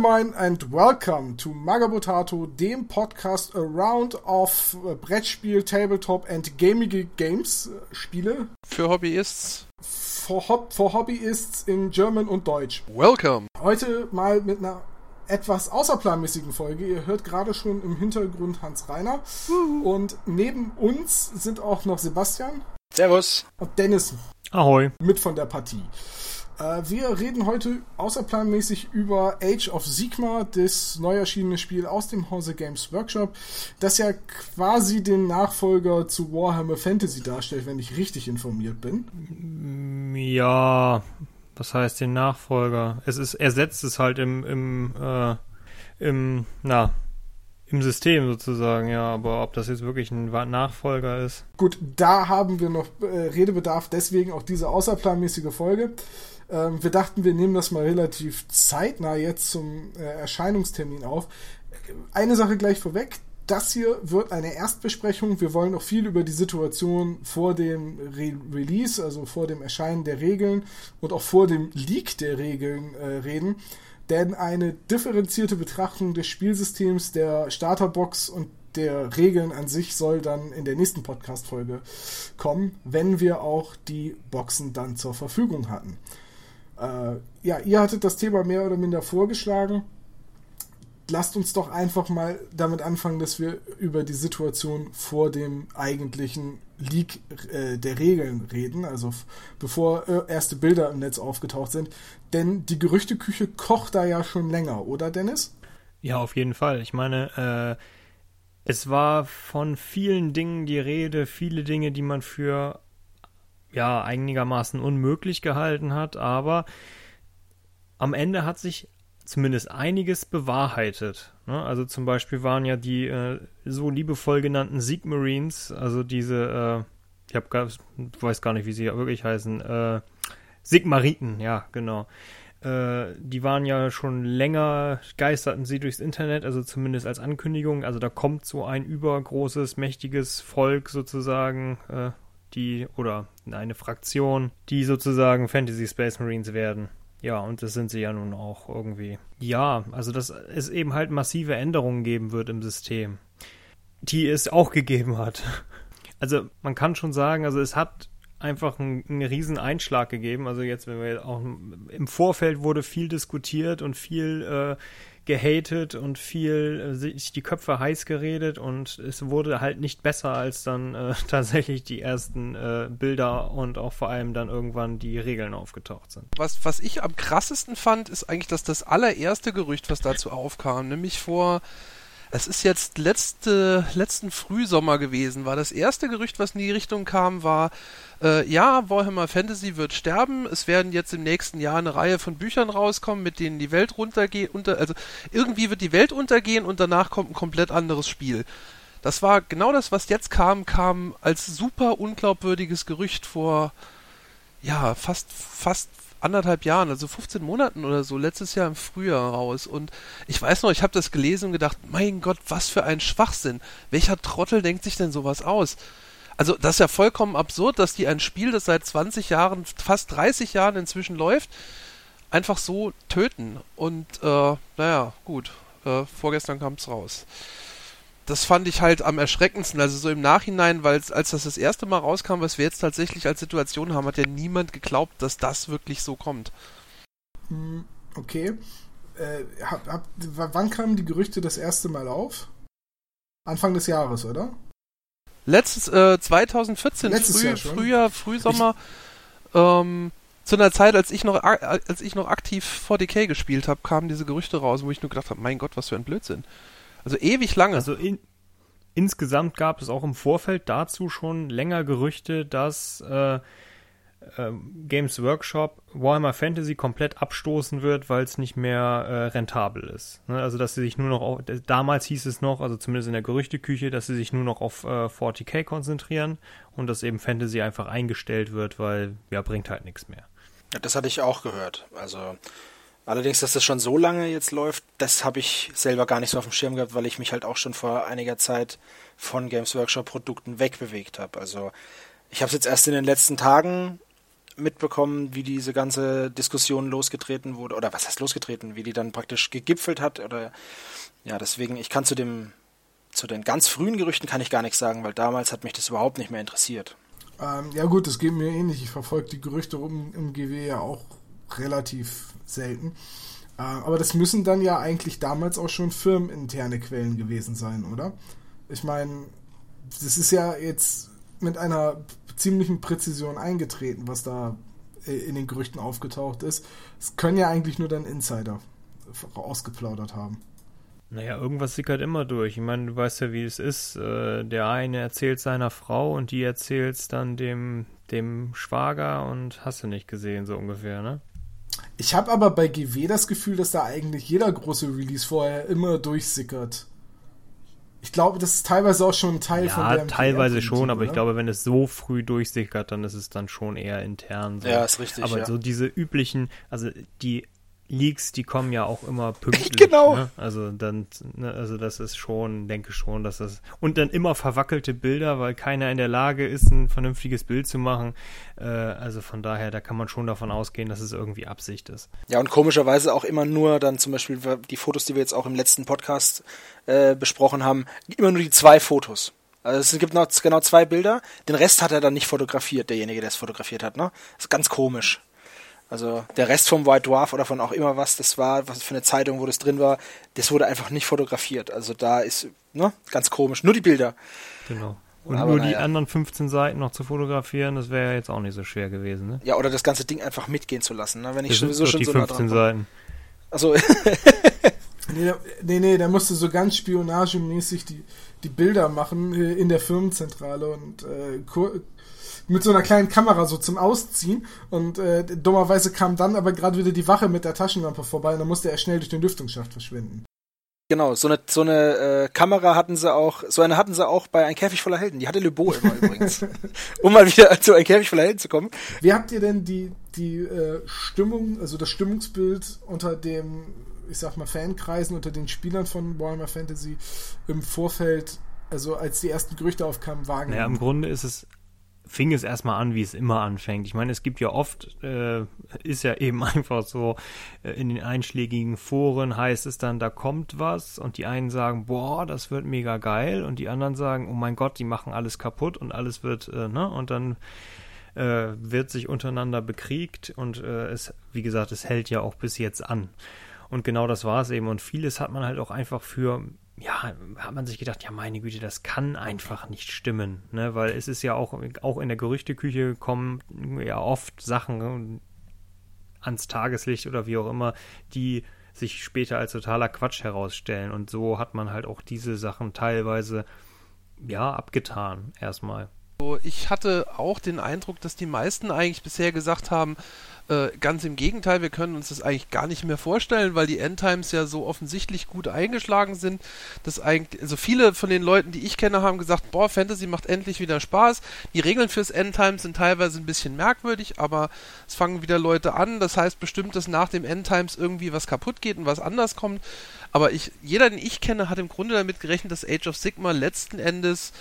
Moin and welcome to Magabotato, dem Podcast around of Brettspiel, Tabletop and gamige Games äh, Spiele. Für Hobbyists. For, Hob for Hobbyists in German und Deutsch. Welcome. Heute mal mit einer etwas außerplanmäßigen Folge. Ihr hört gerade schon im Hintergrund Hans Reiner. Und neben uns sind auch noch Sebastian. Servus. Und Dennis. Ahoi. Mit von der Partie. Äh, wir reden heute außerplanmäßig über Age of Sigma, das neu erschienene Spiel aus dem Hause Games Workshop, das ja quasi den Nachfolger zu Warhammer Fantasy darstellt, wenn ich richtig informiert bin. Ja, was heißt den Nachfolger? Es ist, ersetzt es halt im, im, äh, im, na, im System sozusagen, ja, aber ob das jetzt wirklich ein Nachfolger ist. Gut, da haben wir noch äh, Redebedarf, deswegen auch diese außerplanmäßige Folge. Ähm, wir dachten, wir nehmen das mal relativ zeitnah jetzt zum äh, Erscheinungstermin auf. Eine Sache gleich vorweg. Das hier wird eine Erstbesprechung. Wir wollen auch viel über die Situation vor dem Re Release, also vor dem Erscheinen der Regeln und auch vor dem Leak der Regeln äh, reden. Denn eine differenzierte Betrachtung des Spielsystems, der Starterbox und der Regeln an sich soll dann in der nächsten Podcast-Folge kommen, wenn wir auch die Boxen dann zur Verfügung hatten. Äh, ja, ihr hattet das Thema mehr oder minder vorgeschlagen. Lasst uns doch einfach mal damit anfangen, dass wir über die Situation vor dem eigentlichen Leak äh, der Regeln reden, also bevor äh, erste Bilder im Netz aufgetaucht sind. Denn die Gerüchteküche kocht da ja schon länger, oder Dennis? Ja, auf jeden Fall. Ich meine, äh, es war von vielen Dingen die Rede, viele Dinge, die man für ja einigermaßen unmöglich gehalten hat, aber am Ende hat sich zumindest einiges bewahrheitet. Ne? Also zum Beispiel waren ja die äh, so liebevoll genannten Sigmarines, also diese, äh, ich hab gar, weiß gar nicht, wie sie wirklich heißen, äh, Sigmariten, ja, genau. Äh, die waren ja schon länger, geisterten sie durchs Internet, also zumindest als Ankündigung. Also da kommt so ein übergroßes, mächtiges Volk sozusagen äh, die oder eine Fraktion, die sozusagen Fantasy Space Marines werden. Ja, und das sind sie ja nun auch irgendwie. Ja, also dass es eben halt massive Änderungen geben wird im System, die es auch gegeben hat. Also man kann schon sagen, also es hat einfach einen, einen riesen Einschlag gegeben. Also jetzt, wenn wir auch im Vorfeld wurde viel diskutiert und viel äh, gehatet und viel äh, sich die Köpfe heiß geredet und es wurde halt nicht besser, als dann äh, tatsächlich die ersten äh, Bilder und auch vor allem dann irgendwann die Regeln aufgetaucht sind. Was, was ich am krassesten fand, ist eigentlich, dass das allererste Gerücht, was dazu aufkam, nämlich vor es ist jetzt letzte, letzten Frühsommer gewesen, war das erste Gerücht, was in die Richtung kam, war, äh, ja, Warhammer Fantasy wird sterben, es werden jetzt im nächsten Jahr eine Reihe von Büchern rauskommen, mit denen die Welt runtergeht, unter, also irgendwie wird die Welt untergehen und danach kommt ein komplett anderes Spiel. Das war genau das, was jetzt kam, kam als super unglaubwürdiges Gerücht vor, ja, fast, fast anderthalb Jahren, also 15 Monaten oder so, letztes Jahr im Frühjahr raus. Und ich weiß noch, ich habe das gelesen und gedacht, mein Gott, was für ein Schwachsinn. Welcher Trottel denkt sich denn sowas aus? Also das ist ja vollkommen absurd, dass die ein Spiel, das seit 20 Jahren, fast 30 Jahren inzwischen läuft, einfach so töten. Und äh, naja, gut, äh, vorgestern kam es raus das fand ich halt am erschreckendsten. Also so im Nachhinein, weil als das das erste Mal rauskam, was wir jetzt tatsächlich als Situation haben, hat ja niemand geglaubt, dass das wirklich so kommt. Hm, okay. Äh, hab, hab, wann kamen die Gerüchte das erste Mal auf? Anfang des Jahres, oder? Letztes, äh, 2014, Letztes früh, Jahr. Frühjahr, Frühsommer, ähm, zu einer Zeit, als ich noch, als ich noch aktiv 40k gespielt habe, kamen diese Gerüchte raus, wo ich nur gedacht habe, mein Gott, was für ein Blödsinn. Also ewig lange. Also in, insgesamt gab es auch im Vorfeld dazu schon länger Gerüchte, dass äh, äh, Games Workshop Warhammer Fantasy komplett abstoßen wird, weil es nicht mehr äh, rentabel ist. Ne? Also dass sie sich nur noch auf, damals hieß es noch, also zumindest in der Gerüchteküche, dass sie sich nur noch auf äh, 40k konzentrieren und dass eben Fantasy einfach eingestellt wird, weil ja bringt halt nichts mehr. Ja, das hatte ich auch gehört. Also Allerdings, dass das schon so lange jetzt läuft, das habe ich selber gar nicht so auf dem Schirm gehabt, weil ich mich halt auch schon vor einiger Zeit von Games Workshop Produkten wegbewegt habe. Also ich habe es jetzt erst in den letzten Tagen mitbekommen, wie diese ganze Diskussion losgetreten wurde, oder was heißt losgetreten, wie die dann praktisch gegipfelt hat, oder ja, deswegen, ich kann zu dem, zu den ganz frühen Gerüchten kann ich gar nichts sagen, weil damals hat mich das überhaupt nicht mehr interessiert. Ähm, ja gut, das geht mir ähnlich. Ich verfolge die Gerüchte um im GW ja auch relativ selten. Äh, aber das müssen dann ja eigentlich damals auch schon firmeninterne Quellen gewesen sein, oder? Ich meine, das ist ja jetzt mit einer ziemlichen Präzision eingetreten, was da äh, in den Gerüchten aufgetaucht ist. Es können ja eigentlich nur dann Insider ausgeplaudert haben. Naja, irgendwas sickert immer durch. Ich meine, du weißt ja, wie es ist. Äh, der eine erzählt seiner Frau und die erzählt es dann dem, dem Schwager und hast du nicht gesehen, so ungefähr, ne? Ich habe aber bei GW das Gefühl, dass da eigentlich jeder große Release vorher immer durchsickert. Ich glaube, das ist teilweise auch schon ein Teil ja, von der teilweise schon, aber oder? ich glaube, wenn es so früh durchsickert, dann ist es dann schon eher intern. So. Ja, ist richtig. Aber ja. so diese üblichen, also die Leaks, die kommen ja auch immer pünktlich. Genau. Ne? Also dann, ne, also das ist schon, denke schon, dass das und dann immer verwackelte Bilder, weil keiner in der Lage ist, ein vernünftiges Bild zu machen. Äh, also von daher, da kann man schon davon ausgehen, dass es irgendwie Absicht ist. Ja und komischerweise auch immer nur dann zum Beispiel die Fotos, die wir jetzt auch im letzten Podcast äh, besprochen haben, immer nur die zwei Fotos. Also es gibt noch genau zwei Bilder. Den Rest hat er dann nicht fotografiert, derjenige, der es fotografiert hat. Ne, das ist ganz komisch. Also der Rest vom White Dwarf oder von auch immer was das war, was für eine Zeitung, wo das drin war, das wurde einfach nicht fotografiert. Also da ist, ne, ganz komisch. Nur die Bilder. Genau. Und Aber nur die ja. anderen 15 Seiten noch zu fotografieren, das wäre ja jetzt auch nicht so schwer gewesen, ne? Ja, oder das ganze Ding einfach mitgehen zu lassen, ne? Wenn ich das sowieso schon die so 15 nah Seiten. Also nee, nee, nee, da musste so ganz spionagemäßig die, die Bilder machen äh, in der Firmenzentrale und äh, mit so einer kleinen Kamera so zum Ausziehen und äh, dummerweise kam dann aber gerade wieder die Wache mit der Taschenlampe vorbei und dann musste er schnell durch den Lüftungsschacht verschwinden. Genau, so eine, so eine äh, Kamera hatten sie auch, so eine hatten sie auch bei Ein Käfig voller Helden. Die hatte Le Beau immer übrigens. um mal wieder zu Ein Käfig voller Helden zu kommen. Wie habt ihr denn die, die äh, Stimmung, also das Stimmungsbild unter dem, ich sag mal, Fankreisen, unter den Spielern von Warhammer Fantasy im Vorfeld, also als die ersten Gerüchte aufkamen, wagen? Naja, im Grunde ist es fing es erstmal an, wie es immer anfängt. Ich meine, es gibt ja oft, äh, ist ja eben einfach so, äh, in den einschlägigen Foren heißt es dann, da kommt was und die einen sagen, boah, das wird mega geil und die anderen sagen, oh mein Gott, die machen alles kaputt und alles wird, äh, ne, und dann äh, wird sich untereinander bekriegt und äh, es, wie gesagt, es hält ja auch bis jetzt an. Und genau das war es eben. Und vieles hat man halt auch einfach für ja, hat man sich gedacht, ja, meine Güte, das kann einfach nicht stimmen, ne? Weil es ist ja auch, auch in der Gerüchteküche kommen ja oft Sachen ans Tageslicht oder wie auch immer, die sich später als totaler Quatsch herausstellen. Und so hat man halt auch diese Sachen teilweise ja abgetan erstmal. Ich hatte auch den Eindruck, dass die meisten eigentlich bisher gesagt haben, äh, ganz im Gegenteil, wir können uns das eigentlich gar nicht mehr vorstellen, weil die Endtimes ja so offensichtlich gut eingeschlagen sind, dass eigentlich, also viele von den Leuten, die ich kenne, haben gesagt, boah, Fantasy macht endlich wieder Spaß. Die Regeln fürs Endtimes sind teilweise ein bisschen merkwürdig, aber es fangen wieder Leute an. Das heißt bestimmt, dass nach dem Endtimes irgendwie was kaputt geht und was anders kommt. Aber ich, jeder, den ich kenne, hat im Grunde damit gerechnet, dass Age of Sigma letzten Endes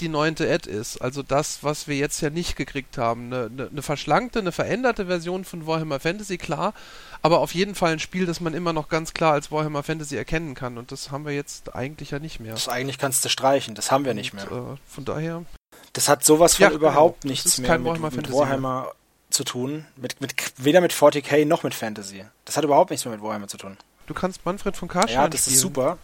die neunte Ad ist. Also das, was wir jetzt ja nicht gekriegt haben. Eine, eine, eine, verschlankte, eine veränderte Version von Warhammer Fantasy, klar, aber auf jeden Fall ein Spiel, das man immer noch ganz klar als Warhammer Fantasy erkennen kann. Und das haben wir jetzt eigentlich ja nicht mehr. Das eigentlich kannst du streichen, das haben wir nicht mehr. Und, äh, von daher. Das hat sowas von ja, überhaupt genau. nichts mehr mit Warhammer, mit Warhammer mehr. zu tun. Mit, mit, weder mit 40k noch mit Fantasy. Das hat überhaupt nichts mehr mit Warhammer zu tun. Du kannst Manfred von Karstein Ja, das spielen. ist super.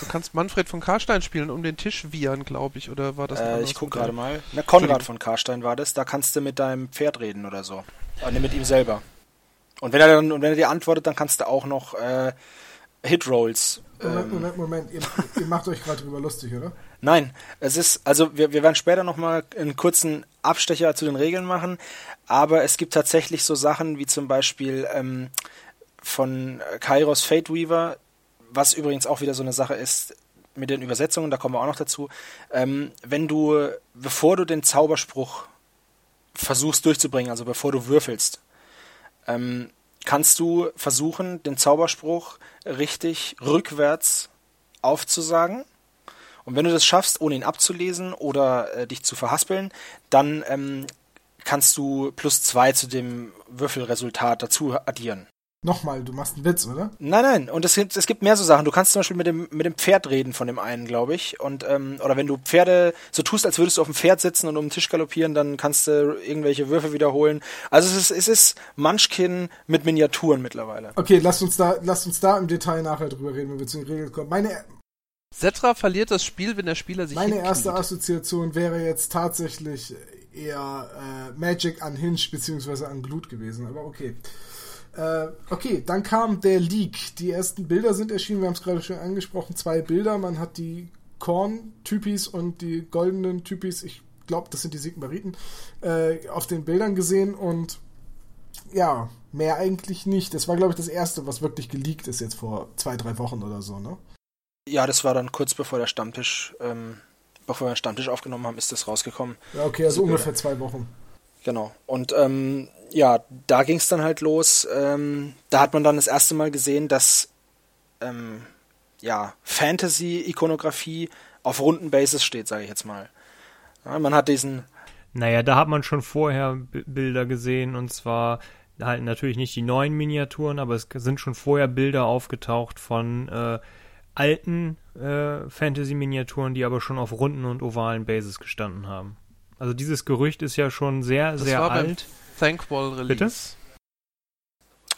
Du kannst Manfred von Karstein spielen, um den Tisch wiehern, glaube ich, oder war das? Äh, ich gucke gerade mal. Na, Konrad von Karstein war das. Da kannst du mit deinem Pferd reden oder so. Ne, mit ihm selber. Und wenn er dann, und wenn er dir antwortet, dann kannst du auch noch äh, Hitrolls. Moment, ähm, Moment, Moment. Ihr, ihr macht euch gerade drüber lustig, oder? Nein, es ist, also wir, wir werden später nochmal einen kurzen Abstecher zu den Regeln machen, aber es gibt tatsächlich so Sachen wie zum Beispiel ähm, von Kairos Fate Weaver, was übrigens auch wieder so eine Sache ist mit den Übersetzungen, da kommen wir auch noch dazu. Ähm, wenn du, bevor du den Zauberspruch versuchst durchzubringen, also bevor du würfelst, ähm, kannst du versuchen, den Zauberspruch richtig rückwärts aufzusagen. Und wenn du das schaffst, ohne ihn abzulesen oder äh, dich zu verhaspeln, dann ähm, kannst du plus zwei zu dem Würfelresultat dazu addieren. Nochmal, du machst einen Witz, oder? Nein, nein. Und es gibt, es gibt mehr so Sachen. Du kannst zum Beispiel mit dem, mit dem Pferd reden von dem einen, glaube ich. Und, ähm, oder wenn du Pferde so tust, als würdest du auf dem Pferd sitzen und um den Tisch galoppieren, dann kannst du irgendwelche Würfe wiederholen. Also es ist, es ist Munchkin mit Miniaturen mittlerweile. Okay, lass uns da, lass uns da im Detail nachher drüber reden, wenn wir zu den Regeln kommen. Meine, Setra verliert das Spiel, wenn der Spieler sich meine hinkniet. erste Assoziation wäre jetzt tatsächlich eher äh, Magic Unhinged beziehungsweise Unglued gewesen, aber okay. Äh, okay, dann kam der Leak. Die ersten Bilder sind erschienen, wir haben es gerade schon angesprochen, zwei Bilder. Man hat die Korn-Typis und die goldenen Typis, ich glaube, das sind die Sigmariten, äh, auf den Bildern gesehen und ja, mehr eigentlich nicht. Das war, glaube ich, das erste, was wirklich geleakt ist jetzt vor zwei, drei Wochen oder so, ne? Ja, das war dann kurz bevor der Stammtisch, ähm, bevor wir den Stammtisch aufgenommen haben, ist das rausgekommen. Ja, okay, also ungefähr zwei Wochen. Genau. Und ähm, ja, da ging es dann halt los. Ähm, da hat man dann das erste Mal gesehen, dass ähm, ja, Fantasy-Ikonografie auf runden Basis steht, sage ich jetzt mal. Ja, man hat diesen, Naja, da hat man schon vorher B Bilder gesehen und zwar halt natürlich nicht die neuen Miniaturen, aber es sind schon vorher Bilder aufgetaucht von äh, alten äh, Fantasy-Miniaturen, die aber schon auf runden und ovalen Bases gestanden haben. Also dieses Gerücht ist ja schon sehr, Das sehr alt. Thankwall Release. Bitte?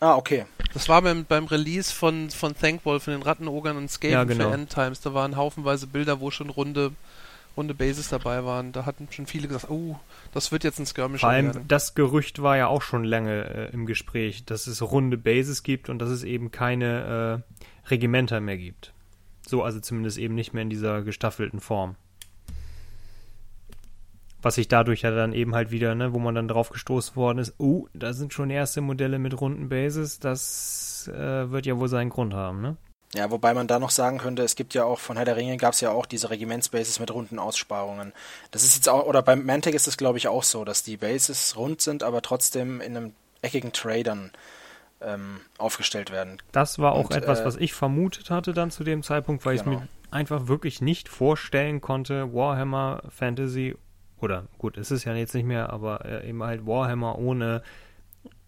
ah, okay. Das war beim, beim Release von, von Thankwall, von den Rattenogern und Skaven Ja, genau. für Endtimes. Da waren haufenweise Bilder, wo schon runde, runde Bases dabei waren. Da hatten schon viele gesagt, oh, das wird jetzt ein Skirmisher Vor allem werden. das Gerücht war ja auch schon lange äh, im Gespräch, dass es runde Bases gibt und dass es eben keine äh, Regimenter mehr gibt. So, also zumindest eben nicht mehr in dieser gestaffelten Form. Was sich dadurch ja dann eben halt wieder, ne, wo man dann drauf gestoßen worden ist, oh, da sind schon erste Modelle mit runden Bases, das äh, wird ja wohl seinen Grund haben, ne? Ja, wobei man da noch sagen könnte, es gibt ja auch von Herr der Ringe gab es ja auch diese Regimentsbases mit runden Aussparungen. Das ist jetzt auch, oder beim Mantec ist es glaube ich auch so, dass die Bases rund sind, aber trotzdem in einem eckigen Tray dann ähm, aufgestellt werden. Das war auch Und, etwas, äh, was ich vermutet hatte dann zu dem Zeitpunkt, weil ich Genau. mir einfach wirklich nicht vorstellen konnte, Warhammer Fantasy oder gut, es ist ja jetzt nicht mehr, aber äh, eben halt Warhammer ohne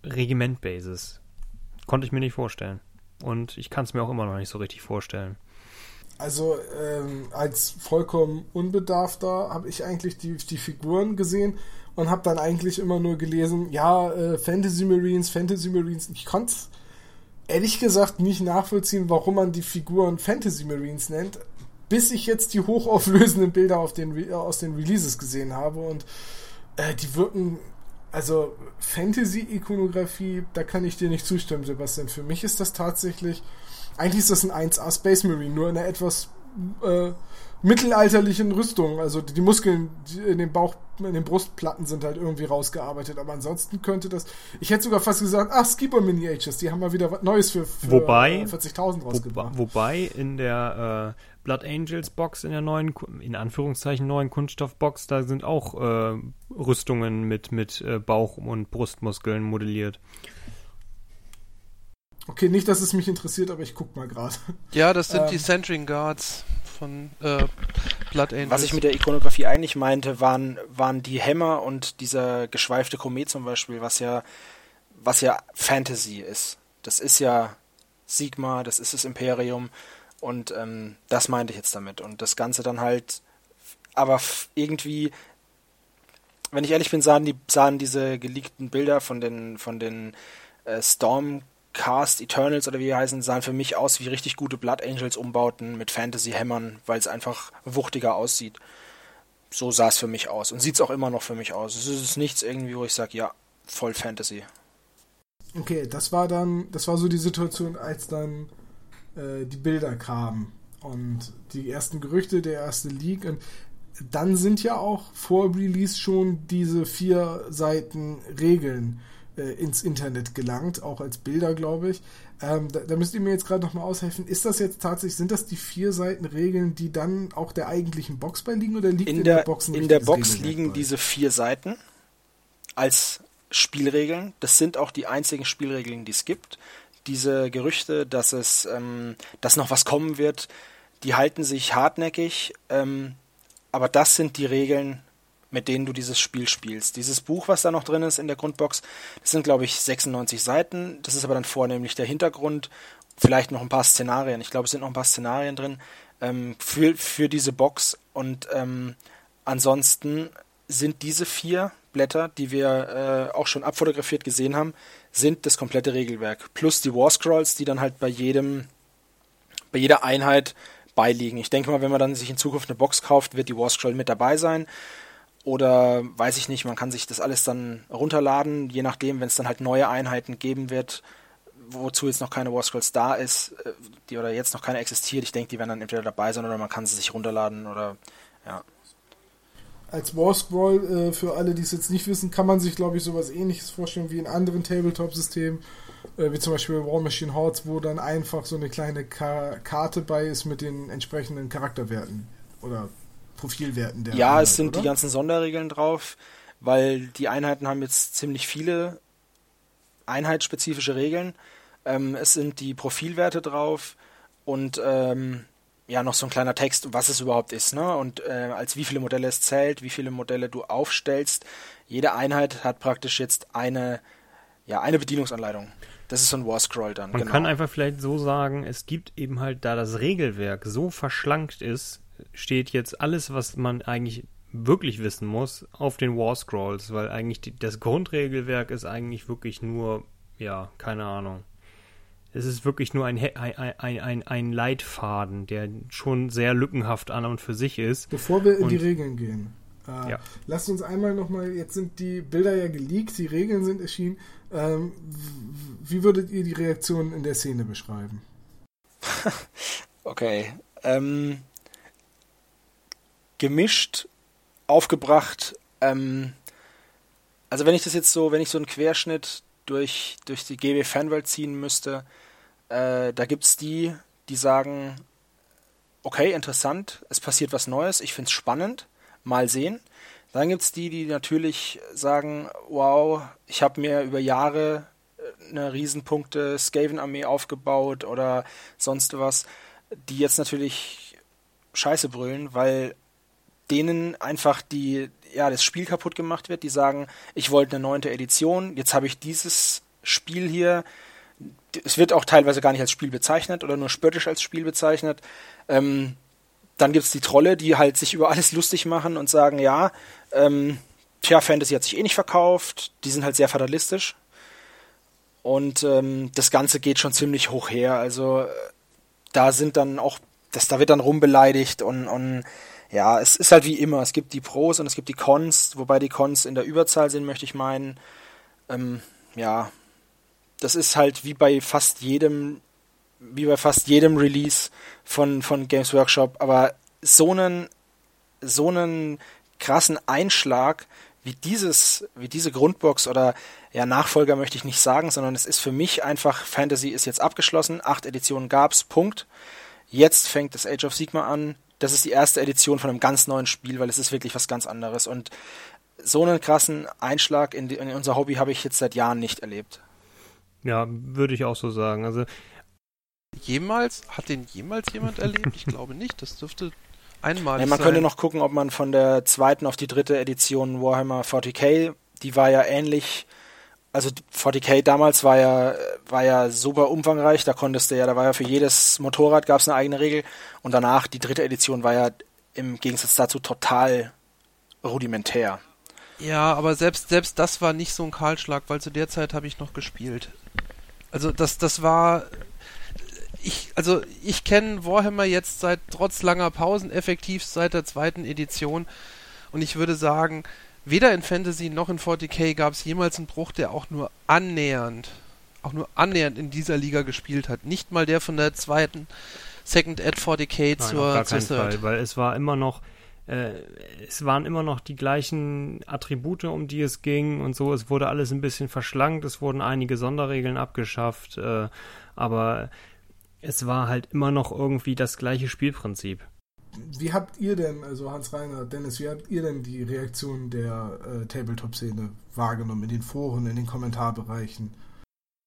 Regimentbases. Konnte ich mir nicht vorstellen. Und ich kann es mir auch immer noch nicht so richtig vorstellen. Also ähm, als vollkommen Unbedarfter habe ich eigentlich die, die Figuren gesehen und habe dann eigentlich immer nur gelesen, ja, äh, Fantasy Marines, Fantasy Marines. Ich konnte ehrlich gesagt nicht nachvollziehen, warum man die Figuren Fantasy Marines nennt, bis ich jetzt die hochauflösenden Bilder auf den, Re- äh, aus den Releases gesehen habe und äh, die wirken, also Fantasy-Ikonografie, da kann ich dir nicht zustimmen, Sebastian. Für mich ist das tatsächlich, eigentlich ist das ein 1A Space Marine, nur in einer etwas äh, mittelalterlichen Rüstung. Also die Muskeln die in den Bauch, in den Brustplatten sind halt irgendwie rausgearbeitet. Aber ansonsten könnte das, ich hätte sogar fast gesagt, ach, Skipper Miniatures, die haben mal wieder was Neues für, für Wobei- äh, 40.000 Wo, rausgebracht. wobei in der äh, Blood Angels Box, in der neuen, in Anführungszeichen neuen Kunststoffbox, da sind auch äh, Rüstungen mit, mit äh, Bauch- und Brustmuskeln modelliert. Okay, nicht, dass es mich interessiert, aber ich guck mal gerade. Ja, das sind Ähm. die Centering Guards von äh, Blood Angels. Was ich mit der Ikonografie eigentlich meinte, waren, waren die Hämmer und dieser geschweifte Komet zum Beispiel, was ja, was ja Fantasy ist. Das ist ja Sigma, das ist das Imperium und ähm, das meinte ich jetzt damit. Und das Ganze dann halt, aber irgendwie, wenn ich ehrlich bin, sahen, die, sahen diese geleakten Bilder von den, von den äh, Stormcast Eternals oder wie die heißen, sahen für mich aus wie richtig gute Blood Angels Umbauten mit Fantasy-Hämmern, weil es einfach wuchtiger aussieht. So sah es für mich aus und sieht es auch immer noch für mich aus. Es ist nichts irgendwie, wo ich sage, ja, voll Fantasy. Okay, das war dann, das war so die Situation, als dann äh, die Bilder kamen und die ersten Gerüchte, der erste Leak und dann sind ja auch vor Release schon diese vier Seiten Regeln äh, ins Internet gelangt, auch als Bilder, glaube ich. Ähm, da, da müsst ihr mir jetzt gerade nochmal aushelfen. Ist das jetzt tatsächlich, sind das die vier Seiten Regeln, die dann auch der eigentlichen Box bei liegen oder liegt In der, Box ein in der Box Regelwerk liegen bei? diese vier Seiten als Spielregeln. Das sind auch die einzigen Spielregeln, die es gibt. Diese Gerüchte, dass es, ähm, dass noch was kommen wird, die halten sich hartnäckig. Ähm, aber das sind die Regeln mit denen du dieses Spiel spielst. Dieses Buch, was da noch drin ist in der Grundbox, das sind, glaube ich, 96 Seiten. Das ist aber dann vornehmlich der Hintergrund, vielleicht noch ein paar Szenarien. Ich glaube, es sind noch ein paar Szenarien drin ähm, für, für diese Box. Und ähm, ansonsten sind diese vier Blätter, die wir äh, auch schon abfotografiert gesehen haben, sind das komplette Regelwerk. Plus die War Scrolls, die dann halt bei jedem, bei jeder Einheit beiliegen. Ich denke mal, wenn man dann sich in Zukunft eine Box kauft, wird die War Scroll mit dabei sein. Oder weiß ich nicht, man kann sich das alles dann runterladen, je nachdem, wenn es dann halt neue Einheiten geben wird, wozu jetzt noch keine War Scrolls da ist, äh, die oder jetzt noch keine existiert. Ich denke, die werden dann entweder dabei sein oder man kann sie sich runterladen oder ja. Als War Scroll, äh, für alle, die es jetzt nicht wissen, kann man sich, glaube ich, sowas ähnliches vorstellen wie in anderen Tabletop-Systemen, äh, wie zum Beispiel War Machine Hordes, wo dann einfach so eine kleine Ka Karte bei ist mit den entsprechenden Charakterwerten oder Profilwerten der Ja, Einheit, es sind oder? die ganzen Sonderregeln drauf, weil die Einheiten haben jetzt ziemlich viele einheitsspezifische Regeln. Ähm, es sind die Profilwerte drauf und ähm, ja noch so ein kleiner Text, was es überhaupt ist, ne? Und äh, als wie viele Modelle es zählt, wie viele Modelle du aufstellst. Jede Einheit hat praktisch jetzt eine, ja, eine Bedienungsanleitung. Das ist so ein War Scroll dann. Man genau. kann einfach vielleicht so sagen, es gibt eben halt, da das Regelwerk so verschlankt ist, steht jetzt alles, was man eigentlich wirklich wissen muss, auf den War Scrolls, weil eigentlich die, das Grundregelwerk ist eigentlich wirklich nur, ja, keine Ahnung. Es ist wirklich nur ein, ein, ein, ein, Leitfaden, der schon sehr lückenhaft an und für sich ist. Bevor wir in und, die Regeln gehen, äh, ja. lasst uns einmal nochmal, jetzt sind die Bilder ja geleakt, die Regeln sind erschienen. Ähm, wie würdet ihr die Reaktion in der Szene beschreiben? okay. Ähm, gemischt aufgebracht. Ähm, also wenn ich das jetzt so, wenn ich so einen Querschnitt durch, durch die GB Fanwelt ziehen müsste, äh, da es die, die sagen, okay, interessant, es passiert was Neues, ich finde es spannend, mal sehen. Dann gibt es die, die natürlich sagen, wow, ich habe mir über Jahre äh, eine Riesenpunkte Skaven-Armee aufgebaut oder sonst was, die jetzt natürlich Scheiße brüllen, weil denen einfach die, ja, das Spiel kaputt gemacht wird. Die sagen, ich wollte eine neunte Edition, jetzt habe ich dieses Spiel hier. Es wird auch teilweise gar nicht als Spiel bezeichnet oder nur spöttisch als Spiel bezeichnet. Ähm, dann gibt es die Trolle, die halt sich über alles lustig machen und sagen, ja, ähm, tja, Fantasy hat sich eh nicht verkauft, die sind halt sehr fatalistisch. Und ähm, das Ganze geht schon ziemlich hoch her. Also da sind dann auch, das, da wird dann rumbeleidigt und, und ja, es ist halt wie immer. Es gibt die Pros und es gibt die Cons, wobei die Cons in der Überzahl sind, möchte ich meinen. Ähm, ja, das ist halt wie bei fast jedem, wie bei fast jedem Release von, von Games Workshop, aber so einen, so einen krassen Einschlag wie dieses, wie diese Grundbox oder ja, Nachfolger möchte ich nicht sagen, sondern es ist für mich einfach, Fantasy ist jetzt abgeschlossen, acht Editionen gab's, Punkt. Jetzt fängt das Age of Sigma an, das ist die erste Edition von einem ganz neuen Spiel, weil es ist wirklich was ganz anderes. Und so einen krassen Einschlag in, die, in unser Hobby habe ich jetzt seit Jahren nicht erlebt. Ja, würde ich auch so sagen. Also jemals hat den jemals jemand erlebt? Ich glaube nicht. Das dürfte einmal. Ja, man sein. könnte noch gucken, ob man von der zweiten auf die dritte Edition Warhammer 40k, die war ja ähnlich also 40k damals war ja, war ja super umfangreich, da konntest du ja, da war ja für jedes Motorrad gab es eine eigene Regel und danach, die dritte Edition war ja im Gegensatz dazu total rudimentär. Ja, aber selbst, selbst das war nicht so ein Kahlschlag, weil zu der Zeit habe ich noch gespielt. Also das, das war, ich, also ich kenne Warhammer jetzt seit trotz langer Pausen effektiv seit der zweiten Edition und ich würde sagen, Weder in Fantasy noch in 40k gab es jemals einen Bruch, der auch nur annähernd, auch nur annähernd in dieser Liga gespielt hat. Nicht mal der von der zweiten Second Ad 40k Nein, zur, gar zur Third. Fall, weil es war immer noch es waren immer noch die gleichen Attribute, um die es ging und so. Es wurde alles ein bisschen verschlankt, es wurden einige Sonderregeln abgeschafft, äh, aber es war halt immer noch irgendwie das gleiche Spielprinzip wie habt ihr denn, also Hans Reiner, Dennis, wie habt ihr denn die Reaktion der äh, Tabletop-Szene wahrgenommen in den Foren, in den Kommentarbereichen?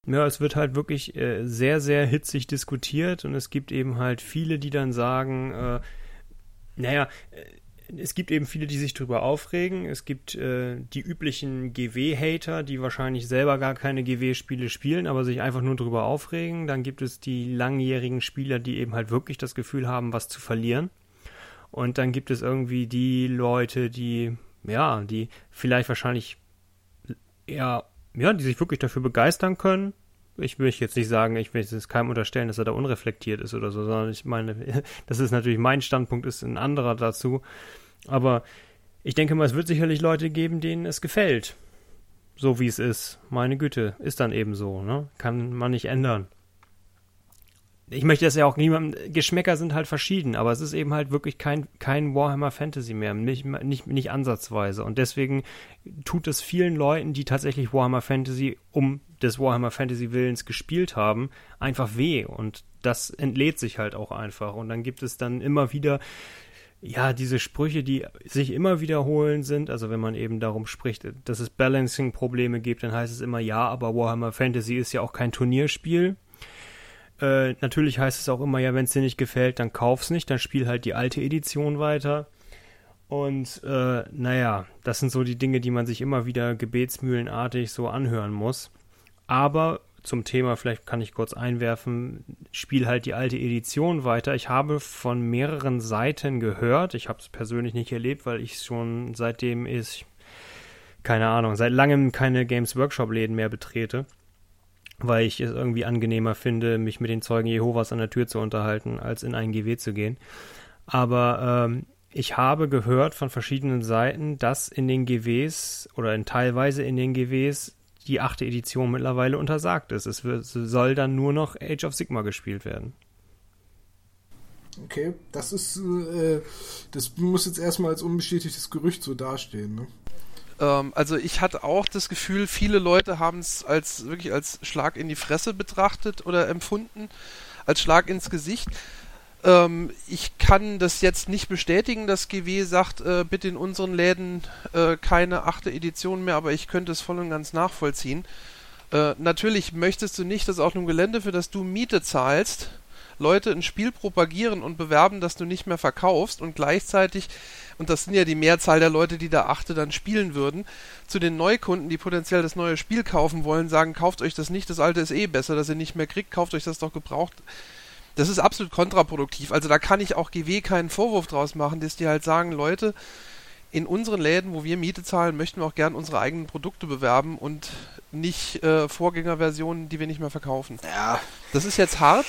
Ja, es wird halt wirklich äh, sehr, sehr hitzig diskutiert und es gibt eben halt viele, die dann sagen, äh, naja, äh, es gibt eben viele, die sich drüber aufregen. Es gibt äh, die üblichen GW-Hater, die wahrscheinlich selber gar keine GW-Spiele spielen, aber sich einfach nur drüber aufregen. Dann gibt es die langjährigen Spieler, die eben halt wirklich das Gefühl haben, was zu verlieren. Und dann gibt es irgendwie die Leute, die, ja, die vielleicht wahrscheinlich eher, ja, die sich wirklich dafür begeistern können, ich will jetzt nicht sagen, ich will es keinem unterstellen, dass er da unreflektiert ist oder so, sondern ich meine, das ist natürlich mein Standpunkt, ist ein anderer dazu. Aber ich denke mal, es wird sicherlich Leute geben, denen es gefällt. So wie es ist. Meine Güte, ist dann eben so, ne? Kann man nicht ändern ich möchte das ja auch niemandem, Geschmäcker sind halt verschieden, aber es ist eben halt wirklich kein, kein Warhammer Fantasy mehr, nicht, nicht, nicht ansatzweise. Und deswegen tut es vielen Leuten, die tatsächlich Warhammer Fantasy um des Warhammer Fantasy Willens gespielt haben, einfach weh. Und das entlädt sich halt auch einfach. Und dann gibt es dann immer wieder ja, diese Sprüche, die sich immer wiederholen sind, also wenn man eben darum spricht, dass es Balancing-Probleme gibt, dann heißt es immer, ja, aber Warhammer Fantasy ist ja auch kein Turnierspiel. Äh, natürlich heißt es auch immer, ja, wenn es dir nicht gefällt, dann kauf's nicht, dann spiel halt die alte Edition weiter. Und äh, naja, das sind so die Dinge, die man sich immer wieder gebetsmühlenartig so anhören muss. Aber zum Thema, vielleicht kann ich kurz einwerfen, spiel halt die alte Edition weiter. Ich habe von mehreren Seiten gehört, ich habe es persönlich nicht erlebt, weil ich schon seitdem ist, keine Ahnung, seit langem keine Games Workshop Läden mehr betrete weil ich es irgendwie angenehmer finde, mich mit den Zeugen Jehovas an der Tür zu unterhalten, als in ein GW zu gehen. Aber ähm, ich habe gehört von verschiedenen Seiten, dass in den GWs oder in teilweise in den GWs die achte Edition mittlerweile untersagt ist. Es wird, soll dann nur noch Age of Sigma gespielt werden. Okay, das ist, äh, das muss jetzt erstmal als unbestätigtes Gerücht so dastehen, ne? Ähm, also ich hatte auch das Gefühl, viele Leute haben es als wirklich als Schlag in die Fresse betrachtet oder empfunden, als Schlag ins Gesicht. Ähm, ich kann das jetzt nicht bestätigen, dass GW sagt, äh, bitte in unseren Läden äh, keine achte Edition mehr, aber ich könnte es voll und ganz nachvollziehen. Äh, natürlich möchtest du nicht, dass auf einem Gelände, für das du Miete zahlst, Leute ein Spiel propagieren und bewerben, das du nicht mehr verkaufst und gleichzeitig und das sind ja die Mehrzahl der Leute, die da achte dann spielen würden, zu den Neukunden, die potenziell das neue Spiel kaufen wollen, sagen, kauft euch das nicht, das alte ist eh besser, dass ihr nicht mehr kriegt, kauft euch das doch gebraucht. Das ist absolut kontraproduktiv. Also da kann ich auch GW keinen Vorwurf draus machen, dass die halt sagen, Leute, in unseren Läden, wo wir Miete zahlen, möchten wir auch gern unsere eigenen Produkte bewerben und nicht äh, Vorgängerversionen, die wir nicht mehr verkaufen. Ja. Das ist jetzt hart,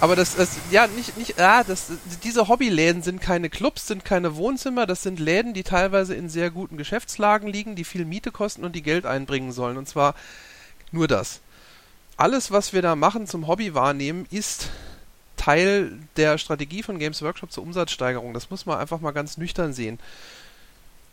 aber das, das ja, nicht, nicht, ja, das, diese Hobbyläden sind keine Clubs, sind keine Wohnzimmer, das sind Läden, die teilweise in sehr guten Geschäftslagen liegen, die viel Miete kosten und die Geld einbringen sollen. Und zwar nur das. Alles, was wir da machen zum Hobby wahrnehmen, ist Teil der Strategie von Games Workshop zur Umsatzsteigerung. Das muss man einfach mal ganz nüchtern sehen.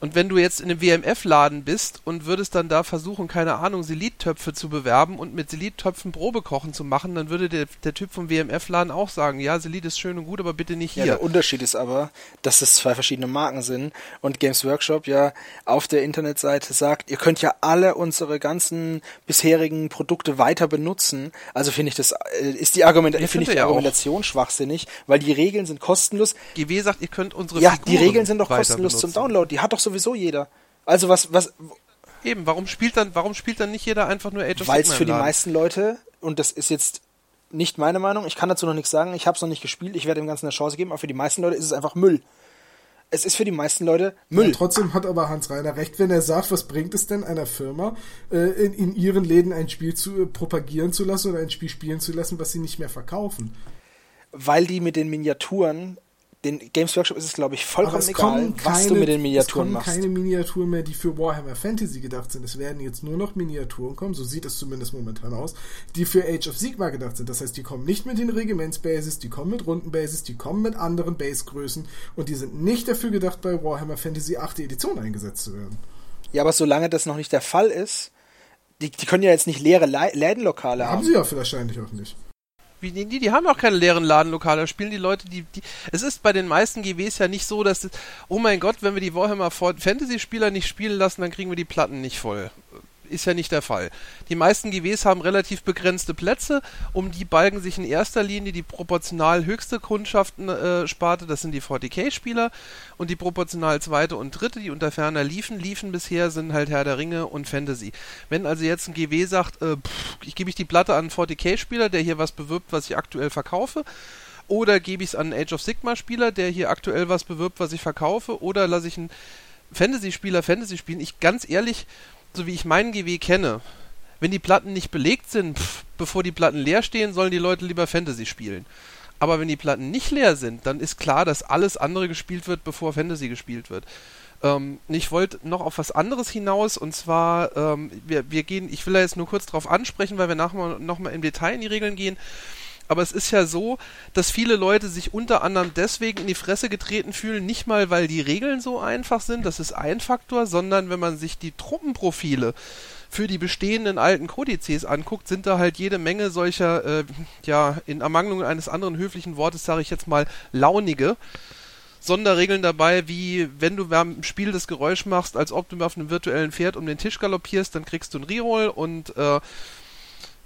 Und wenn du jetzt in einem WMF-Laden bist und würdest dann da versuchen, keine Ahnung, Selit-Töpfe zu bewerben und mit Selit-Töpfen Probekochen zu machen, dann würde der, der Typ vom WMF-Laden auch sagen, ja, Selit ist schön und gut, aber bitte nicht hier. Ja, der Unterschied ist aber, dass es zwei verschiedene Marken sind und Games Workshop ja auf der Internetseite sagt, ihr könnt ja alle unsere ganzen bisherigen Produkte weiter benutzen. Also finde ich das, äh, ist die, Argument ja, finde ich die ja Argumentation auch. schwachsinnig, weil die Regeln sind kostenlos. GW sagt, ihr könnt unsere Ja, Figuren die Regeln sind doch kostenlos benutzen. zum Download. Die hat doch so sowieso jeder. Also was, was. Eben, warum spielt dann, warum spielt dann nicht jeder einfach nur Age of Weil es für die meisten Leute, und das ist jetzt nicht meine Meinung, ich kann dazu noch nichts sagen, ich habe es noch nicht gespielt, ich werde dem Ganzen eine Chance geben, aber für die meisten Leute ist es einfach Müll. Es ist für die meisten Leute Müll. Ja, trotzdem hat aber Hans Reiner recht, wenn er sagt, was bringt es denn einer Firma, äh, in, in ihren Läden ein Spiel zu äh, propagieren zu lassen oder ein Spiel spielen zu lassen, was sie nicht mehr verkaufen. Weil die mit den Miniaturen den Games Workshop ist es, glaube ich, vollkommen egal, was du mit den Miniaturen machst. Es kommen keine Miniaturen mehr, die für Warhammer Fantasy gedacht sind. Es werden jetzt nur noch Miniaturen kommen, so sieht es zumindest momentan aus, die für Age of Sigma gedacht sind. Das heißt, die kommen nicht mit den Regimentsbases, die kommen mit Rundenbases, die kommen mit anderen Basegrößen und die sind nicht dafür gedacht, bei Warhammer Fantasy 8. Edition eingesetzt zu werden. Ja, aber solange das noch nicht der Fall ist, die, die können ja jetzt nicht leere Lädenlokale haben. Haben sie ja wahrscheinlich auch nicht. Wie, die, die haben auch keine leeren Ladenlokale, da spielen die Leute, die, die. Es ist bei den meisten GWs ja nicht so, dass. Oh mein Gott, wenn wir die Warhammer Fantasy-Spieler nicht spielen lassen, dann kriegen wir die Platten nicht voll. Ist ja nicht der Fall. Die meisten GWs haben relativ begrenzte Plätze, um die balgen sich in erster Linie die proportional höchste Kundschaften-Sparte, äh, das sind die 40k-Spieler, und die proportional zweite und dritte, die unter ferner liefen, liefen bisher, sind halt Herr der Ringe und Fantasy. Wenn also jetzt ein GW sagt, äh, pff, ich gebe ich die Platte an einen 40k-Spieler, der hier was bewirbt, was ich aktuell verkaufe, oder gebe ich es an einen Age of Sigma-Spieler, der hier aktuell was bewirbt, was ich verkaufe, oder lasse ich einen Fantasy-Spieler Fantasy spielen. Ich ganz ehrlich, so wie ich meinen GW kenne, wenn die Platten nicht belegt sind, pff, bevor die Platten leer stehen, sollen die Leute lieber Fantasy spielen. Aber wenn die Platten nicht leer sind, dann ist klar, dass alles andere gespielt wird, bevor Fantasy gespielt wird. Ähm, ich wollte noch auf was anderes hinaus und zwar, ähm, wir, wir gehen, ich will da jetzt nur kurz drauf ansprechen, weil wir nachher nochmal im Detail in die Regeln gehen. Aber es ist ja so, dass viele Leute sich unter anderem deswegen in die Fresse getreten fühlen, nicht mal weil die Regeln so einfach sind, das ist ein Faktor, sondern wenn man sich die Truppenprofile für die bestehenden alten Kodizes anguckt, sind da halt jede Menge solcher, äh, ja, in Ermangelung eines anderen höflichen Wortes sage ich jetzt mal, launige. Sonderregeln dabei, wie wenn du beim Spiel das Geräusch machst, als ob du auf einem virtuellen Pferd um den Tisch galoppierst, dann kriegst du ein Reroll und äh,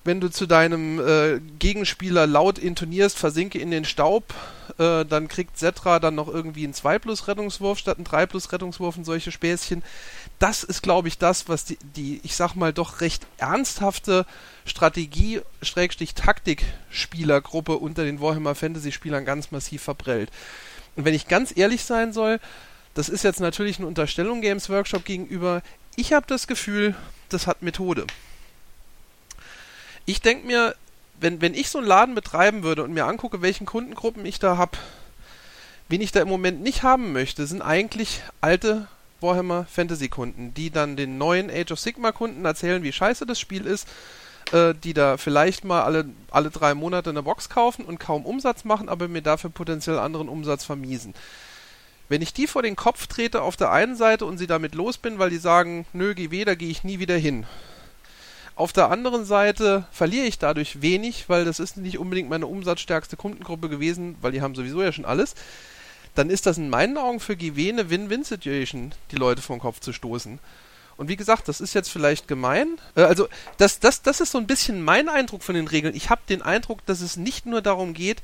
wenn du zu deinem äh, Gegenspieler laut intonierst, versinke in den Staub, äh, dann kriegt Setra dann noch irgendwie einen 2 plus Rettungswurf statt einen 3 plus Rettungswurf und solche Späßchen. Das ist, glaube ich, das, was die, die, ich sag mal, doch recht ernsthafte Strategie-Taktik-Spielergruppe unter den Warhammer Fantasy-Spielern ganz massiv verprellt. Und wenn ich ganz ehrlich sein soll, das ist jetzt natürlich eine Unterstellung Games Workshop gegenüber. Ich habe das Gefühl, das hat Methode ich denke mir, wenn, wenn ich so einen Laden betreiben würde und mir angucke, welchen Kundengruppen ich da habe, wen ich da im Moment nicht haben möchte, sind eigentlich alte Warhammer Fantasy Kunden, die dann den neuen Age of Sigma Kunden erzählen, wie scheiße das Spiel ist, äh, die da vielleicht mal alle, alle drei Monate eine Box kaufen und kaum Umsatz machen, aber mir dafür potenziell anderen Umsatz vermiesen. Wenn ich die vor den Kopf trete auf der einen Seite und sie damit los bin, weil die sagen, nö, GW, da gehe ich nie wieder hin, auf der anderen Seite verliere ich dadurch wenig, weil das ist nicht unbedingt meine umsatzstärkste Kundengruppe gewesen, weil die haben sowieso ja schon alles. Dann ist das in meinen Augen für GW eine Win-Win-Situation, die Leute den Kopf zu stoßen. Und wie gesagt, das ist jetzt vielleicht gemein. Äh, also, das, das, das ist so ein bisschen mein Eindruck von den Regeln. Ich habe den Eindruck, dass es nicht nur darum geht,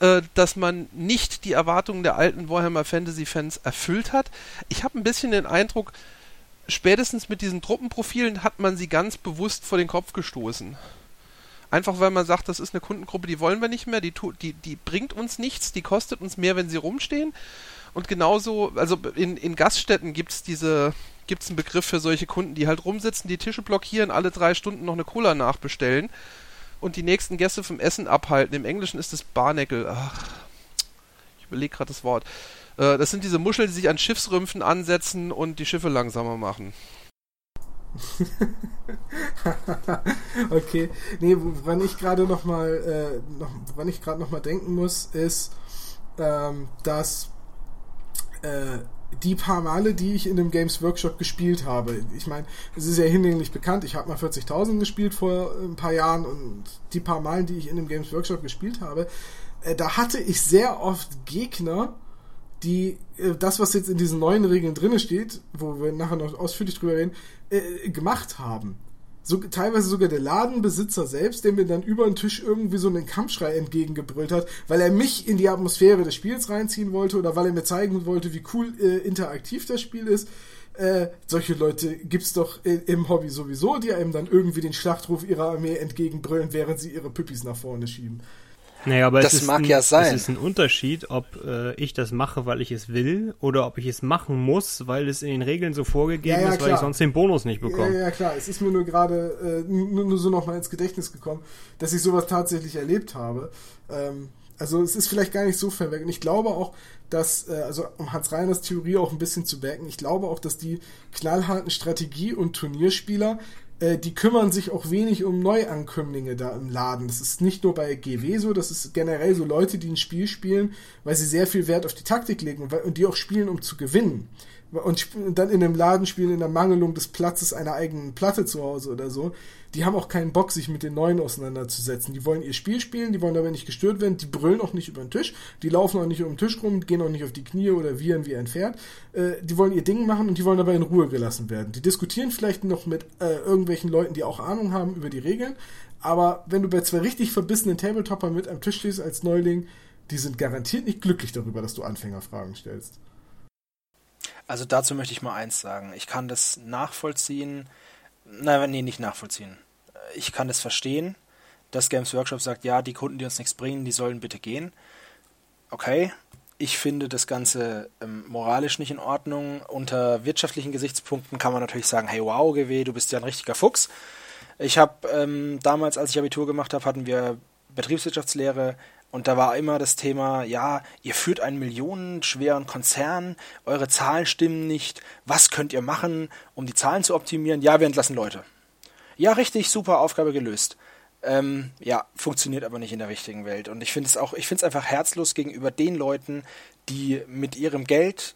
äh, dass man nicht die Erwartungen der alten Warhammer Fantasy Fans erfüllt hat. Ich habe ein bisschen den Eindruck, spätestens mit diesen Truppenprofilen hat man sie ganz bewusst vor den Kopf gestoßen. Einfach weil man sagt, das ist eine Kundengruppe, die wollen wir nicht mehr, die, die, die bringt uns nichts, die kostet uns mehr, wenn sie rumstehen. Und genauso, also in, in Gaststätten gibt es diese, gibt es einen Begriff für solche Kunden, die halt rumsitzen, die Tische blockieren, alle drei Stunden noch eine Cola nachbestellen und die nächsten Gäste vom Essen abhalten. Im Englischen ist es Barneckel. Ach, ich überlege gerade das Wort. Äh, das sind diese Muscheln, die sich an Schiffsrümpfen ansetzen und die Schiffe langsamer machen. okay. Nee, woran ich gerade noch mal, äh, noch, woran ich gerade noch mal denken muss, ist, ähm, dass äh, die paar Male, die ich in dem Games Workshop gespielt habe, ich meine, es ist ja hinlänglich bekannt, ich habe mal 40.000 gespielt vor ein paar Jahren und die paar Malen, die ich in dem Games Workshop gespielt habe, äh, da hatte ich sehr oft Gegner, die äh, das, was jetzt in diesen neuen Regeln drinne steht, wo wir nachher noch ausführlich drüber reden, äh, gemacht haben. So, teilweise sogar der Ladenbesitzer selbst, der mir dann über den Tisch irgendwie so einen Kampfschrei entgegengebrüllt hat, weil er mich in die Atmosphäre des Spiels reinziehen wollte oder weil er mir zeigen wollte, wie cool äh, interaktiv das Spiel ist. Äh, solche Leute gibt's doch äh, im Hobby sowieso, die einem dann irgendwie den Schlachtruf ihrer Armee entgegenbrüllen, während sie ihre Püppis nach vorne schieben. Naja, aber das es ist mag ein, ja sein. Es ist ein Unterschied, ob äh, ich das mache, weil ich es will, oder ob ich es machen muss, weil es in den Regeln so vorgegeben ja, ja, ist, weil ich sonst den Bonus nicht bekomme. Ja, ja, klar. Es ist mir nur gerade äh, nur, nur, so nochmal ins Gedächtnis gekommen, dass ich sowas tatsächlich erlebt habe. Ähm, also es ist vielleicht gar nicht so verwirrend. Und ich glaube auch, dass, äh, also um Hans Reiners Theorie auch ein bisschen zu backen, ich glaube auch, dass die knallharten Strategie- und Turnierspieler äh, die kümmern sich auch wenig um Neuankömmlinge da im Laden. Das ist nicht nur bei GW so, das ist generell so Leute, die ein Spiel spielen, weil sie sehr viel Wert auf die Taktik legen und, und die auch spielen, um zu gewinnen. und dann in einem Laden spielen in der Mangelung des Platzes einer eigenen Platte zu Hause oder so, die haben auch keinen Bock, sich mit den Neuen auseinanderzusetzen. Die wollen ihr Spiel spielen, die wollen dabei nicht gestört werden, die brüllen auch nicht über den Tisch, die laufen auch nicht um den Tisch rum, gehen auch nicht auf die Knie oder wiehern wie ein Pferd. Äh, die wollen ihr Ding machen und die wollen dabei in Ruhe gelassen werden. Die diskutieren vielleicht noch mit äh, irgendwelchen Leuten, die auch Ahnung haben über die Regeln, aber wenn du bei zwei richtig verbissenen Tabletopper mit am Tisch stehst als Neuling, die sind garantiert nicht glücklich darüber, dass du Anfängerfragen stellst. Also dazu möchte ich mal eins sagen. Ich kann das nachvollziehen. Nein, nee, nicht nachvollziehen. Ich kann das verstehen, dass Games Workshop sagt, ja, die Kunden, die uns nichts bringen, die sollen bitte gehen. Okay. Ich finde das Ganze ähm, moralisch nicht in Ordnung. Unter wirtschaftlichen Gesichtspunkten kann man natürlich sagen, hey wow, GW, du bist ja ein richtiger Fuchs. Ich habe ähm, damals, als ich Abitur gemacht habe, hatten wir Betriebswirtschaftslehre und da war immer das Thema, ja, ihr führt einen millionenschweren Konzern, eure Zahlen stimmen nicht, was könnt ihr machen, um die Zahlen zu optimieren? Ja, wir entlassen Leute. Ja, richtig, super Aufgabe gelöst. Ähm, ja, funktioniert aber nicht in der richtigen Welt. Und ich finde es auch, ich finde es einfach herzlos gegenüber den Leuten, die mit ihrem Geld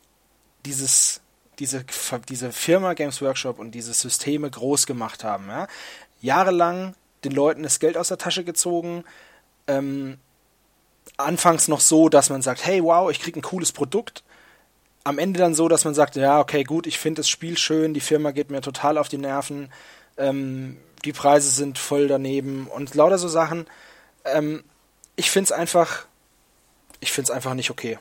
dieses, diese, diese Firma Games Workshop und diese Systeme groß gemacht haben. Ja? Jahrelang den Leuten das Geld aus der Tasche gezogen, ähm, anfangs noch so, dass man sagt, hey, wow, ich krieg ein cooles Produkt. Am Ende dann so, dass man sagt, ja, okay, gut, ich finde das Spiel schön, die Firma geht mir total auf die Nerven, ähm, die Preise sind voll daneben und lauter so Sachen. Ähm, ich finde es einfach, ich finde einfach nicht okay.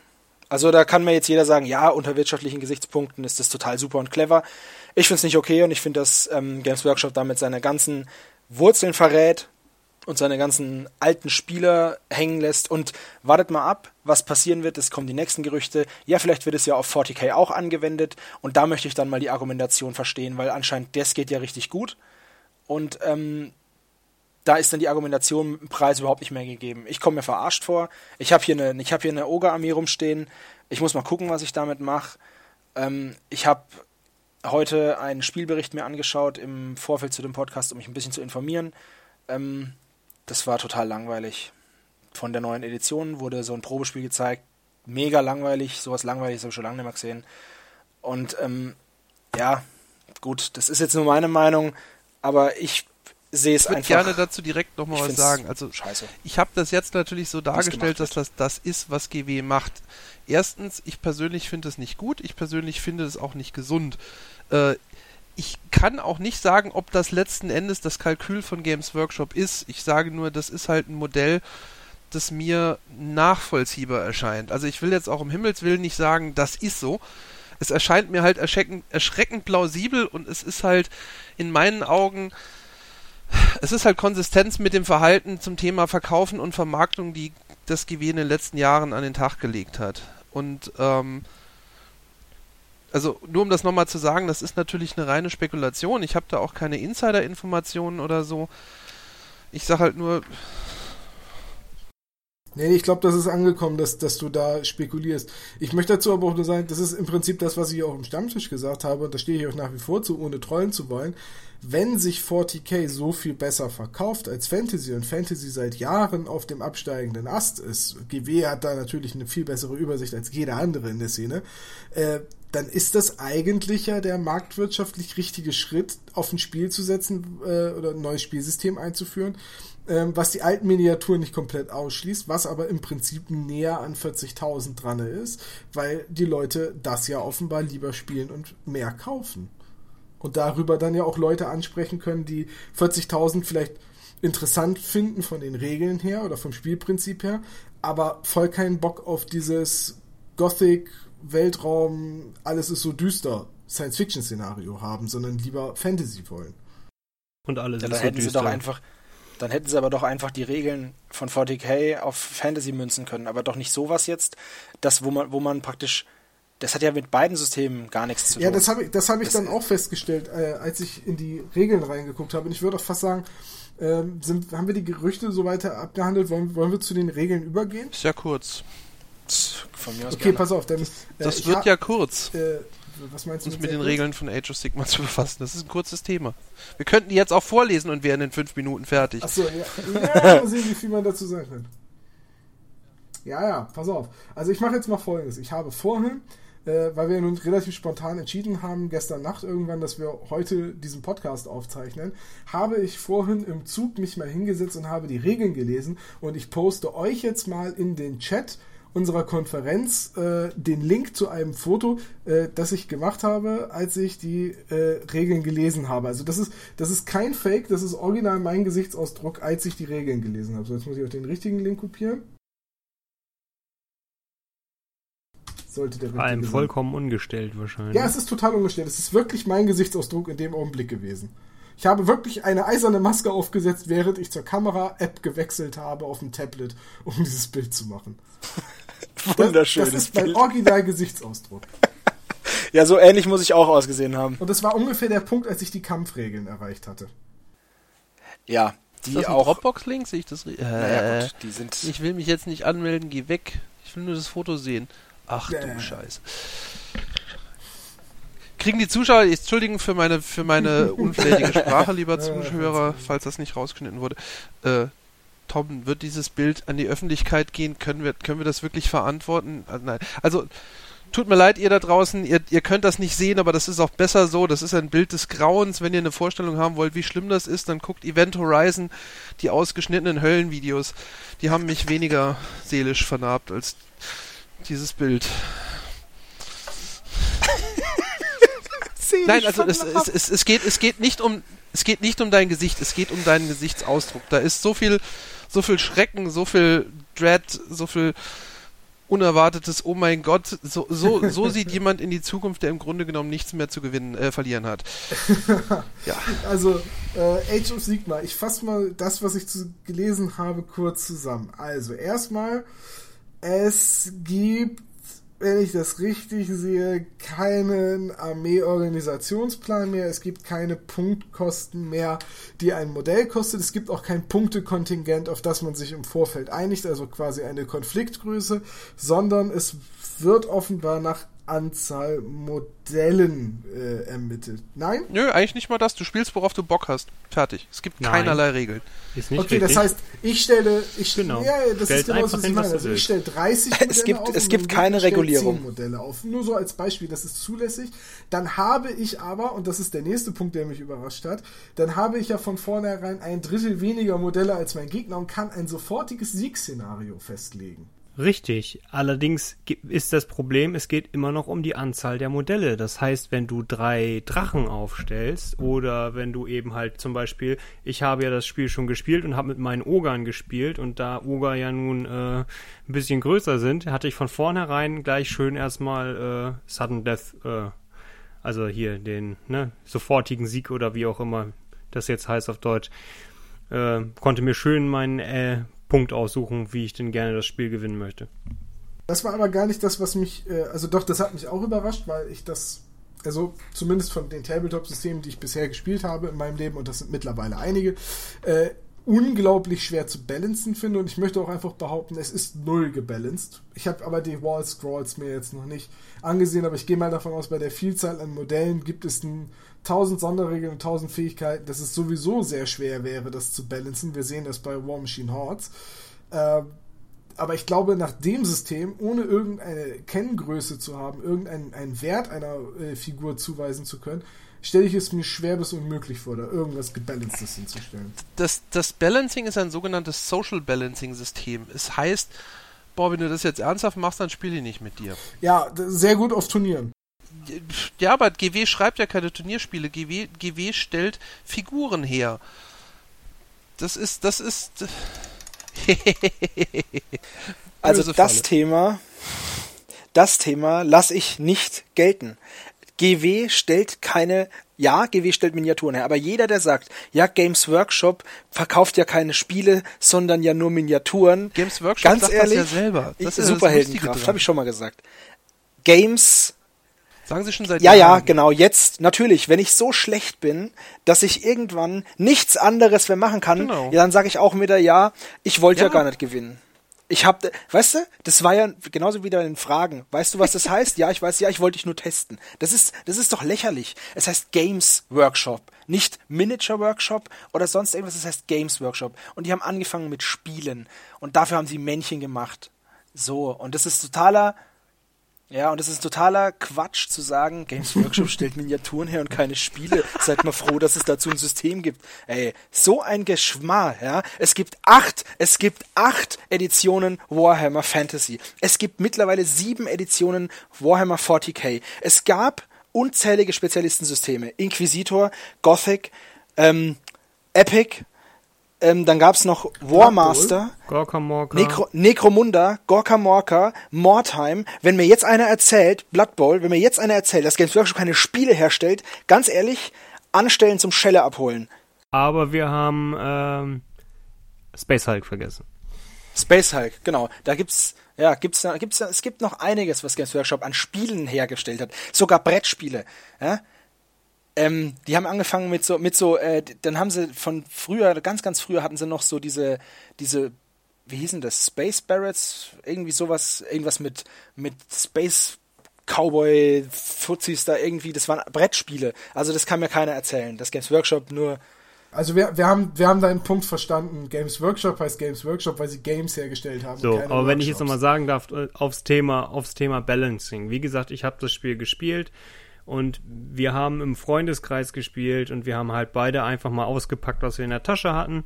Also da kann mir jetzt jeder sagen, ja, unter wirtschaftlichen Gesichtspunkten ist das total super und clever. Ich finde es nicht okay und ich finde, dass ähm, Games Workshop damit seine ganzen Wurzeln verrät, und seine ganzen alten Spieler hängen lässt und wartet mal ab, was passieren wird. Es kommen die nächsten Gerüchte. Ja, vielleicht wird es ja auf 40k auch angewendet und da möchte ich dann mal die Argumentation verstehen, weil anscheinend das geht ja richtig gut und ähm, da ist dann die Argumentation mit dem Preis überhaupt nicht mehr gegeben. Ich komme mir verarscht vor. Ich habe hier eine, ich eine Ogre-Armee rumstehen. Ich muss mal gucken, was ich damit mache. Ähm, ich habe heute einen Spielbericht mir angeschaut im Vorfeld zu dem Podcast, um mich ein bisschen zu informieren. Ähm, das war total langweilig. Von der neuen Edition wurde so ein Probespiel gezeigt. Mega langweilig. Sowas langweiliges habe ich schon lange nicht mehr gesehen. Und ähm, ja, gut, das ist jetzt nur meine Meinung, aber ich sehe es einfach. Ich würde gerne dazu direkt nochmal was sagen. Also, scheiße. ich habe das jetzt natürlich so dargestellt, dass das das ist, was GW macht. Erstens, ich persönlich finde es nicht gut. Ich persönlich finde es auch nicht gesund. Äh, ich kann auch nicht sagen, ob das letzten Endes das Kalkül von Games Workshop ist. Ich sage nur, das ist halt ein Modell, das mir nachvollziehbar erscheint. Also ich will jetzt auch im Himmelswillen nicht sagen, das ist so. Es erscheint mir halt erschreckend, erschreckend plausibel und es ist halt in meinen Augen, es ist halt Konsistenz mit dem Verhalten zum Thema Verkaufen und Vermarktung, die das GW in den letzten Jahren an den Tag gelegt hat. Und ähm, also nur um das nochmal zu sagen, das ist natürlich eine reine Spekulation. Ich habe da auch keine Insider-Informationen oder so. Ich sage halt nur. Nee, ich glaube, das ist angekommen, dass, dass du da spekulierst. Ich möchte dazu aber auch nur sagen, das ist im Prinzip das, was ich auch im Stammtisch gesagt habe, und da stehe ich auch nach wie vor zu, ohne trollen zu wollen. Wenn sich 40k so viel besser verkauft als Fantasy und Fantasy seit Jahren auf dem absteigenden Ast ist, GW hat da natürlich eine viel bessere Übersicht als jeder andere in der Szene, äh, dann ist das eigentlich ja der marktwirtschaftlich richtige Schritt, auf ein Spiel zu setzen äh, oder ein neues Spielsystem einzuführen, ähm, was die alten Miniaturen nicht komplett ausschließt, was aber im Prinzip näher an 40.000 dran ist, weil die Leute das ja offenbar lieber spielen und mehr kaufen. Und darüber dann ja auch Leute ansprechen können, die 40.000 vielleicht interessant finden von den Regeln her oder vom Spielprinzip her, aber voll keinen Bock auf dieses Gothic Weltraum, alles ist so düster, Science-Fiction-Szenario haben, sondern lieber Fantasy wollen. Und alles ja, ist so hätten düster. sie doch einfach, dann hätten sie aber doch einfach die Regeln von 40k auf Fantasy münzen können, aber doch nicht sowas jetzt, das wo man, wo man praktisch das hat ja mit beiden Systemen gar nichts zu tun. Ja, das habe ich, das hab ich das dann auch festgestellt, äh, als ich in die Regeln reingeguckt habe. Und ich würde auch fast sagen, ähm, sind, haben wir die Gerüchte so weiter abgehandelt? Wollen, wollen wir zu den Regeln übergehen? Sehr kurz. Von mir aus okay, gerne. pass auf. Dann, äh, das wird ja kurz. Äh, was meinst du uns mit, den Regeln von Age of Sigma zu befassen. Das ist ein kurzes Thema. Wir könnten die jetzt auch vorlesen und wären in fünf Minuten fertig. Achso, ja. ja mal sehen, wie viel man dazu sagen kann. Ja, ja, pass auf. Also ich mache jetzt mal folgendes. Ich habe vorhin äh, weil wir nun relativ spontan entschieden haben, gestern Nacht irgendwann, dass wir heute diesen Podcast aufzeichnen, habe ich vorhin im Zug mich mal hingesetzt und habe die Regeln gelesen und ich poste euch jetzt mal in den Chat unserer Konferenz äh, den Link zu einem Foto, äh, das ich gemacht habe, als ich die äh, Regeln gelesen habe. Also das ist, das ist kein Fake, das ist original mein Gesichtsausdruck, als ich die Regeln gelesen habe. So, jetzt muss ich auch den richtigen Link kopieren. Sollte der Allem vollkommen ungestellt wahrscheinlich. Ja, es ist total ungestellt. Es ist wirklich mein Gesichtsausdruck in dem Augenblick gewesen. Ich habe wirklich eine eiserne Maske aufgesetzt, während ich zur Kamera-App gewechselt habe auf dem Tablet, um dieses Bild zu machen. Wunderschön. Das, das ist mein Original-Gesichtsausdruck. ja, so ähnlich muss ich auch ausgesehen haben. Und das war ungefähr der Punkt, als ich die Kampfregeln erreicht hatte. Ja, die ist das auch. Dropbox-Link sehe ich das. Äh, naja, gut, die sind. Ich will mich jetzt nicht anmelden, geh weg. Ich will nur das Foto sehen. Ach ja, du Scheiße. Kriegen die Zuschauer, entschuldigen für meine, für meine unflätige Sprache, lieber Zuhörer, falls das nicht rausgeschnitten wurde. Äh, Tom, wird dieses Bild an die Öffentlichkeit gehen? Können wir, können wir das wirklich verantworten? Also, nein. Also, tut mir leid, ihr da draußen, ihr, ihr könnt das nicht sehen, aber das ist auch besser so. Das ist ein Bild des Grauens. Wenn ihr eine Vorstellung haben wollt, wie schlimm das ist, dann guckt Event Horizon, die ausgeschnittenen Höllenvideos. Die haben mich weniger seelisch vernarbt als dieses Bild. Nein, also es, es, es, es, geht, es geht nicht um es geht nicht um dein Gesicht, es geht um deinen Gesichtsausdruck. Da ist so viel so viel Schrecken, so viel Dread, so viel unerwartetes, oh mein Gott, so, so, so sieht jemand in die Zukunft, der im Grunde genommen nichts mehr zu gewinnen, äh, verlieren hat. ja. Also, äh, Age of Sigma, ich fasse mal das, was ich zu, gelesen habe, kurz zusammen. Also, erstmal, es gibt wenn ich das richtig sehe, keinen Armeeorganisationsplan mehr. Es gibt keine Punktkosten mehr, die ein Modell kostet. Es gibt auch kein Punktekontingent, auf das man sich im Vorfeld einigt, also quasi eine Konfliktgröße, sondern es wird offenbar nach Anzahl Modellen äh, ermittelt. Nein? Nö, eigentlich nicht mal das. Du spielst, worauf du Bock hast. Fertig. Es gibt Nein. keinerlei Regeln. Ist nicht okay, richtig. das heißt, ich stelle, ich genau. Ja, das Stellt ist genau was ich meine. Also ich stelle 30 Modelle es gibt, auf es gibt keine Regulierung. 10 Modelle auf. Nur so als Beispiel, das ist zulässig. Dann habe ich aber, und das ist der nächste Punkt, der mich überrascht hat, dann habe ich ja von vornherein ein Drittel weniger Modelle als mein Gegner und kann ein sofortiges Siegsszenario festlegen. Richtig. Allerdings ist das Problem, es geht immer noch um die Anzahl der Modelle. Das heißt, wenn du drei Drachen aufstellst oder wenn du eben halt zum Beispiel, ich habe ja das Spiel schon gespielt und habe mit meinen Ogern gespielt und da Oger ja nun äh, ein bisschen größer sind, hatte ich von vornherein gleich schön erstmal äh, Sudden Death, äh, also hier den ne, sofortigen Sieg oder wie auch immer das jetzt heißt auf Deutsch, äh, konnte mir schön meinen äh, Punkt aussuchen, wie ich denn gerne das Spiel gewinnen möchte. Das war aber gar nicht das, was mich, äh, also doch, das hat mich auch überrascht, weil ich das, also zumindest von den Tabletop-Systemen, die ich bisher gespielt habe in meinem Leben, und das sind mittlerweile einige, äh, unglaublich schwer zu balancen finde und ich möchte auch einfach behaupten, es ist null gebalanced. Ich habe aber die Wall Scrolls mir jetzt noch nicht angesehen, aber ich gehe mal davon aus, bei der Vielzahl an Modellen gibt es ein, tausend Sonderregeln und tausend Fähigkeiten, dass es sowieso sehr schwer wäre, das zu balancen. Wir sehen das bei War Machine Hordes. Äh, aber ich glaube, nach dem System, ohne irgendeine Kenngröße zu haben, irgendeinen Wert einer äh, Figur zuweisen zu können, stelle ich es mir schwer bis unmöglich vor, da irgendwas Gebalancedes hinzustellen. Das, das Balancing ist ein sogenanntes Social Balancing System. Es heißt, boah, wenn du das jetzt ernsthaft machst, dann spiele ich nicht mit dir. Ja, sehr gut auf Turnieren. Ja, aber GW schreibt ja keine Turnierspiele. GW, GW stellt Figuren her. Das ist, das ist. also das Falle. Thema, das Thema lasse ich nicht gelten. GW stellt keine, ja, GW stellt Miniaturen her, aber jeder, der sagt, ja, Games Workshop verkauft ja keine Spiele, sondern ja nur Miniaturen. Games Workshop ganz ehrlich, das ja selber. Das ist Superheldenkraft, habe ich schon mal gesagt. Games Sagen Sie schon seit Ja, Jahren. ja, genau. Jetzt, natürlich, wenn ich so schlecht bin, dass ich irgendwann nichts anderes mehr machen kann, genau. ja, dann sage ich auch wieder, ja, ich wollte ja. ja gar nicht gewinnen. Ich hab, weißt du, das war ja genauso wie den Fragen. Weißt du, was das heißt? Ja, ich weiß, ja, ich wollte dich nur testen. Das ist, das ist doch lächerlich. Es heißt Games Workshop, nicht Miniature Workshop oder sonst irgendwas. Es heißt Games Workshop. Und die haben angefangen mit Spielen. Und dafür haben sie Männchen gemacht. So. Und das ist totaler Ja, und es ist totaler Quatsch zu sagen, Games Workshop stellt Miniaturen her und keine Spiele. Seid mal froh, dass es dazu ein System gibt. Ey, so ein Geschmal, ja. Es gibt acht, es gibt acht Editionen Warhammer Fantasy. Es gibt mittlerweile sieben Editionen Warhammer 40k. Es gab unzählige Spezialistensysteme. Inquisitor, Gothic, ähm, Epic, ähm, dann gab's noch Warmaster, Gorka Morka. Necro Necromunda, Gorka Morka, Mordheim. Wenn mir jetzt einer erzählt, Blood Bowl, wenn mir jetzt einer erzählt, dass Games Workshop keine Spiele herstellt, ganz ehrlich, anstellen zum Schelle abholen. Aber wir haben ähm, Space Hulk vergessen. Space Hulk, genau. Da gibt's, ja, gibt's, da- gibt's, es gibt noch einiges, was Games Workshop an Spielen hergestellt hat. Sogar Brettspiele, ja. Ähm, die haben angefangen mit so, mit so, äh, dann haben sie von früher, ganz, ganz früher hatten sie noch so diese, diese, wie hießen das, Space Barretts, irgendwie sowas, irgendwas mit, mit Space Cowboy, Fuzis da irgendwie, das waren Brettspiele. Also das kann mir keiner erzählen, dass Games Workshop nur, Also wir, wir, haben, wir haben deinen Punkt verstanden. Games Workshop heißt Games Workshop, weil sie Games hergestellt haben. So, keine aber wenn ich jetzt Workshops. nochmal sagen darf, äh, aufs Thema, aufs Thema Balancing. Wie gesagt, ich habe das Spiel gespielt und wir haben im Freundeskreis gespielt und wir haben halt beide einfach mal ausgepackt, was wir in der Tasche hatten.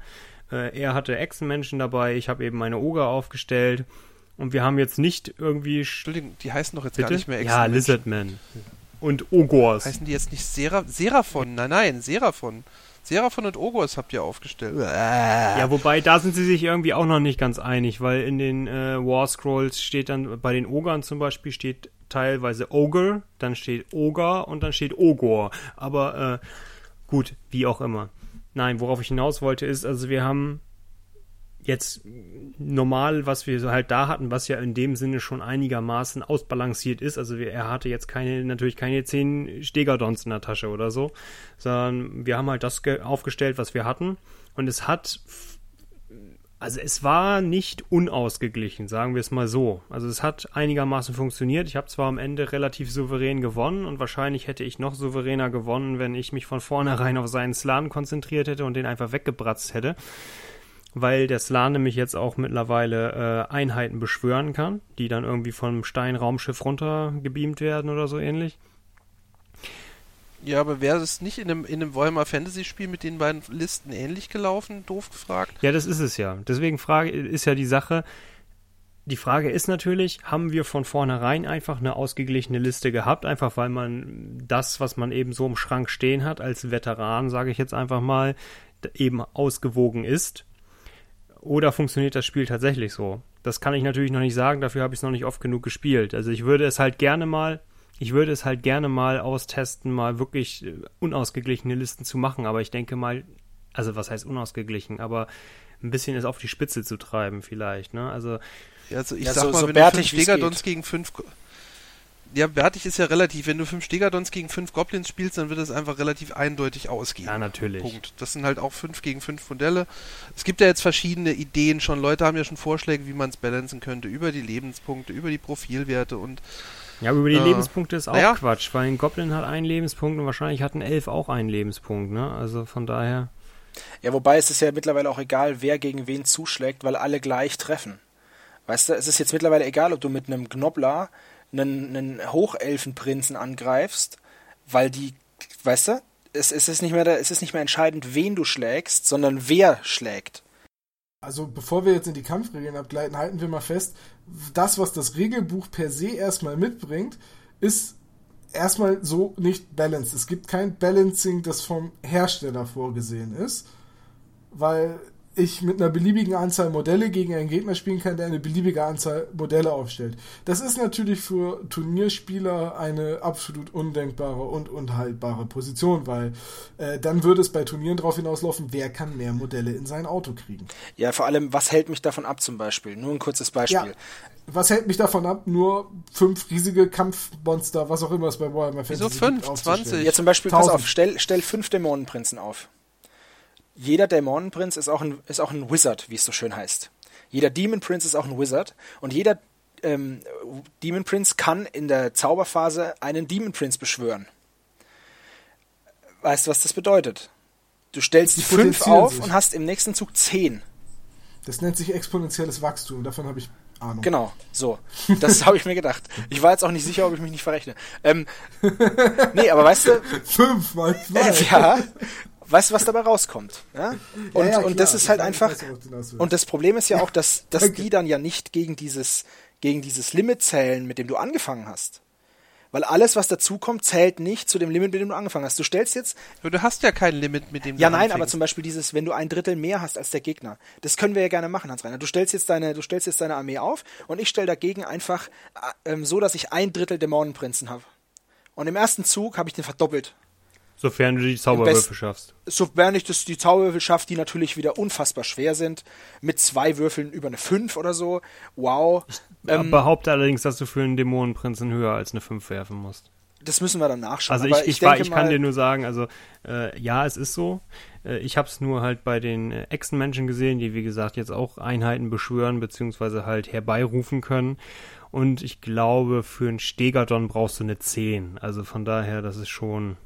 Äh, er hatte Echsenmenschen dabei, ich habe eben meine Oger aufgestellt und wir haben jetzt nicht irgendwie... sch- Entschuldigung, die heißen doch jetzt Bitte? gar nicht mehr ja, Echsenmenschen. Lizardman. Und Ogors. Heißen die jetzt nicht Sera Seraphon? Nein, nein, Seraphon. Seraphon und Ogos habt ihr aufgestellt. Ja, wobei da sind sie sich irgendwie auch noch nicht ganz einig, weil in den äh, War Scrolls steht dann, bei den Ogern zum Beispiel steht teilweise Ogre, dann steht Oger und dann steht Ogor. Aber äh, gut, wie auch immer. Nein, worauf ich hinaus wollte ist, also wir haben jetzt normal, was wir so halt da hatten, was ja in dem Sinne schon einigermaßen ausbalanciert ist. Also wir, er hatte jetzt keine, natürlich keine zehn Stegerdons in der Tasche oder so, sondern wir haben halt das ge- aufgestellt, was wir hatten. Und es hat, also es war nicht unausgeglichen, sagen wir es mal so. Also es hat einigermaßen funktioniert. Ich habe zwar am Ende relativ souverän gewonnen und wahrscheinlich hätte ich noch souveräner gewonnen, wenn ich mich von vornherein auf seinen Slan konzentriert hätte und den einfach weggebratzt hätte weil der Slan nämlich jetzt auch mittlerweile äh, Einheiten beschwören kann, die dann irgendwie vom Steinraumschiff runtergebeamt werden oder so ähnlich. Ja, aber wäre es nicht in einem, in einem Warhammer Fantasy Spiel mit den beiden Listen ähnlich gelaufen? Doof gefragt. Ja, das ist es ja. Deswegen frage, ist ja die Sache, die Frage ist natürlich, haben wir von vornherein einfach eine ausgeglichene Liste gehabt, einfach weil man das, was man eben so im Schrank stehen hat, als Veteran, sage ich jetzt einfach mal, eben ausgewogen ist? Oder funktioniert das Spiel tatsächlich so? Das kann ich natürlich noch nicht sagen, dafür habe ich es noch nicht oft genug gespielt. Also ich würde es halt gerne mal, ich würde es halt gerne mal austesten, mal wirklich äh, unausgeglichene Listen zu machen, aber ich denke mal, also was heißt unausgeglichen, aber ein bisschen es auf die Spitze zu treiben vielleicht, ne? Also Ja, also ich Ja, sag so- mal, so wenn du fünf geht. gegen fünf... Ja, bärtig ist ja relativ. Wenn du fünf Stegadons gegen fünf Goblins spielst, dann wird es einfach relativ eindeutig ausgehen. ja, natürlich. Punkt. Das sind halt auch fünf gegen fünf Modelle. Es gibt ja jetzt verschiedene Ideen schon. Leute haben ja schon Vorschläge, wie man es balancen könnte. Über die Lebenspunkte, über die Profilwerte und Ja, aber über die Äh, Lebenspunkte ist auch naja. Quatsch, weil ein Goblin hat einen Lebenspunkt und wahrscheinlich hat ein Elf auch einen Lebenspunkt, ne? Also von daher. Ja, wobei es ist ja mittlerweile auch egal, wer gegen wen zuschlägt, weil alle gleich treffen. Weißt du, es ist jetzt mittlerweile egal, ob du mit einem Gnobler einen, einen Hochelfenprinzen angreifst, weil die, weißt du, es, es, ist nicht mehr, es ist nicht mehr entscheidend, wen du schlägst, sondern wer schlägt. Also bevor wir jetzt in die Kampfregeln abgleiten, halten wir mal fest, das, was das Regelbuch per se erstmal mitbringt, ist erstmal so nicht balanced. Es gibt kein Balancing, das vom Hersteller vorgesehen ist, weil ich mit einer beliebigen Anzahl Modelle gegen einen Gegner spielen kann, der eine beliebige Anzahl Modelle aufstellt. Das ist natürlich für Turnierspieler eine absolut undenkbare und unhaltbare Position, weil äh, dann würde es bei Turnieren darauf hinauslaufen, wer kann mehr Modelle in sein Auto kriegen. Ja, vor allem, was hält mich davon ab zum Beispiel? Nur ein kurzes Beispiel. Ja. Was hält mich davon ab, nur fünf riesige Kampfmonster, was auch immer es bei Warhammer Wieso Fantasy fünf? gibt, aufzustellen? 20? Ja, zum Beispiel, pass 1000. auf, stell, stell fünf Dämonenprinzen auf. Jeder Dämonenprinz ist auch, ein, ist auch ein Wizard, wie es so schön heißt. Jeder Demon Prince ist auch ein Wizard. Und jeder ähm, Demon Prince kann in der Zauberphase einen Demon Prince beschwören. Weißt du, was das bedeutet? Du stellst Die fünf auf sich. und hast im nächsten Zug zehn. Das nennt sich exponentielles Wachstum. Davon habe ich Ahnung. Genau, so. Das habe ich mir gedacht. Ich war jetzt auch nicht sicher, ob ich mich nicht verrechne. Ähm, nee, aber weißt du, Fünf mal zwei. äh, ja, weißt du, was dabei rauskommt? Ja? Und, Ja, ja, und das ist halt einfach, und das Problem ist ja auch, dass, dass die dann ja nicht gegen dieses, gegen dieses Limit zählen, mit dem du angefangen hast. Weil alles, was dazukommt, zählt nicht zu dem Limit, mit dem du angefangen hast. Du stellst jetzt, Aber Du hast ja kein Limit mit dem ja du nein, aber anfängst. zum Beispiel dieses, wenn du ein Drittel mehr hast als der Gegner, das können wir ja gerne machen, Hans-Reiner. Du stellst jetzt deine, du stellst jetzt deine Armee auf und ich stelle dagegen einfach äh, ähm, so, dass ich ein Drittel Dämonenprinzen habe. Und im ersten Zug habe ich den verdoppelt. Sofern du die Zauberwürfel schaffst. Sofern ich das, die Zauberwürfel schaffe, die natürlich wieder unfassbar schwer sind, mit zwei Würfeln über eine 5 oder so. Wow. Ähm, Behaupte allerdings, dass du für einen Dämonenprinzen höher als eine 5 werfen musst. das müssen wir dann nachschauen. Also ich, Aber ich, war, ich kann mal- dir nur sagen, also äh, ja, es ist so. Äh, ich habe es nur halt bei den äh, Echsenmenschen gesehen, die wie gesagt jetzt auch Einheiten beschwören beziehungsweise halt herbeirufen können. Und ich glaube, für einen Stegadon brauchst du eine 10. Also von daher, das ist schon.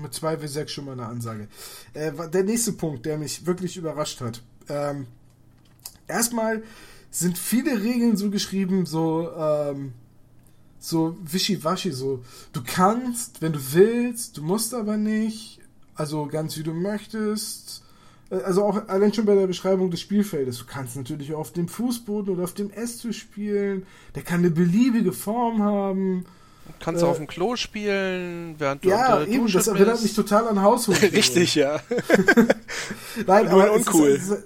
Mit 2 W6 schon mal eine Ansage. Äh, der nächste Punkt, der mich wirklich überrascht hat. Ähm, erstmal sind viele Regeln so geschrieben, so, ähm, so wischiwaschi, so, du kannst, wenn du willst, du musst aber nicht, also ganz wie du möchtest. Äh, Also auch allein schon bei der Beschreibung des Spielfeldes. Du kannst natürlich auch auf dem Fußboden oder auf dem Esstisch spielen. Der kann eine beliebige Form haben. Kannst du äh, auf dem Klo spielen, während du Ja, unter der eben, Dusche das erinnert bist. mich total an Haushof. Richtig, ja. Nein, Nur aber uncool. Es ist,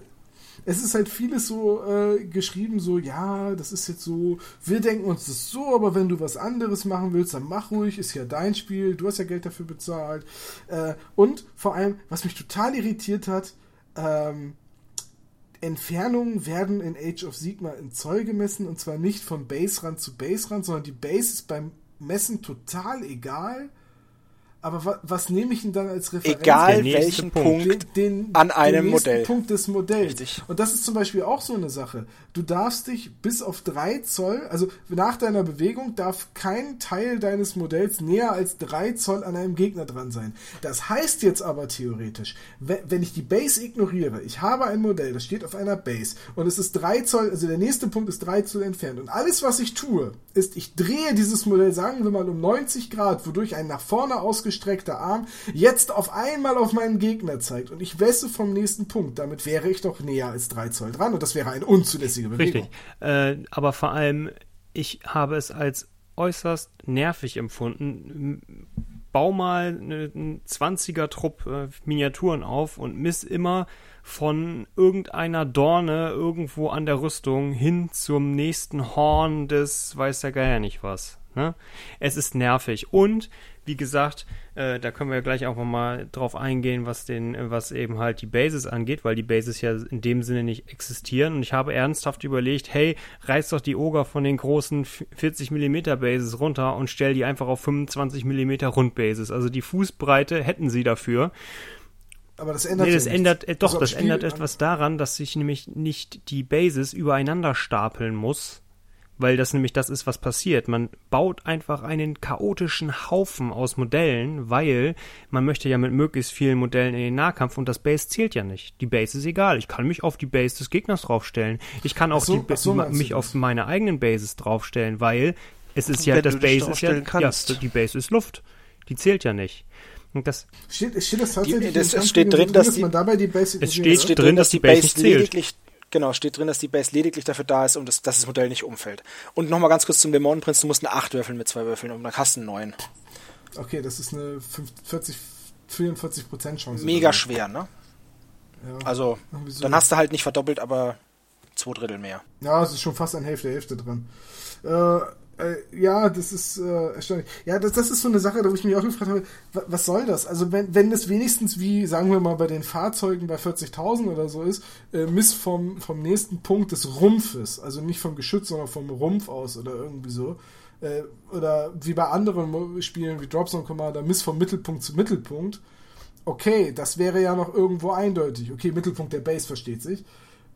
es ist halt vieles so äh, geschrieben, so, ja, das ist jetzt so, wir denken uns das so, aber wenn du was anderes machen willst, dann mach ruhig, ist ja dein Spiel, du hast ja Geld dafür bezahlt. Äh, und vor allem, was mich total irritiert hat, ähm, Entfernungen werden in Age of Sigma in Zoll gemessen und zwar nicht von Baserand zu Baserand, sondern die Base ist beim Messen total egal. Aber wa was nehme ich denn dann als Referenz? Egal welchen Punkt. Punkt. den, An einem den Modell. Punkt des Modells. Richtig. Und das ist zum Beispiel auch so eine Sache. Du darfst dich bis auf drei Zoll, also nach deiner Bewegung darf kein Teil deines Modells näher als drei Zoll an einem Gegner dran sein. Das heißt jetzt aber theoretisch, wenn, ich die Base ignoriere, ich habe ein Modell, das steht auf einer Base und es ist drei Zoll, also der nächste Punkt ist drei Zoll entfernt und alles, was ich tue, ist, ich drehe dieses Modell, sagen wir mal um 90 Grad, wodurch ein nach vorne ausgestreckter Arm jetzt auf einmal auf meinen Gegner zeigt und ich wesse vom nächsten Punkt. Damit wäre ich doch näher als 3 Zoll dran und das wäre eine unzulässige Bewegung. Richtig. Äh, aber vor allem, ich habe es als äußerst nervig empfunden. Bau mal ne, einen 20er-Trupp äh, Miniaturen auf und miss immer von irgendeiner Dorne irgendwo an der Rüstung hin zum nächsten Horn des weiß der Geier nicht was. Ne? Es ist nervig. Und wie gesagt, äh, da können wir ja gleich auch mal drauf eingehen, was den, was eben halt die Bases angeht, weil die Bases ja in dem Sinne nicht existieren. Und ich habe ernsthaft überlegt, hey, reiß doch die Oger von den großen 40 mm Bases runter und stell die einfach auf 25 mm Rundbases. Also die Fußbreite hätten sie dafür. Aber das ändert Nee, das ändert, äh, doch, Also das ändert etwas daran, dass sich nämlich nicht die Bases übereinander stapeln muss, weil das nämlich das ist, was passiert. Man baut einfach einen chaotischen Haufen aus Modellen, weil man möchte ja mit möglichst vielen Modellen in den Nahkampf und das Base zählt ja nicht. Die Base ist egal. Ich kann mich auf die Base des Gegners draufstellen. Ich kann auch so, die, so mich auf meine eigenen Bases draufstellen, weil es ist ja, Wenn das Base ist ja, kannst. ja, die Base ist Luft. Die zählt ja nicht. Und das, Steht, steht das tatsächlich Die- das- es steht Kampfregeln drin, dass dass die- man dabei die Base Es steht steht drin, drin, dass die Base Base nicht zählt. lediglich genau steht drin, dass die Base lediglich dafür da ist, um das, dass das Modell nicht umfällt. Und nochmal ganz kurz zum Dämonenprinz: Du musst eine 8 würfeln mit zwei Würfeln und dann hast du einen 9. Okay, das ist eine 5 40, 44 Prozent Chance. Mega oder schwer, ne? Ja. Also so. dann hast du halt nicht verdoppelt, aber zwei Drittel mehr. Ja, es ist schon fast an Hälfte, Hälfte dran. Äh, äh, ja, das ist äh, erstaunlich. Ja, das, das ist so eine Sache, da wo ich mich auch gefragt habe, wa- was soll das? Also wenn, wenn das wenigstens wie, sagen wir mal, bei den Fahrzeugen bei 40.000 oder so ist, äh, misst vom, vom nächsten Punkt des Rumpfes, also nicht vom Geschütz, sondern vom Rumpf aus oder irgendwie so. Äh, oder wie bei anderen Spielen wie Dropzone Commander, misst vom Mittelpunkt zu Mittelpunkt. Okay, das wäre ja noch irgendwo eindeutig. Okay, Mittelpunkt der Base versteht sich.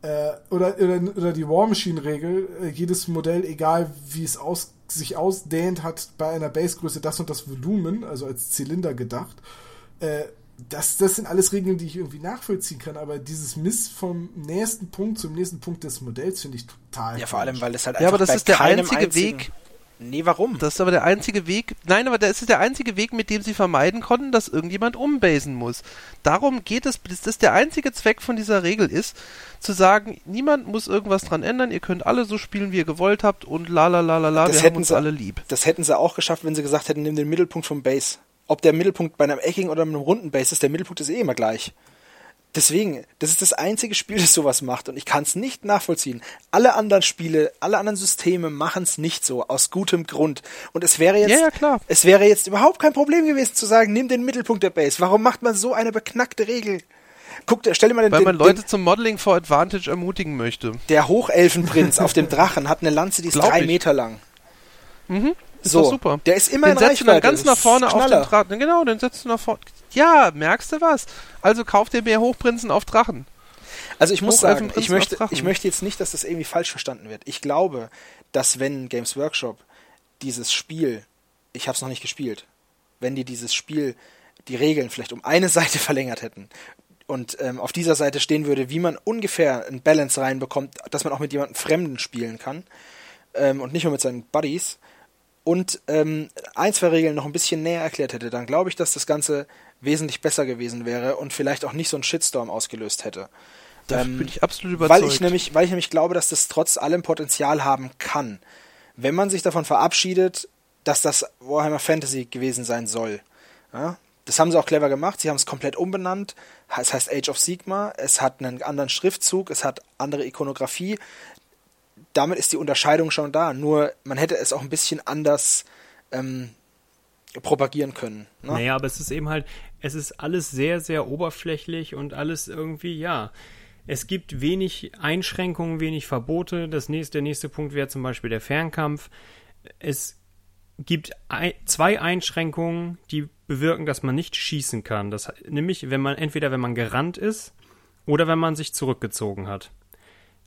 Äh, oder, oder, oder die War Machine Regel, äh, jedes Modell, egal wie es aus, sich ausdehnt, hat bei einer Basegröße das und das Volumen, also als Zylinder gedacht. Äh, das, das sind alles Regeln, die ich irgendwie nachvollziehen kann, aber dieses Miss vom nächsten Punkt zum nächsten Punkt des Modells finde ich total. Ja, vor allem, weil es halt einfach Ja, aber das ist der einzige einzigen, Weg, Nee, warum? Das ist aber der einzige Weg. Nein, aber das ist der einzige Weg, mit dem sie vermeiden konnten, dass irgendjemand umbasen muss. Darum geht es, dass das der einzige Zweck von dieser Regel ist, zu sagen, niemand muss irgendwas dran ändern, ihr könnt alle so spielen, wie ihr gewollt habt und la la la la la, das wir hätten haben uns sie, alle lieb. Das hätten sie auch geschafft, wenn sie gesagt hätten, nimm den Mittelpunkt vom Base. Ob der Mittelpunkt bei einem eckigen oder einem runden Base ist, der Mittelpunkt ist eh immer gleich. Deswegen, das ist das einzige Spiel, das sowas macht und ich kann es nicht nachvollziehen. Alle anderen Spiele, alle anderen Systeme machen es nicht so, aus gutem Grund. Und es wäre jetzt, ja, ja, klar. es wäre jetzt überhaupt kein Problem gewesen zu sagen, nimm den Mittelpunkt der Base. Warum macht man so eine beknackte Regel? Guck, stell dir mal den, Weil man den, Leute zum Modeling for Advantage ermutigen möchte. Der Hochelfenprinz auf dem Drachen hat eine Lanze, die ist Glaub drei ich. Meter lang. Mhm. Ist So, doch super. der ist immer den in setzt du dann Reichweite, ganz das nach vorne auf den Drachen. Genau, den setzt du nach vorne. Ja, merkst du was? Also kauf dir mehr Hochprinzen auf Drachen. Also ich muss sagen, ich möchte, ich möchte jetzt nicht, dass das irgendwie falsch verstanden wird. Ich glaube, dass wenn Games Workshop dieses Spiel, ich habe es noch nicht gespielt, wenn die dieses Spiel, die Regeln vielleicht um eine Seite verlängert hätten und ähm, auf dieser Seite stehen würde, wie man ungefähr ein Balance reinbekommt, dass man auch mit jemandem Fremden spielen kann ähm, und nicht nur mit seinen Buddies und ähm, ein, zwei Regeln noch ein bisschen näher erklärt hätte, dann glaube ich, dass das Ganze wesentlich besser gewesen wäre und vielleicht auch nicht so einen Shitstorm ausgelöst hätte. Da Ähm, bin ich absolut überzeugt. Weil ich nämlich, weil ich nämlich glaube, dass das trotz allem Potenzial haben kann, wenn man sich davon verabschiedet, dass das Warhammer Fantasy gewesen sein soll. Ja? Das haben sie auch clever gemacht. Sie haben es komplett umbenannt. Es heißt Age of Sigma. Es hat einen anderen Schriftzug. Es hat andere Ikonografie. Damit ist die Unterscheidung schon da. Nur man hätte es auch ein bisschen anders ähm, propagieren können. Ne? Naja, aber es ist eben halt, es ist alles sehr, sehr oberflächlich und alles irgendwie, ja. Es gibt wenig Einschränkungen, wenig Verbote. Das nächste, der nächste Punkt wäre zum Beispiel der Fernkampf. Es gibt ein, zwei Einschränkungen, die bewirken, dass man nicht schießen kann. Das, nämlich, wenn man entweder wenn man gerannt ist oder wenn man sich zurückgezogen hat.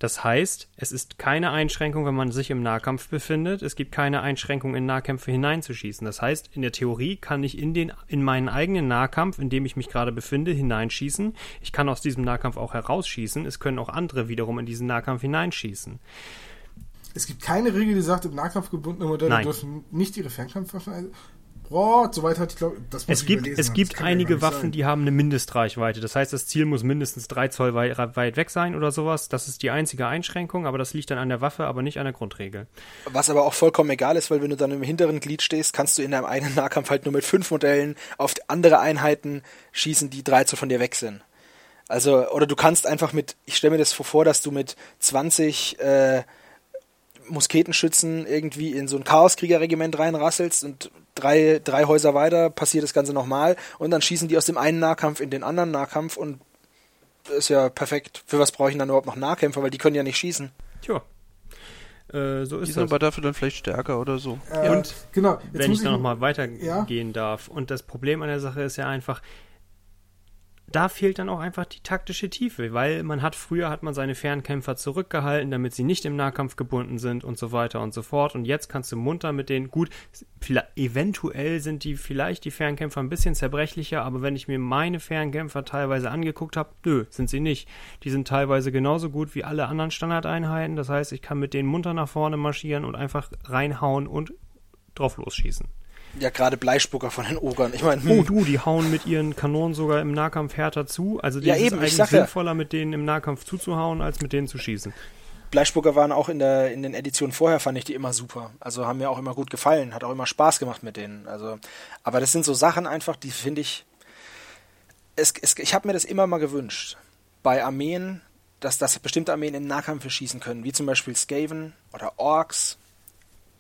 Das heißt, es ist keine Einschränkung, wenn man sich im Nahkampf befindet. Es gibt keine Einschränkung, in Nahkämpfe hineinzuschießen. Das heißt, in der Theorie kann ich in, den, in meinen eigenen Nahkampf, in dem ich mich gerade befinde, hineinschießen. Ich kann aus diesem Nahkampf auch herausschießen. Es können auch andere wiederum in diesen Nahkampf hineinschießen. Es gibt keine Regel, die sagt, im Nahkampf gebundene Modelle Nein. dürfen nicht ihre Fernkampfwaffen. Boah, soweit hatte ich glaube, das muss Es ich gibt, es haben. gibt einige Waffen, sein. die haben eine Mindestreichweite. Das heißt, das Ziel muss mindestens drei Zoll weit, weit weg sein oder sowas. Das ist die einzige Einschränkung, aber das liegt dann an der Waffe, aber nicht an der Grundregel. Was aber auch vollkommen egal ist, weil wenn du dann im hinteren Glied stehst, kannst du in deinem eigenen Nahkampf halt nur mit fünf Modellen auf andere Einheiten schießen, die 13 von dir weg sind. Also, oder du kannst einfach mit, ich stelle mir das vor, dass du mit 20 äh, Musketenschützen irgendwie in so ein Chaoskriegerregiment reinrasselst und drei, drei Häuser weiter passiert das Ganze nochmal und dann schießen die aus dem einen Nahkampf in den anderen Nahkampf und ist ja perfekt. Für was brauche ich denn dann überhaupt noch Nahkämpfer, weil die können ja nicht schießen. Tja. Äh, so Die ist sind das. aber dafür dann vielleicht stärker oder so. Äh, Und genau, jetzt wenn muss ich da nochmal weitergehen Ja. darf. Und das Problem an der Sache ist ja einfach, da fehlt dann auch einfach die taktische Tiefe, weil man hat früher hat man seine Fernkämpfer zurückgehalten, damit sie nicht im Nahkampf gebunden sind und so weiter und so fort. Und jetzt kannst du munter mit denen, gut, eventuell sind die vielleicht die Fernkämpfer ein bisschen zerbrechlicher, aber wenn ich mir meine Fernkämpfer teilweise angeguckt habe, nö, sind sie nicht. Die sind teilweise genauso gut wie alle anderen Standardeinheiten. Das heißt, ich kann mit denen munter nach vorne marschieren und einfach reinhauen und drauf losschießen. Ja, gerade Bleispucker von den Ogern. Ich meine, Oh du, die hauen mit ihren Kanonen sogar im Nahkampf härter zu. Also Ja, ist eben, ich eigentlich sag ja. sinnvoller, mit denen im Nahkampf zuzuhauen, als mit denen zu schießen. Bleispucker waren auch in, der, in den Editionen vorher, fand ich die immer super. Also haben mir auch immer gut gefallen, hat auch immer Spaß gemacht mit denen. Also, aber das sind so Sachen einfach, die finde ich. Es, es, ich habe mir das immer mal gewünscht. Bei Armeen, dass, dass bestimmte Armeen in Nahkämpfe schießen können, wie zum Beispiel Skaven oder Orks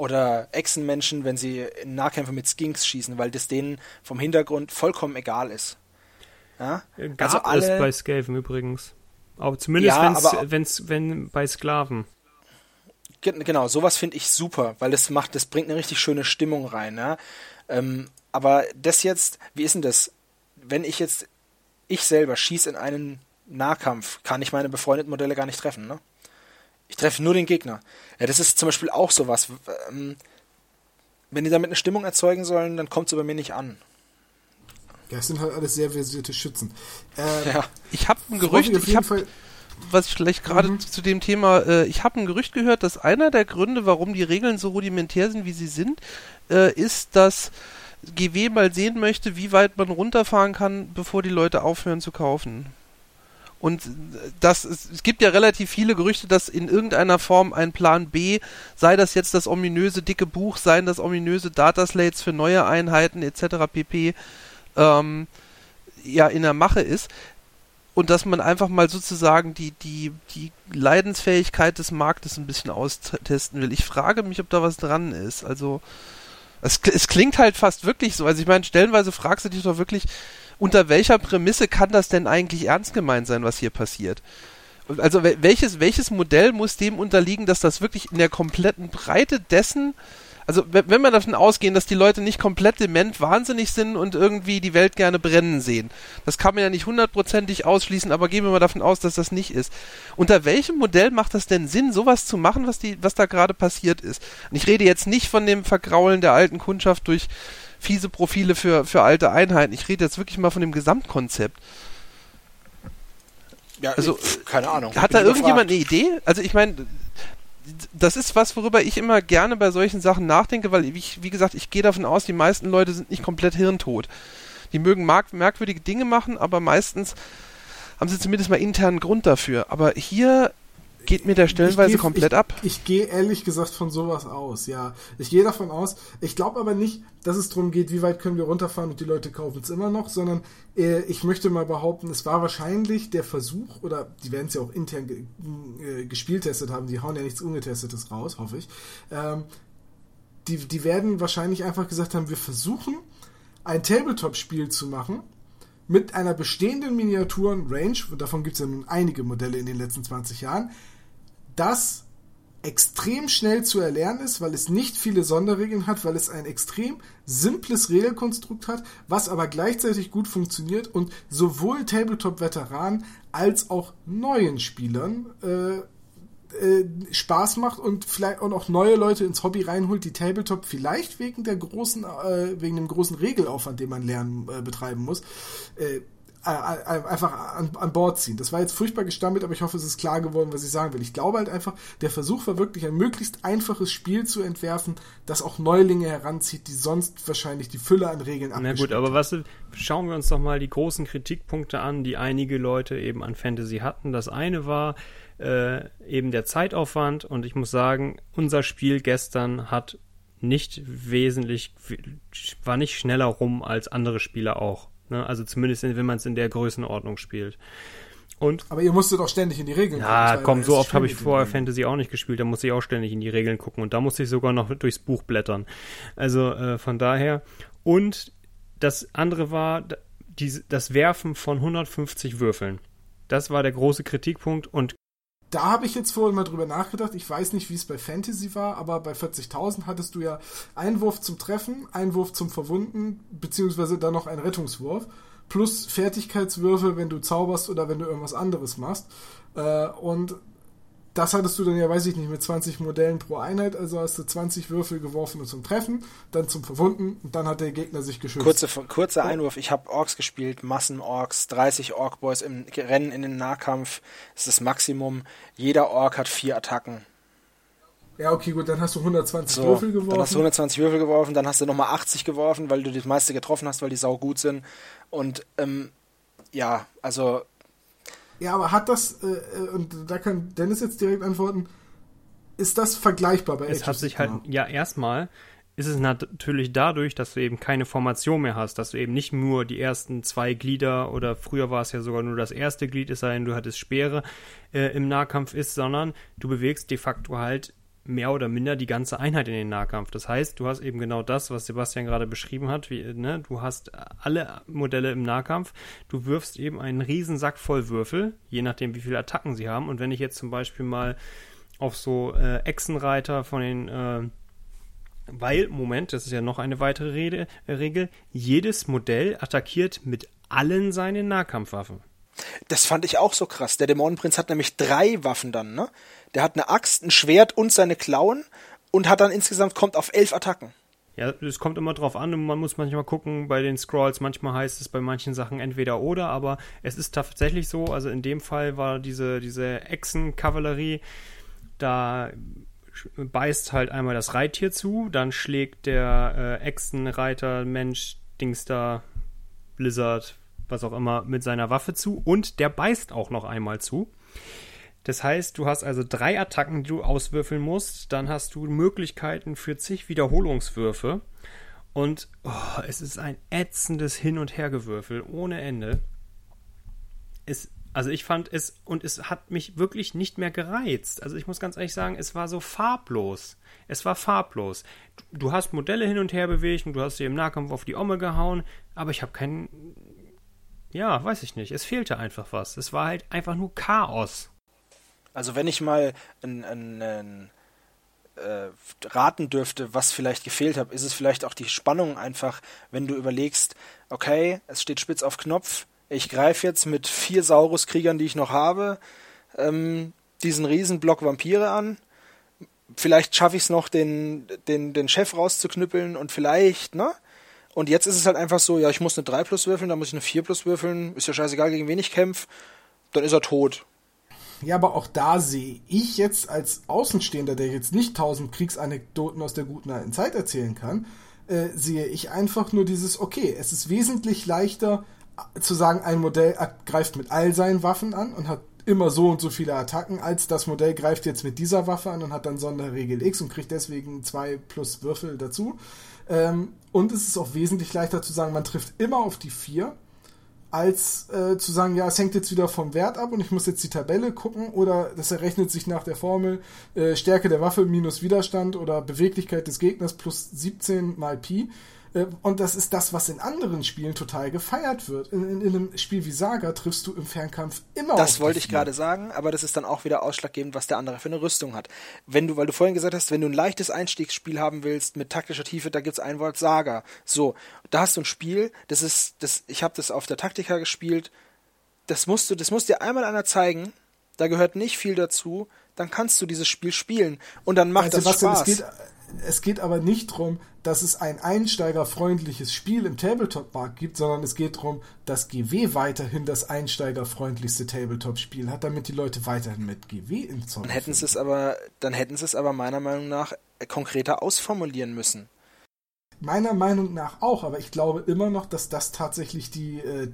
oder Echsenmenschen, wenn sie in Nahkämpfe mit Skinks schießen, weil das denen vom Hintergrund vollkommen egal ist. Ja? Gab Also es alle- bei Skaven übrigens. Aber zumindest Ja, wenn's, aber- wenn's, wenn bei Sklaven. Ge- Genau, sowas finde ich super, weil das macht, das bringt eine richtig schöne Stimmung rein. Ja? Ähm, aber das jetzt, wie ist denn das? Wenn ich jetzt, ich selber schieße in einen Nahkampf, kann ich meine befreundeten Modelle gar nicht treffen, ne? Ich treffe nur den Gegner. Ja, das ist zum Beispiel auch sowas. Ähm, wenn die damit eine Stimmung erzeugen sollen, dann kommt es bei mir nicht an. Ja, es sind halt alles sehr versierte Schützen. Ähm, ja. Ich habe ein Gerücht, ich habe was ich vielleicht gerade mhm. zu dem Thema, äh, ich habe ein Gerücht gehört, dass einer der Gründe, warum die Regeln so rudimentär sind, wie sie sind, äh, ist, dass GW mal sehen möchte, wie weit man runterfahren kann, bevor die Leute aufhören zu kaufen. Und das, es gibt ja relativ viele Gerüchte, dass in irgendeiner Form ein Plan B, sei das jetzt das ominöse dicke Buch, seien das ominöse Dataslates für neue Einheiten etc. pp. Ähm, ja in der Mache ist und dass man einfach mal sozusagen die, die, die Leidensfähigkeit des Marktes ein bisschen austesten will. Ich frage mich, ob da was dran ist. Also es, es klingt halt fast wirklich so. Also ich meine, stellenweise fragst du dich doch wirklich, unter welcher Prämisse kann das denn eigentlich ernst gemeint sein, was hier passiert? Also welches, welches Modell muss dem unterliegen, dass das wirklich in der kompletten Breite dessen also wenn wir davon ausgehen, dass die Leute nicht komplett dement wahnsinnig sind und irgendwie die Welt gerne brennen sehen, das kann man ja nicht hundertprozentig ausschließen, aber gehen wir mal davon aus, dass das nicht ist. Unter welchem Modell macht das denn Sinn, sowas zu machen, was die, was da gerade passiert ist? Und ich rede jetzt nicht von dem Vergraulen der alten Kundschaft durch fiese Profile für, für alte Einheiten. Ich rede jetzt wirklich mal von dem Gesamtkonzept. Ja, also, keine Ahnung. Hat da irgendjemand eine Idee? Also ich meine, das ist was, worüber ich immer gerne bei solchen Sachen nachdenke, weil ich, wie gesagt, ich gehe davon aus, die meisten Leute sind nicht komplett hirntot. Die mögen merkwürdige Dinge machen, aber meistens haben sie zumindest mal internen Grund dafür. Aber hier geht mir der stellenweise geh, komplett ich, ab. Ich gehe ehrlich gesagt von sowas aus, ja. Ich gehe davon aus, ich glaube aber nicht, dass es darum geht, wie weit können wir runterfahren und die Leute kaufen es immer noch, sondern äh, ich möchte mal behaupten, es war wahrscheinlich der Versuch, oder die werden es ja auch intern ge äh, gespieltestet haben, die hauen ja nichts Ungetestetes raus, hoffe ich. Ähm, die, die werden wahrscheinlich einfach gesagt haben, wir versuchen ein Tabletop-Spiel zu machen, mit einer bestehenden Miniaturen-Range, davon gibt es ja nun einige Modelle in den letzten 20 Jahren, das extrem schnell zu erlernen ist, weil es nicht viele Sonderregeln hat, weil es ein extrem simples Regelkonstrukt hat, was aber gleichzeitig gut funktioniert und sowohl Tabletop-Veteranen als auch neuen Spielern äh, äh, Spaß macht und vielleicht auch noch neue Leute ins Hobby reinholt, die Tabletop vielleicht wegen der großen, äh, wegen dem großen Regelaufwand, den man lernen äh, betreiben muss, äh, einfach an, an Bord ziehen. Das war jetzt furchtbar gestammelt, aber ich hoffe, es ist klar geworden, was ich sagen will. Ich glaube halt einfach, der Versuch war wirklich ein möglichst einfaches Spiel zu entwerfen, das auch Neulinge heranzieht, die sonst wahrscheinlich die Fülle an Regeln Na gut, aber was schauen wir uns doch mal die großen Kritikpunkte an, die einige Leute eben an Fantasy hatten. Das eine war äh, eben der Zeitaufwand und ich muss sagen, unser Spiel gestern hat nicht wesentlich, war nicht schneller rum als andere Spiele auch. Ne? Also zumindest, wenn man es in der Größenordnung spielt. Und aber ihr musstet auch ständig in die Regeln ja, gucken. Ja, komm, so oft habe ich vorher Fantasy auch nicht gespielt. Da musste ich auch ständig in die Regeln gucken. Und da musste ich sogar noch durchs Buch blättern. Also äh, von daher. Und das andere war die, das Werfen von 150 Würfeln. Das war der große Kritikpunkt. Und da habe ich jetzt vorhin mal drüber nachgedacht. Ich weiß nicht, wie es bei Fantasy war, aber bei 40.000 hattest du ja Einwurf zum Treffen, Einwurf zum Verwunden, beziehungsweise dann noch einen Rettungswurf, plus Fertigkeitswürfe, wenn du zauberst oder wenn du irgendwas anderes machst. Äh, und das hattest du dann ja, weiß ich nicht, mit 20 Modellen pro Einheit, also hast du 20 Würfel geworfen zum Treffen, dann zum Verwunden und dann hat der Gegner sich geschützt. Kurze, kurzer Einwurf, ich habe Orks gespielt, Massen-Orks, 30 Ork-Boys im Rennen in den Nahkampf, das ist das Maximum. Jeder Ork hat vier Attacken. Ja, okay, gut, dann hast du 120 so, Würfel geworfen. Dann hast du 120 Würfel geworfen, dann hast du nochmal 80 geworfen, weil du das meiste getroffen hast, weil die sau gut sind. Und ähm, ja, also ja, aber hat das, äh, äh, und da kann Dennis jetzt direkt antworten, ist das vergleichbar bei Es hat sich halt, ja, erstmal ist es natürlich dadurch, dass du eben keine Formation mehr hast, dass du eben nicht nur die ersten zwei Glieder oder früher war es ja sogar nur das erste Glied, es sei denn, du hattest Speere äh, im Nahkampf ist, sondern du bewegst de facto halt mehr oder minder die ganze Einheit in den Nahkampf. Das heißt, du hast eben genau das, was Sebastian gerade beschrieben hat. Wie, ne? Du hast alle Modelle im Nahkampf. Du wirfst eben einen riesen Sack voll Würfel, je nachdem, wie viele Attacken sie haben. Und wenn ich jetzt zum Beispiel mal auf so äh, Echsenreiter von den äh, weil, Moment, das ist ja noch eine weitere Rede, äh, Regel, jedes Modell attackiert mit allen seinen Nahkampfwaffen. Das fand ich auch so krass. Der Dämonenprinz hat nämlich drei Waffen dann, ne? Der hat eine Axt, ein Schwert und seine Klauen und hat dann insgesamt kommt auf elf Attacken. Ja, es kommt immer drauf an und man muss manchmal gucken bei den Scrolls. Manchmal heißt es bei manchen Sachen entweder oder, aber es ist tatsächlich so. Also in dem Fall war diese, diese Echsen-Kavallerie, da beißt halt einmal das Reittier zu, dann schlägt der äh, Echsenreiter, Mensch, Dings da, Blizzard, was auch immer, mit seiner Waffe zu und der beißt auch noch einmal zu. Das heißt, du hast also drei Attacken, die du auswürfeln musst. Dann hast du Möglichkeiten für zig Wiederholungswürfe. Und oh, es ist ein ätzendes Hin- und Hergewürfel ohne Ende. Es, also ich fand es, und es hat mich wirklich nicht mehr gereizt. Also ich muss ganz ehrlich sagen, es war so farblos. Es war farblos. Du, du hast Modelle hin und her bewegt und du hast sie im Nahkampf auf die Omme gehauen, aber ich habe keinen. Ja, weiß ich nicht. Es fehlte einfach was. Es war halt einfach nur Chaos. Also wenn ich mal ein, ein, ein äh, raten dürfte, was vielleicht gefehlt hat, ist es vielleicht auch die Spannung einfach, wenn du überlegst, okay, es steht spitz auf Knopf, ich greife jetzt mit vier Saurus-Kriegern, die ich noch habe, ähm, diesen Riesenblock Vampire an. Vielleicht schaffe ich es noch, den, den, den Chef rauszuknüppeln und vielleicht, ne? Und jetzt ist es halt einfach so, ja, ich muss eine 3 plus würfeln, dann muss ich eine 4 plus würfeln, ist ja scheißegal, gegen wen ich kämpfe, dann ist er tot. Ja, aber auch da sehe ich jetzt als Außenstehender, der jetzt nicht tausend Kriegsanekdoten aus der guten alten Zeit erzählen kann, äh, sehe ich einfach nur dieses, okay, es ist wesentlich leichter zu sagen, ein Modell greift mit all seinen Waffen an und hat immer so und so viele Attacken, als das Modell greift jetzt mit dieser Waffe an und hat dann Sonderregel X und kriegt deswegen zwei plus Würfel dazu. Ähm, und es ist auch wesentlich leichter zu sagen, man trifft immer auf die vier als äh, zu sagen, ja, es hängt jetzt wieder vom Wert ab und ich muss jetzt die Tabelle gucken oder das errechnet sich nach der Formel äh, Stärke der Waffe minus Widerstand oder Beweglichkeit des Gegners plus 17 mal Pi. Äh, und das ist das, was in anderen Spielen total gefeiert wird. In, in, in einem Spiel wie Saga triffst du im Fernkampf immer Das wollte ich gerade sagen, aber das ist dann auch wieder ausschlaggebend, was der andere für eine Rüstung hat. Wenn du, weil du vorhin gesagt hast, wenn du ein leichtes Einstiegsspiel haben willst mit taktischer Tiefe, da gibt's ein Wort Saga. So, da hast du ein Spiel, das ist, das, ich habe das auf der Taktika gespielt, das musst du, das muss dir einmal einer zeigen, da gehört nicht viel dazu, dann kannst du dieses Spiel spielen und dann macht also, das Spaß. Es geht, es geht aber nicht darum, dass es ein einsteigerfreundliches Spiel im Tabletop-Markt gibt, sondern es geht darum, dass GW weiterhin das einsteigerfreundlichste Tabletop-Spiel hat, damit die Leute weiterhin mit GW in Zoll. Dann hätten sie es aber, dann hätten sie es aber meiner Meinung nach konkreter ausformulieren müssen. Meiner Meinung nach auch, aber ich glaube immer noch, dass das tatsächlich die, äh,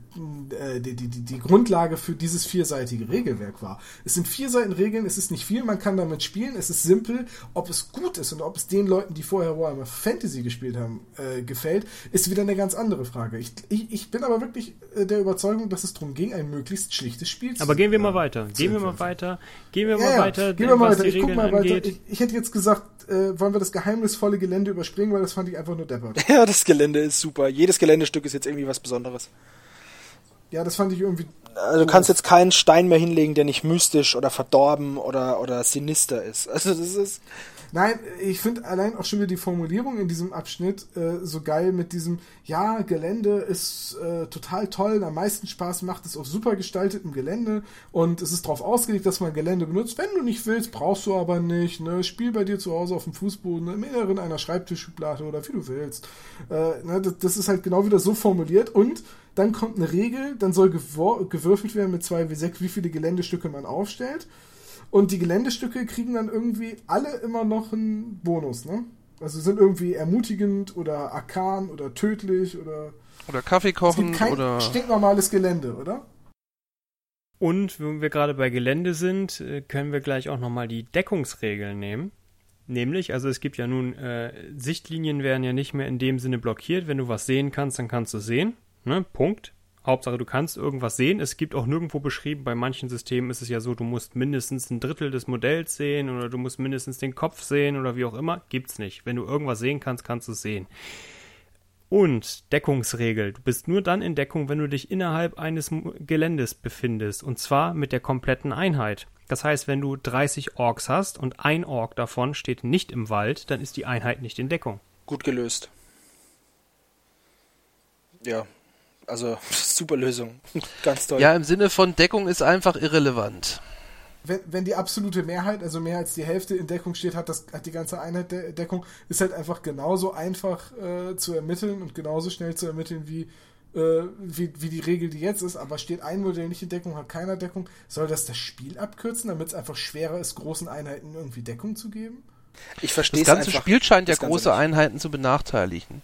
äh, die, die, die, Grundlage für dieses vierseitige Regelwerk war. Es sind vier Seiten Regeln, es ist nicht viel, man kann damit spielen, es ist simpel. Ob es gut ist und ob es den Leuten, die vorher Warhammer Fantasy gespielt haben, äh, gefällt, ist wieder eine ganz andere Frage. Ich, ich, ich bin aber wirklich äh, der Überzeugung, dass es darum ging, ein möglichst schlichtes Spiel zu Aber gehen wir mal weiter. Gehen wir mal weiter. Gehen wir mal ja, weiter. Gehen wir mal weiter. Ich guck mal weiter. Ich, ich hätte jetzt gesagt, äh, wollen wir das geheimnisvolle Gelände überspringen, weil das fand ich einfach nur deppert. Ja, das Gelände ist super. Jedes Geländestück ist jetzt irgendwie was Besonderes. Ja, das fand ich irgendwie. Also du kannst jetzt keinen Stein mehr hinlegen, der nicht mystisch oder verdorben oder, oder sinister ist. Also das ist. Nein, ich finde allein auch schon wieder die Formulierung in diesem Abschnitt äh, so geil mit diesem, ja, Gelände ist äh, total toll, am meisten Spaß macht es auf super gestaltetem Gelände und es ist darauf ausgelegt, dass man Gelände benutzt. Wenn du nicht willst, brauchst du aber nicht. Ne? Spiel bei dir zu Hause auf dem Fußboden, im Inneren einer Schreibtischschublade oder wie du willst. Äh, ne? das, das ist halt genau wieder so formuliert und dann kommt eine Regel, dann soll gewürfelt werden mit 2W6, wie viele Geländestücke man aufstellt. Und die Geländestücke kriegen dann irgendwie alle immer noch einen Bonus, ne? Also sind irgendwie ermutigend oder arkan oder tödlich oder. Oder Kaffee kochen kein oder. Stinknormales Gelände, oder? Und wenn wir gerade bei Gelände sind, äh, können wir gleich auch nochmal die Deckungsregeln nehmen. Nämlich, also es gibt ja nun, äh, Sichtlinien werden ja nicht mehr in dem Sinne blockiert. Wenn du was sehen kannst, dann kannst du sehen. Ne? Punkt. Hauptsache, du kannst irgendwas sehen. Es gibt auch nirgendwo beschrieben, bei manchen Systemen ist es ja so, du musst mindestens ein Drittel des Modells sehen oder du musst mindestens den Kopf sehen oder wie auch immer. Gibt's nicht. Wenn du irgendwas sehen kannst, kannst du es sehen. Und Deckungsregel. Du bist nur dann in Deckung, wenn du dich innerhalb eines Geländes befindest. Und zwar mit der kompletten Einheit. Das heißt, wenn du 30 Orks hast und ein Ork davon steht nicht im Wald, dann ist die Einheit nicht in Deckung. Gut gelöst. Ja, also super Lösung. Ganz toll. Ja, im Sinne von Deckung ist einfach irrelevant. wenn, wenn die absolute Mehrheit, also mehr als die Hälfte in Deckung steht, hat das hat die ganze Einheit der Deckung, ist halt einfach genauso einfach äh, zu ermitteln und genauso schnell zu ermitteln wie, äh, wie, wie die Regel, die jetzt ist. Aber steht ein Modell nicht in Deckung, hat keiner Deckung, soll das das Spiel abkürzen, damit es einfach schwerer ist, großen Einheiten irgendwie Deckung zu geben? Ich verstehe Das ganze Spiel scheint ja große Einheiten zu benachteiligen.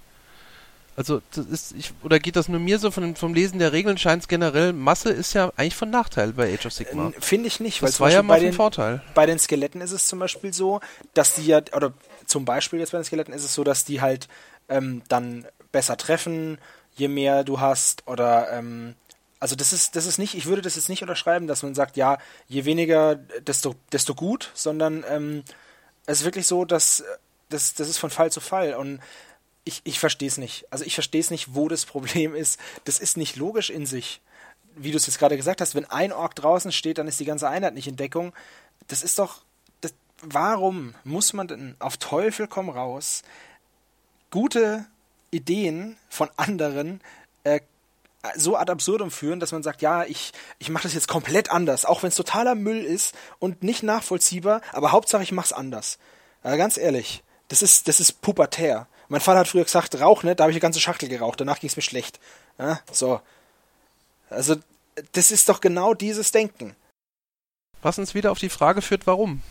Also das ist, ich, oder geht das nur mir so von, vom Lesen der Regeln scheint es generell, Masse ist ja eigentlich von Nachteil bei Age of Sigma. Finde ich nicht, weil das war ja mal bei den, Vorteil. Bei den Skeletten ist es zum Beispiel so, dass die ja, oder zum Beispiel jetzt bei den Skeletten ist es so, dass die halt ähm, dann besser treffen, je mehr du hast, oder ähm, also das ist, das ist nicht, ich würde das jetzt nicht unterschreiben, dass man sagt, ja, je weniger, desto, desto gut, sondern ähm, es ist wirklich so, dass das, das ist von Fall zu Fall und ich, ich verstehe es nicht. Also ich verstehe es nicht, wo das Problem ist. Das ist nicht logisch in sich. Wie du es jetzt gerade gesagt hast, wenn ein Ork draußen steht, dann ist die ganze Einheit nicht in Deckung. Das ist doch. Das, warum muss man denn auf Teufel komm raus gute Ideen von anderen äh, so ad absurdum führen, dass man sagt, ja, ich, ich mache das jetzt komplett anders, auch wenn es totaler Müll ist und nicht nachvollziehbar, aber Hauptsache ich mache es anders. Äh, ganz ehrlich, das ist, das ist pubertär. Mein Vater hat früher gesagt, rauch nicht, da habe ich eine ganze Schachtel geraucht, danach ging es mir schlecht. Ja, so. Also, das ist doch genau dieses Denken. Was uns wieder auf die Frage führt, warum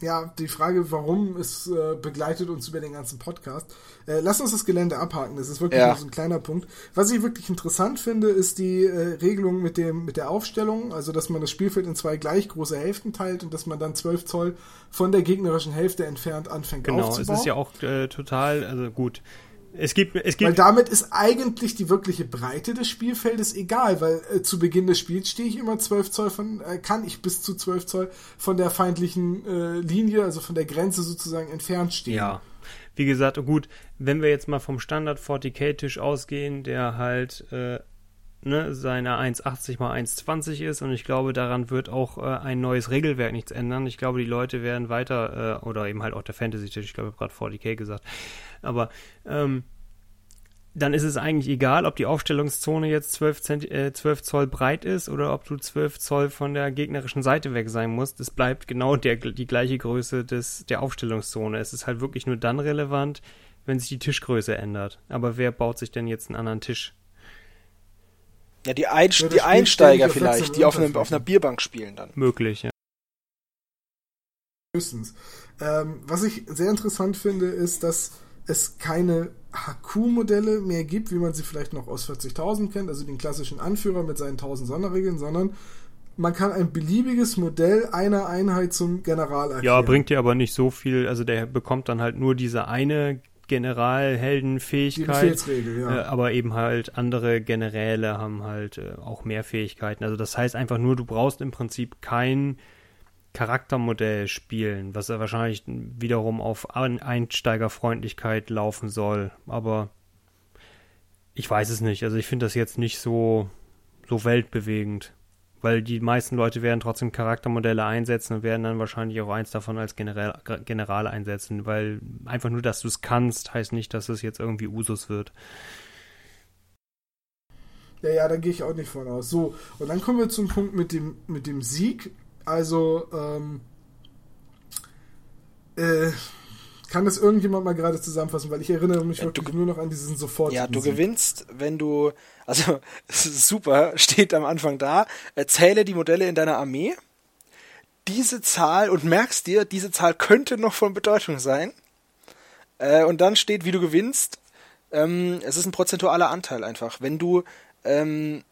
ja, die Frage, warum, es äh, begleitet uns über den ganzen Podcast. Äh, lass uns das Gelände abhaken, das ist wirklich ja. so ein kleiner Punkt. Was ich wirklich interessant finde, ist die äh, Regelung mit, dem, mit der Aufstellung, also dass man das Spielfeld in zwei gleich große Hälften teilt und dass man dann 12 Zoll von der gegnerischen Hälfte entfernt anfängt genau, aufzubauen. Genau, es ist ja auch äh, total, also gut, es gibt, es gibt weil damit ist eigentlich die wirkliche Breite des Spielfeldes egal, weil äh, zu Beginn des Spiels stehe ich immer 12 Zoll von, äh, kann ich bis zu 12 Zoll von der feindlichen äh, Linie, also von der Grenze sozusagen entfernt stehen. Ja. Wie gesagt, gut, wenn wir jetzt mal vom Standard 40k-Tisch ausgehen, der halt äh, ne, seiner 1,80 mal 1,20 ist und ich glaube, daran wird auch äh, ein neues Regelwerk nichts ändern. Ich glaube, die Leute werden weiter, äh, oder eben halt auch der Fantasy-Tisch, ich glaube, ich habe gerade 40k gesagt, aber ähm, dann ist es eigentlich egal, ob die Aufstellungszone jetzt 12, Zent äh, 12 Zoll breit ist oder ob du 12 Zoll von der gegnerischen Seite weg sein musst. Es bleibt genau der, die gleiche Größe des, der Aufstellungszone. Es ist halt wirklich nur dann relevant, wenn sich die Tischgröße ändert. Aber wer baut sich denn jetzt einen anderen Tisch? Ja, die, Einst ja, die Einsteiger vielleicht, die auf, einem, auf einer Bierbank spielen dann. Möglich, ja. Höchstens. Ähm, was ich sehr interessant finde, ist, dass es keine HQ-Modelle mehr gibt, wie man sie vielleicht noch aus 40.000 kennt, also den klassischen Anführer mit seinen 1000 Sonderregeln, sondern man kann ein beliebiges Modell einer Einheit zum General erklären. Ja, bringt dir aber nicht so viel, also der bekommt dann halt nur diese eine Generalheldenfähigkeit. Die ja. Äh, aber eben halt andere Generäle haben halt äh, auch mehr Fähigkeiten. Also das heißt einfach nur, du brauchst im Prinzip kein Charaktermodell spielen, was ja wahrscheinlich wiederum auf Einsteigerfreundlichkeit laufen soll. Aber ich weiß es nicht. Also ich finde das jetzt nicht so, so weltbewegend weil die meisten Leute werden trotzdem Charaktermodelle einsetzen und werden dann wahrscheinlich auch eins davon als General, General einsetzen, weil einfach nur, dass du es kannst, heißt nicht, dass es jetzt irgendwie Usus wird. Ja, ja, da gehe ich auch nicht von aus. So, und dann kommen wir zum Punkt mit dem, mit dem Sieg. Also, ähm, äh, kann das irgendjemand mal gerade zusammenfassen, weil ich erinnere mich ja, wirklich nur noch an diesen sofort. Ja, du gewinnst, wenn du, also super, steht am Anfang da, erzähle die Modelle in deiner Armee, diese Zahl und merkst dir, diese Zahl könnte noch von Bedeutung sein. Äh, und dann steht, wie du gewinnst. Ähm, es ist ein prozentualer Anteil einfach. Wenn du ähm,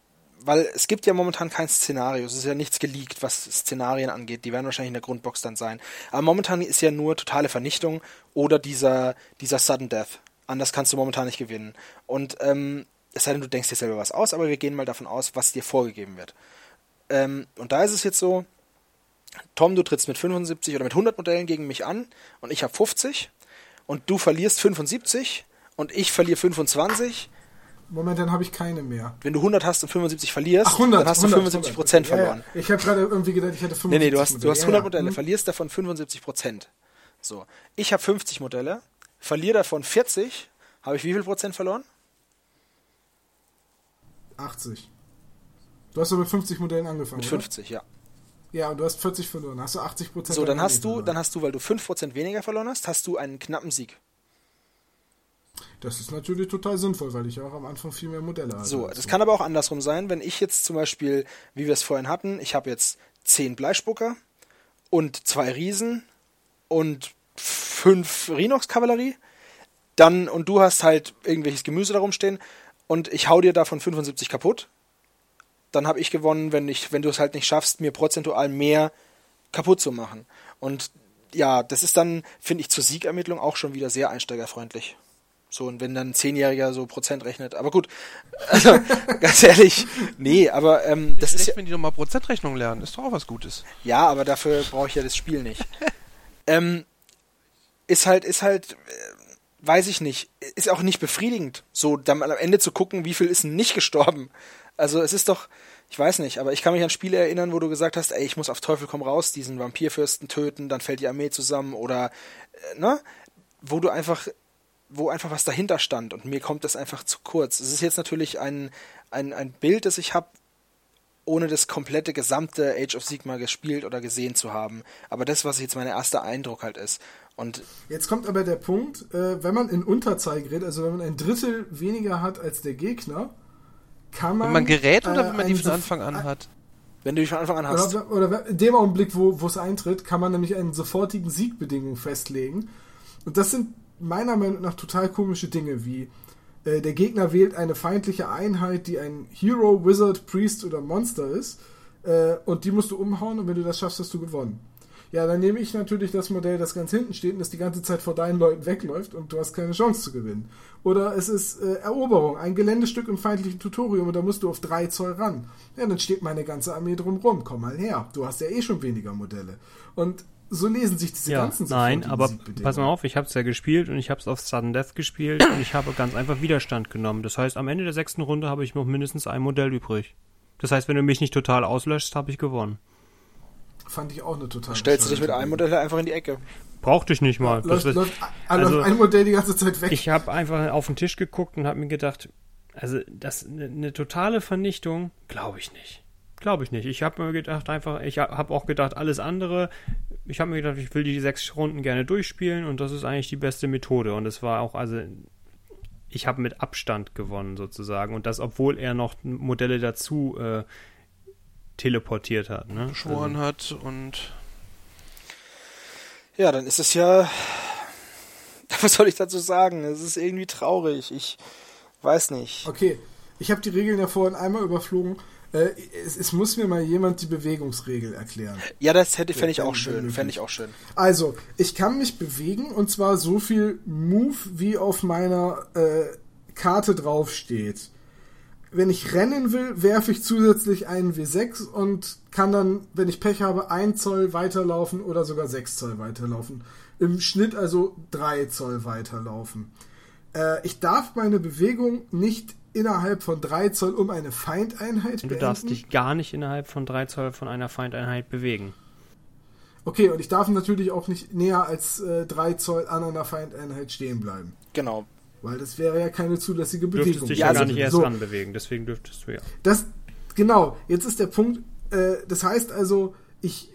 weil es gibt ja momentan kein Szenario, es ist ja nichts geleakt, was Szenarien angeht, die werden wahrscheinlich in der Grundbox dann sein. Aber momentan ist ja nur totale Vernichtung oder dieser, dieser Sudden Death. Anders kannst du momentan nicht gewinnen. Und ähm, es sei denn, du denkst dir selber was aus, aber wir gehen mal davon aus, was dir vorgegeben wird. Ähm, und da ist es jetzt so, Tom, du trittst mit 75 oder mit 100 Modellen gegen mich an und ich habe 50 und du verlierst 75 und ich verliere 25 Moment, dann habe ich keine mehr. Wenn du 100 hast und 75 verlierst, Ach, 100, dann hast du 100, 75 Prozent verloren. Ja, ja. Ich habe gerade irgendwie gedacht, ich hätte 75 Nee, nee, du hast, du hast 100 Modelle, hm. verlierst davon 75 Prozent. So. Ich habe 50 Modelle, verliere davon 40, habe ich wie viel Prozent verloren? 80. Du hast aber mit 50 Modellen angefangen. Mit 50, oder? ja. Ja, und du hast 40 verloren. Hast du 80 Prozent. So, dann hast du, dann hast du, weil du 5% weniger verloren hast, hast du einen knappen Sieg. Das ist natürlich total sinnvoll, weil ich auch am Anfang viel mehr Modelle hatte. So, das kann aber auch andersrum sein, wenn ich jetzt zum Beispiel, wie wir es vorhin hatten, ich habe jetzt 10 Bleispucker und zwei Riesen und fünf Rhinox-Kavallerie, dann, und du hast halt irgendwelches Gemüse darum stehen und ich hau dir davon 75 kaputt, dann habe ich gewonnen, wenn, ich, wenn du es halt nicht schaffst, mir prozentual mehr kaputt zu machen. Und ja, das ist dann, finde ich, zur Siegermittlung auch schon wieder sehr einsteigerfreundlich. So, und wenn dann ein Zehnjähriger so Prozent rechnet. Aber gut, also ganz ehrlich, nee, aber ähm, das ist ja, wenn die nochmal Prozentrechnung lernen, ist doch auch was Gutes. Ja, aber dafür brauche ich ja das Spiel nicht. ähm, ist halt, ist halt, äh, weiß ich nicht, ist auch nicht befriedigend, so dann am Ende zu gucken, wie viel ist denn nicht gestorben. Also es ist doch, ich weiß nicht, aber ich kann mich an Spiele erinnern, wo du gesagt hast, ey, ich muss auf Teufel komm raus diesen Vampirfürsten töten, dann fällt die Armee zusammen oder, äh, ne? Wo du einfach, wo einfach was dahinter stand und mir kommt das einfach zu kurz. Es ist jetzt natürlich ein, ein, ein Bild, das ich habe, ohne das komplette gesamte Age of Sigma gespielt oder gesehen zu haben. Aber das, was jetzt mein erster Eindruck halt ist. Und Jetzt kommt aber der Punkt, äh, wenn man in Unterzahl gerät, also wenn man ein Drittel weniger hat als der Gegner, kann man. Wenn man gerät oder äh, wenn man die von Anfang an hat? wenn du die von Anfang an hast, Oder, oder in dem Augenblick, wo wo es eintritt, kann man nämlich einen sofortigen Siegbedingung festlegen. Und das sind meiner Meinung nach total komische Dinge, wie äh, der Gegner wählt eine feindliche Einheit, die ein Hero, Wizard, Priest oder Monster ist, äh, und die musst du umhauen, und wenn du das schaffst, hast du gewonnen. Ja, dann nehme ich natürlich das Modell, das ganz hinten steht und das die ganze Zeit vor deinen Leuten wegläuft und du hast keine Chance zu gewinnen. Oder es ist äh, Eroberung, ein Geländestück im feindlichen Tutorium und da musst du auf drei Zoll ran. Ja, dann steht meine ganze Armee drumrum. Komm mal her. Du hast ja eh schon weniger Modelle. Und so lesen sich diese Ja, ganzen nein, sofortigen aber pass mal auf, ich habe es ja gespielt und ich habe es auf Sudden Death gespielt und ich habe ganz einfach Widerstand genommen. Das heißt, am Ende der sechsten Runde habe ich noch mindestens ein Modell übrig. Das heißt, wenn du mich nicht total auslöschst, habe ich gewonnen. Fand ich auch eine total stellst du dich mit einem. Modell einfach in die Ecke. Brauchte ich nicht mal. Läuft, Das- läuft, also- läuft ein Modell die ganze Zeit weg. ich habe einfach auf den Tisch geguckt und habe mir gedacht, also das eine ne totale Vernichtung, glaube ich nicht. Glaube ich nicht. Ich habe mir gedacht einfach, ich habe auch gedacht, alles andere. Ich habe mir gedacht, ich will die sechs Runden gerne durchspielen und das ist eigentlich die beste Methode. Und es war auch, also ich habe mit Abstand gewonnen sozusagen und das, obwohl er noch Modelle dazu äh, teleportiert hat. Ne? Beschworen hat und Ja, dann ist es ja. Was soll ich dazu sagen? Es ist irgendwie traurig. Ich weiß nicht. Okay, ich habe die Regeln ja vorhin einmal überflogen. Äh, es, es muss mir mal jemand die Bewegungsregel erklären. Ja, das hätte fände ich auch schön. Fände ich auch schön. Also, ich kann mich bewegen und zwar so viel Move, wie auf meiner äh, Karte draufsteht. Wenn ich rennen will, werfe ich zusätzlich einen W6 und kann dann, wenn ich Pech habe, 1 Zoll weiterlaufen oder sogar 6 Zoll weiterlaufen. Im Schnitt also 3 Zoll weiterlaufen. Äh, ich darf meine Bewegung nicht innerhalb von 3 Zoll um eine Feindeinheit Du beenden. darfst dich gar nicht innerhalb von drei Zoll von einer Feindeinheit bewegen. Okay, und ich darf natürlich auch nicht näher als äh, 3 Zoll an einer Feindeinheit stehen bleiben. Genau. Weil das wäre ja keine zulässige Du dürftest Bewegung. dich Ja, also gar nicht erst so, ranbewegen, deswegen dürftest du ja. Das, genau, jetzt ist der Punkt, äh, das heißt also, ich,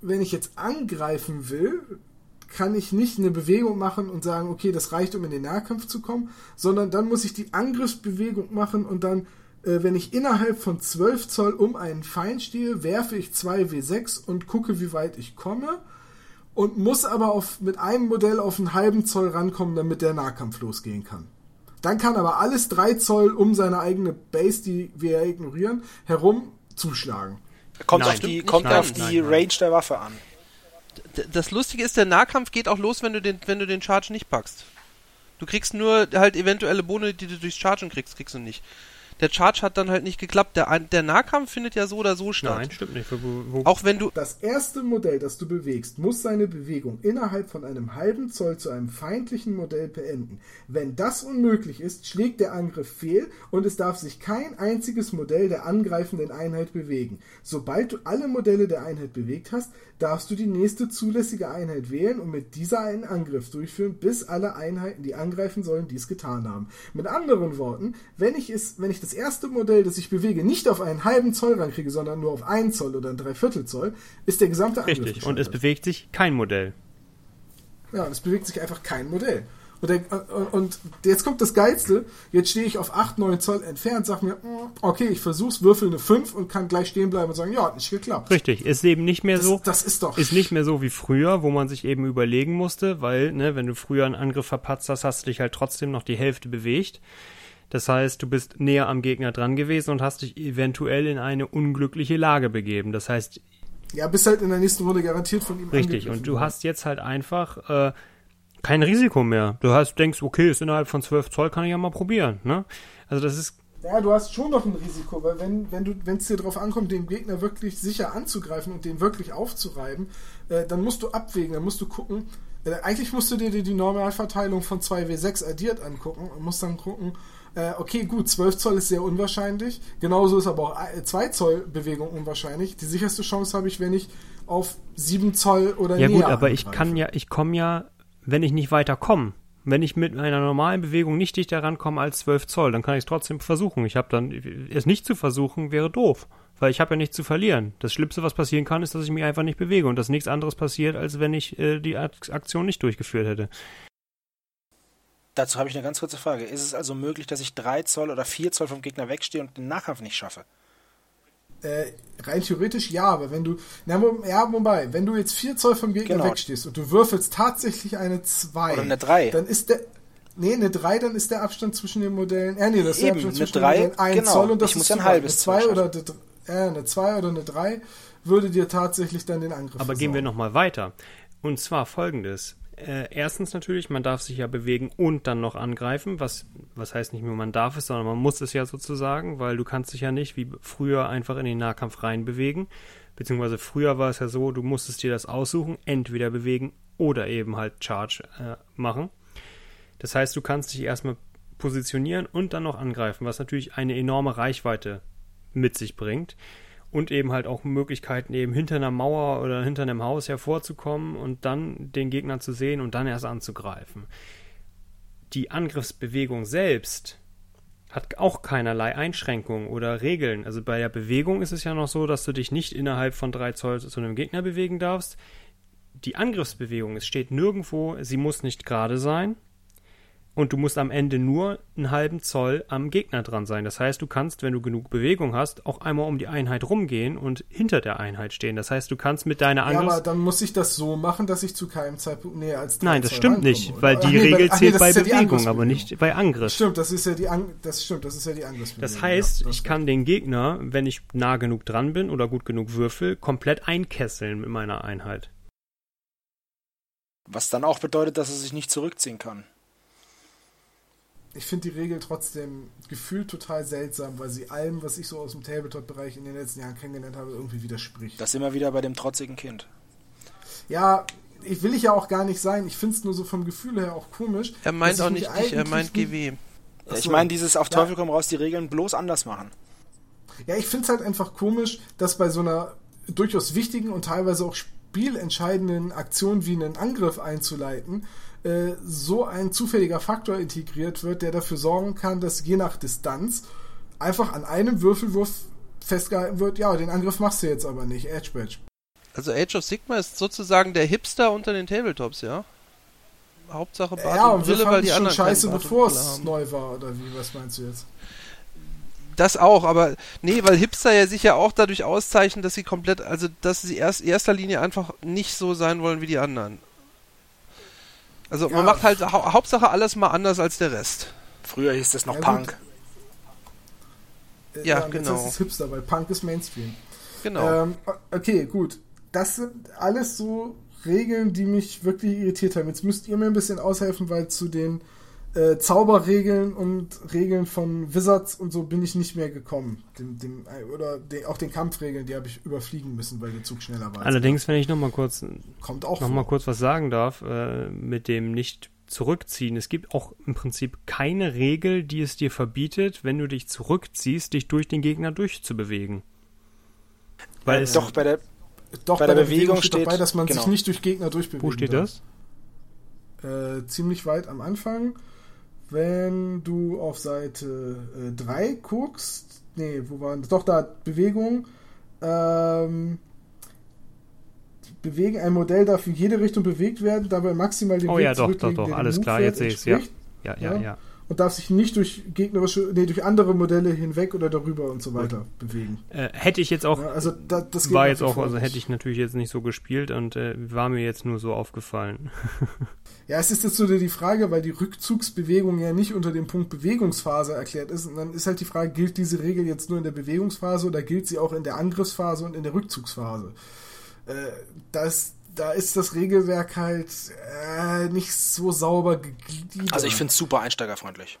wenn ich jetzt angreifen will, kann ich nicht eine Bewegung machen und sagen, okay, das reicht, um in den Nahkampf zu kommen, sondern dann muss ich die Angriffsbewegung machen und dann, äh, wenn ich innerhalb von 12 Zoll um einen Feind stehe, werfe ich 2 W6 und gucke, wie weit ich komme und muss aber auf, mit einem Modell auf einen halben Zoll rankommen, damit der Nahkampf losgehen kann. Dann kann aber alles 3 Zoll um seine eigene Base, die wir ja ignorieren, herum zuschlagen. Kommt Nein. auf die, kommt nicht auf die Nein, nein. Range der Waffe an. Das Lustige ist, der Nahkampf geht auch los, wenn du den, wenn du den Charge nicht packst. Du kriegst nur halt eventuelle Boni, die du durchs Chargen kriegst, kriegst du nicht. Der Charge hat dann halt nicht geklappt. Der, der Nahkampf findet ja so oder so statt. Nein, stimmt nicht. Wo, wo, Auch wenn du. Das erste Modell, das du bewegst, muss seine Bewegung innerhalb von einem halben Zoll zu einem feindlichen Modell beenden. Wenn das unmöglich ist, schlägt der Angriff fehl und es darf sich kein einziges Modell der angreifenden Einheit bewegen. Sobald du alle Modelle der Einheit bewegt hast, darfst du die nächste zulässige Einheit wählen und mit dieser einen Angriff durchführen, bis alle Einheiten, die angreifen sollen, dies getan haben. Mit anderen Worten, wenn ich es, wenn ich das erste Modell, das ich bewege, nicht auf einen halben Zoll rankriege, sondern nur auf einen Zoll oder ein Dreiviertel Zoll, ist der gesamte Angriff Richtig. Und es gescheitert. bewegt sich kein Modell. Ja, es bewegt sich einfach kein Modell. Und, der, und, und jetzt kommt das Geilste. Jetzt stehe ich auf 8, 9 Zoll entfernt, sag mir, mm, okay, ich versuch's, würfel eine 5 und kann gleich stehen bleiben und sagen, ja, hat nicht geklappt. Richtig. Ist eben nicht mehr Das, so. das ist doch. Ist nicht mehr so wie früher, wo man sich eben überlegen musste, weil, ne, wenn du früher einen Angriff verpatzt hast, hast du dich halt trotzdem noch die Hälfte bewegt. Das heißt, du bist näher am Gegner dran gewesen und hast dich eventuell in eine unglückliche Lage begeben. Das heißt, ja, bist halt in der nächsten Runde garantiert von ihm richtig. Und du hast jetzt halt einfach äh, kein Risiko mehr. Du hast, denkst, okay, ist innerhalb von 12 Zoll, kann ich ja mal probieren. Ne? Also das ist Ja, du hast schon noch ein Risiko, weil wenn, wenn du, wenn es dir darauf ankommt, den Gegner wirklich sicher anzugreifen und den wirklich aufzureiben, äh, dann musst du abwägen, dann musst du gucken. Äh, eigentlich musst du dir die, die Normalverteilung von 2W6 addiert angucken und musst dann gucken, äh, okay, gut, 12 Zoll ist sehr unwahrscheinlich. Genauso ist aber auch 2 Zoll Bewegung unwahrscheinlich. Die sicherste Chance habe ich, wenn ich auf 7 Zoll oder Ja näher gut, aber ich angreife. kann ja, ich komme ja, wenn ich nicht weiter komme, wenn ich mit einer normalen Bewegung nicht dichter rankomme als 12 Zoll, dann kann ich es trotzdem versuchen. Ich habe dann, es nicht zu versuchen, wäre doof. Weil ich habe ja nichts zu verlieren. Das Schlimmste, was passieren kann, ist, dass ich mich einfach nicht bewege und dass nichts anderes passiert, als wenn ich äh, die Ak- Aktion nicht durchgeführt hätte. Dazu habe ich eine ganz kurze Frage. Ist es also möglich, dass ich 3 Zoll oder 4 Zoll vom Gegner wegstehe und den Nachkampf nicht schaffe? Äh, rein theoretisch ja, aber wenn du. Na, ja, wobei, wenn du jetzt 4 Zoll vom Gegner Genau. wegstehst und du würfelst tatsächlich eine 2. Oder eine 3. Dann ist der. Nee, eine 3, dann ist der Abstand zwischen den Modellen. Äh, nee, das ist der Eben, Abstand eine zwischen 3, den Modellen 1 genau. Zoll und das Ich ist muss ja ein halbes eine 2 Zoll oder eine, dr- äh, eine 2 oder eine 3 würde dir tatsächlich dann den Angriff Aber gehen wir nochmal weiter. Und zwar folgendes. Äh, erstens natürlich, man darf sich ja bewegen und dann noch angreifen, was, was heißt nicht nur man darf es, sondern man muss es ja sozusagen, weil du kannst dich ja nicht wie früher einfach in den Nahkampf reinbewegen. Beziehungsweise früher war es ja so, du musstest dir das aussuchen, entweder bewegen oder eben halt Charge äh, machen. Das heißt, du kannst dich erstmal positionieren und dann noch angreifen, was natürlich eine enorme Reichweite mit sich bringt und eben halt auch Möglichkeiten, eben hinter einer Mauer oder hinter einem Haus hervorzukommen und dann den Gegner zu sehen und dann erst anzugreifen. Die Angriffsbewegung selbst hat auch keinerlei Einschränkungen oder Regeln. Also bei der Bewegung ist es ja noch so, dass du dich nicht innerhalb von drei Zoll zu einem Gegner bewegen darfst. Die Angriffsbewegung, es steht nirgendwo, sie muss nicht gerade sein. Und du musst am Ende nur einen halben Zoll am Gegner dran sein. Das heißt, du kannst, wenn du genug Bewegung hast, auch einmal um die Einheit rumgehen und hinter der Einheit stehen. Das heißt, du kannst mit deiner Ja, Angriffs... aber dann muss ich das so machen, dass ich zu keinem Zeitpunkt näher als 3 Nein, das Zoll stimmt rankomme, nicht, oder? weil Ach die nee, Regel ach nee, zählt das bei ja Bewegung, aber nicht bei Angriff. Stimmt, das ist ja die An das stimmt, das ist ja die Angriffsbewegung. Das heißt, ja, ich kann den Gegner, wenn ich nah genug dran bin oder gut genug würfel, komplett einkesseln mit meiner Einheit. Was dann auch bedeutet, dass er sich nicht zurückziehen kann. Ich finde die Regel trotzdem gefühlt total seltsam, weil sie allem, was ich so aus dem Tabletop-Bereich in den letzten Jahren kennengelernt habe, irgendwie widerspricht. Das immer wieder bei dem trotzigen Kind. Ja, ich will ich ja auch gar nicht sein. Ich finde es nur so vom Gefühl her auch komisch. Er meint auch ich nicht dich, er meint GW. Ja, ich meine, dieses auf Ja. Teufel komm raus, die Regeln bloß anders machen. Ja, ich finde es halt einfach komisch, dass bei so einer durchaus wichtigen und teilweise auch spielentscheidenden Aktion wie einen Angriff einzuleiten, äh, so ein zufälliger Faktor integriert wird, der dafür sorgen kann, dass je nach Distanz einfach an einem Würfelwurf festgehalten wird, ja, den Angriff machst du jetzt aber nicht, Edge Badge. Also Age of Sigma ist sozusagen der Hipster unter den Tabletops, ja? Hauptsache Bart Ja, und und wir Brille, weil die schon anderen scheiße, bevor es neu war, oder wie, was meinst du jetzt? Das auch, aber nee, weil Hipster ja sich ja auch dadurch auszeichnen, dass sie komplett, also dass sie erst erster Linie einfach nicht so sein wollen wie die anderen. Also Ja. man macht halt hau Hauptsache alles mal anders als der Rest. Früher hieß das noch Ja, gut. Punk. Äh, Ja, jetzt genau. heißt es Hipster, weil Punk ist Mainstream. Genau. Ähm, okay, gut. Das sind alles so Regeln, die mich wirklich irritiert haben. Jetzt müsst ihr mir ein bisschen aushelfen, weil zu den äh, Zauberregeln und Regeln von Wizards und so bin ich nicht mehr gekommen. Dem, dem, äh, oder de, auch den Kampfregeln, die habe ich überfliegen müssen, weil der Zug schneller war. Allerdings, wenn ich nochmal kurz, gedacht. kommt auch noch mal kurz was sagen darf, äh, mit dem nicht zurückziehen. Es gibt auch im Prinzip keine Regel, die es dir verbietet, wenn du dich zurückziehst, dich durch den Gegner durchzubewegen. Weil es, Doch, bei der, Doch bei der Bewegung steht- dabei, dass man genau. sich nicht durch Gegner durchbewegt. wo steht das? Äh, ziemlich weit am Anfang. Wenn du auf Seite 3 äh, guckst, nee, wo waren das? Doch, da Bewegung. Ähm, bewegen. Ein Modell darf in jede Richtung bewegt werden, dabei maximal den oh, Weg ja, doch, doch, doch, alles klar, jetzt sehe ich es, ja. Ja, ja, ja. ja und darf sich nicht durch gegnerische, nee, durch andere Modelle hinweg oder darüber und so weiter bewegen. Äh, hätte ich jetzt auch, ja, also da, das war jetzt auch, also hätte ich natürlich jetzt nicht so gespielt und äh, war mir jetzt nur so aufgefallen. ja, es ist jetzt nur die Frage, weil die Rückzugsbewegung ja nicht unter dem Punkt Bewegungsphase erklärt ist. Und dann ist halt die Frage, gilt diese Regel jetzt nur in der Bewegungsphase oder gilt sie auch in der Angriffsphase und in der Rückzugsphase? Äh, das da ist das Regelwerk halt äh, nicht so sauber gegliedert. Also ich finde es super einsteigerfreundlich.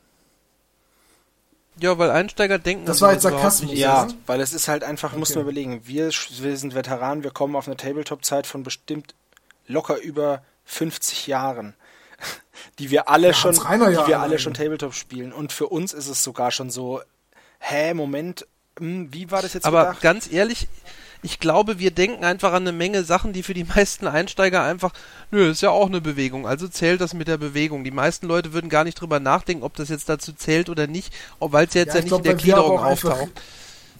Ja, weil Einsteiger denken. Das war jetzt Sarkasmus. Ja, weil es ist halt einfach, okay. muss man überlegen, wir, wir sind Veteranen, wir kommen auf eine Tabletop-Zeit von bestimmt locker über 50 Jahren, die wir alle ja, schon, die wir alle schon Tabletop spielen. Und für uns ist es sogar schon so, hä, Moment, hm, wie war das jetzt Aber gedacht? ganz ehrlich, ich glaube, wir denken einfach an eine Menge Sachen, die für die meisten Einsteiger einfach, nö, ist ja auch eine Bewegung, also zählt das mit der Bewegung. Die meisten Leute würden gar nicht drüber nachdenken, ob das jetzt dazu zählt oder nicht, weil es jetzt ja, ja nicht glaub, in der Gliederung auftaucht.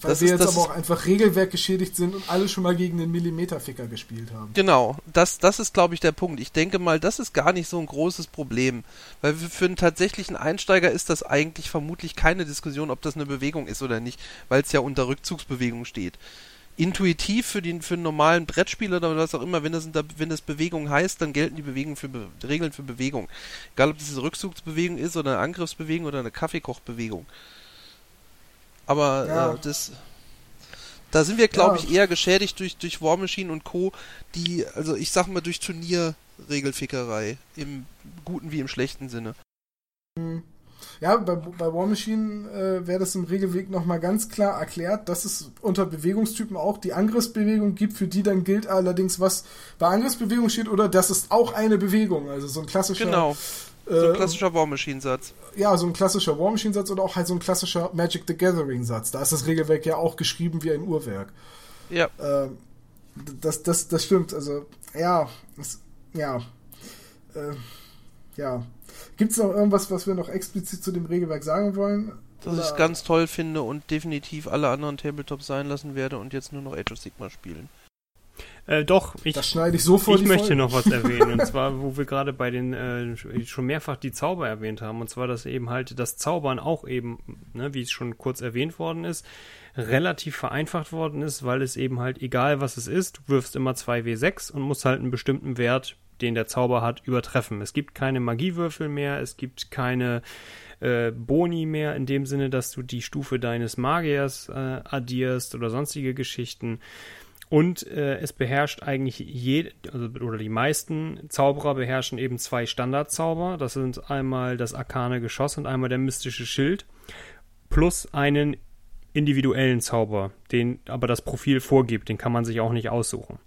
Weil das wir ist, jetzt aber auch einfach Regelwerk geschädigt sind und alle schon mal gegen den Millimeterficker gespielt haben. Genau, das, das ist, glaube ich, der Punkt. Ich denke mal, das ist gar nicht so ein großes Problem. Weil für einen tatsächlichen Einsteiger ist das eigentlich vermutlich keine Diskussion, ob das eine Bewegung ist oder nicht, weil es ja unter Rückzugsbewegung steht intuitiv für den für einen normalen Brettspieler oder was auch immer, wenn das, wenn das Bewegung heißt, dann gelten die Bewegungen für Be Regeln für Bewegung. Egal ob das eine Rückzugsbewegung ist oder eine Angriffsbewegung oder eine Kaffeekochbewegung. Aber ja. äh, das da sind wir, glaube ja. ich, eher geschädigt durch, durch War Machine und Co., die, also ich sag mal, durch Turnierregelfickerei, im guten wie im schlechten Sinne. Mhm. Ja, bei, bei War Machine äh, wäre das im Regelweg nochmal ganz klar erklärt, dass es unter Bewegungstypen auch die Angriffsbewegung gibt, für die dann gilt allerdings, was bei Angriffsbewegung steht, oder das ist auch eine Bewegung, also so ein klassischer. Genau. So ein äh, klassischer War Machine-Satz. Ja, so ein klassischer War Machine-Satz oder auch halt so ein klassischer Magic the Gathering-Satz. Da ist das Regelwerk ja auch geschrieben wie ein Uhrwerk. Ja. Ähm, das, das, das stimmt. Also, ja, das, ja. Äh, ja. Gibt es noch irgendwas, was wir noch explizit zu dem Regelwerk sagen wollen? Das ich ganz toll finde und definitiv alle anderen Tabletops sein lassen werde und jetzt nur noch Age of Sigma spielen. Äh, doch, ich, das schneide ich so vor. Ich möchte Folge. noch was erwähnen. und zwar, wo wir gerade bei den äh, schon mehrfach die Zauber erwähnt haben. Und zwar, dass eben halt das Zaubern auch eben, ne, wie es schon kurz erwähnt worden ist, relativ vereinfacht worden ist, weil es eben halt egal was es ist, du wirfst immer 2W6 und musst halt einen bestimmten Wert den der Zauber hat, übertreffen. Es gibt keine Magiewürfel mehr, es gibt keine äh, Boni mehr in dem Sinne, dass du die Stufe deines Magiers äh, addierst oder sonstige Geschichten. Und äh, es beherrscht eigentlich jede, also, oder die meisten Zauberer beherrschen eben zwei Standardzauber. Das sind einmal das arkane Geschoss und einmal der mystische Schild. Plus einen individuellen Zauber, den aber das Profil vorgibt. Den kann man sich auch nicht aussuchen.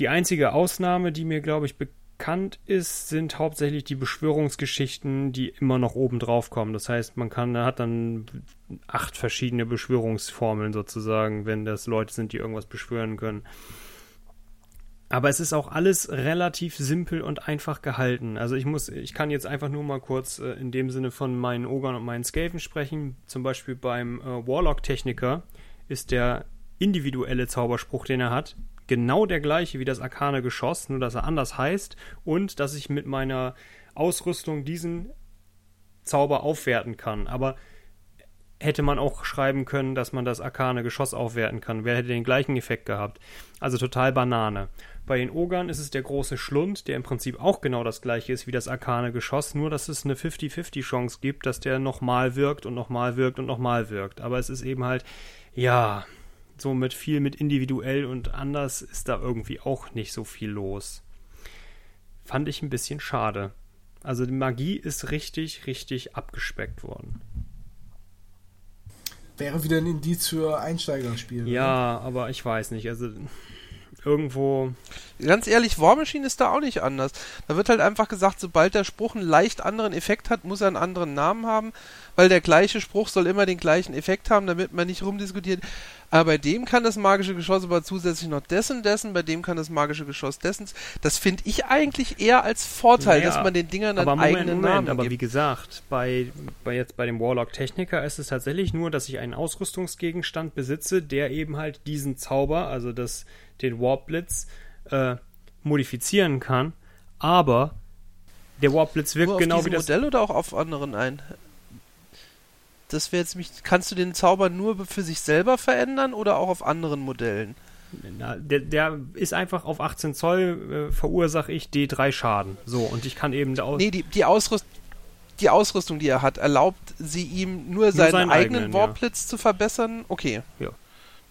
Die einzige Ausnahme, die mir, glaube ich, bekannt ist, sind hauptsächlich die Beschwörungsgeschichten, die immer noch oben drauf kommen. Das heißt, man kann, hat dann acht verschiedene Beschwörungsformeln sozusagen, wenn das Leute sind, die irgendwas beschwören können. Aber es ist auch alles relativ simpel und einfach gehalten. Also ich muss, ich kann jetzt einfach nur mal kurz äh, in dem Sinne von meinen Ogern und meinen Skaven sprechen. Zum Beispiel beim äh, Warlock-Techniker ist der individuelle Zauberspruch, den er hat, genau der gleiche wie das arkane Geschoss, nur dass er anders heißt und dass ich mit meiner Ausrüstung diesen Zauber aufwerten kann. Aber hätte man auch schreiben können, dass man das arkane Geschoss aufwerten kann. Wer hätte den gleichen Effekt gehabt? Also total Banane. Bei den Ogern ist es der große Schlund, der im Prinzip auch genau das gleiche ist wie das arkane Geschoss, nur dass es eine 50-50 Chance gibt, dass der nochmal wirkt und nochmal wirkt und nochmal wirkt. Aber es ist eben halt, ja, so mit viel mit individuell und anders ist da irgendwie auch nicht so viel los. Fand ich ein bisschen schade. Also die Magie ist richtig, richtig abgespeckt worden. Wäre wieder ein Indiz für Einsteigerspiele. Ja, oder? aber ich weiß nicht. Also irgendwo. Ganz ehrlich, War Machine ist da auch nicht anders. Da wird halt einfach gesagt, sobald der Spruch einen leicht anderen Effekt hat, muss er einen anderen Namen haben, weil der gleiche Spruch soll immer den gleichen Effekt haben, damit man nicht rumdiskutiert. Aber bei dem kann das magische Geschoss aber zusätzlich noch dessen, dessen, bei dem kann das magische Geschoss dessen. Das finde ich eigentlich eher als Vorteil, naja, dass man den Dingern einen Moment, eigenen Moment, Namen aber gibt. wie gesagt, bei, bei jetzt bei dem Warlock Techniker ist es tatsächlich nur, dass ich einen Ausrüstungsgegenstand besitze, der eben halt diesen Zauber, also das, den Warp Blitz, äh, modifizieren kann. Aber der Warp Blitz wirkt Nur genau auf wie das. Modell oder auch auf anderen ein? Das wäre jetzt mich. Kannst du den Zauber nur für sich selber verändern oder auch auf anderen Modellen? Na, der, der, ist einfach auf 18 Zoll, äh, verursache ich D3 Schaden. So, und ich kann eben. Da nee, die, die, Ausrüst die Ausrüstung, die er hat, erlaubt sie ihm nur, nur seinen, seinen, eigenen, eigenen Warblitz ja. zu verbessern? Okay. Ja.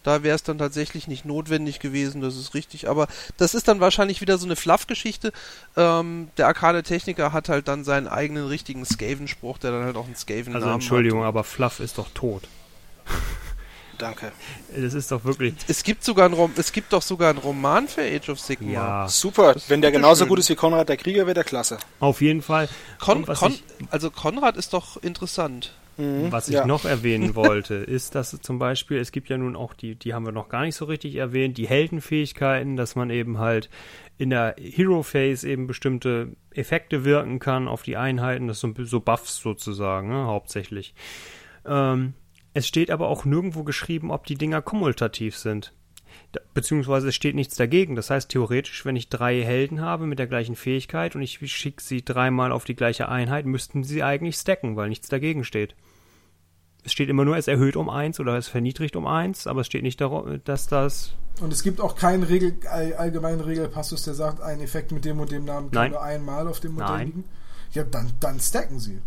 Da wäre es dann tatsächlich nicht notwendig gewesen, das ist richtig. Aber das ist dann wahrscheinlich wieder so eine Fluff-Geschichte. Ähm, der Arcade-Techniker hat halt dann seinen eigenen richtigen Skaven-Spruch, der dann halt auch einen Skaven-Namen Also Entschuldigung, hat. aber Fluff ist doch tot. Danke. Das ist doch wirklich. Es gibt sogar ein Rom es gibt doch sogar einen Roman für Age of Sigmar. Ja. Super. Wenn der genauso schön. gut ist wie Konrad der Krieger, wäre der klasse. Auf jeden Fall. Kon Kon also Konrad ist doch interessant. Mhm, Was ich ja. noch erwähnen wollte, ist, dass zum Beispiel, es gibt ja nun auch die, die haben wir noch gar nicht so richtig erwähnt, die Heldenfähigkeiten, dass man eben halt in der Hero Phase eben bestimmte Effekte wirken kann auf die Einheiten, das sind so Buffs sozusagen, ne, hauptsächlich. Ähm, es steht aber auch nirgendwo geschrieben, ob die Dinger kommutativ sind beziehungsweise es steht nichts dagegen. Das heißt, theoretisch, wenn ich drei Helden habe mit der gleichen Fähigkeit und ich schicke sie dreimal auf die gleiche Einheit, müssten sie eigentlich stacken, weil nichts dagegen steht. Es steht immer nur, es erhöht um eins oder es verniedrigt um eins, aber es steht nicht darum, dass das. Und es gibt auch keinen Regel, allgemeinen Regelpassus, der sagt, ein Effekt mit dem und dem Namen kann Nein. nur einmal auf dem Modell Nein. liegen. Ja, dann, dann stacken sie.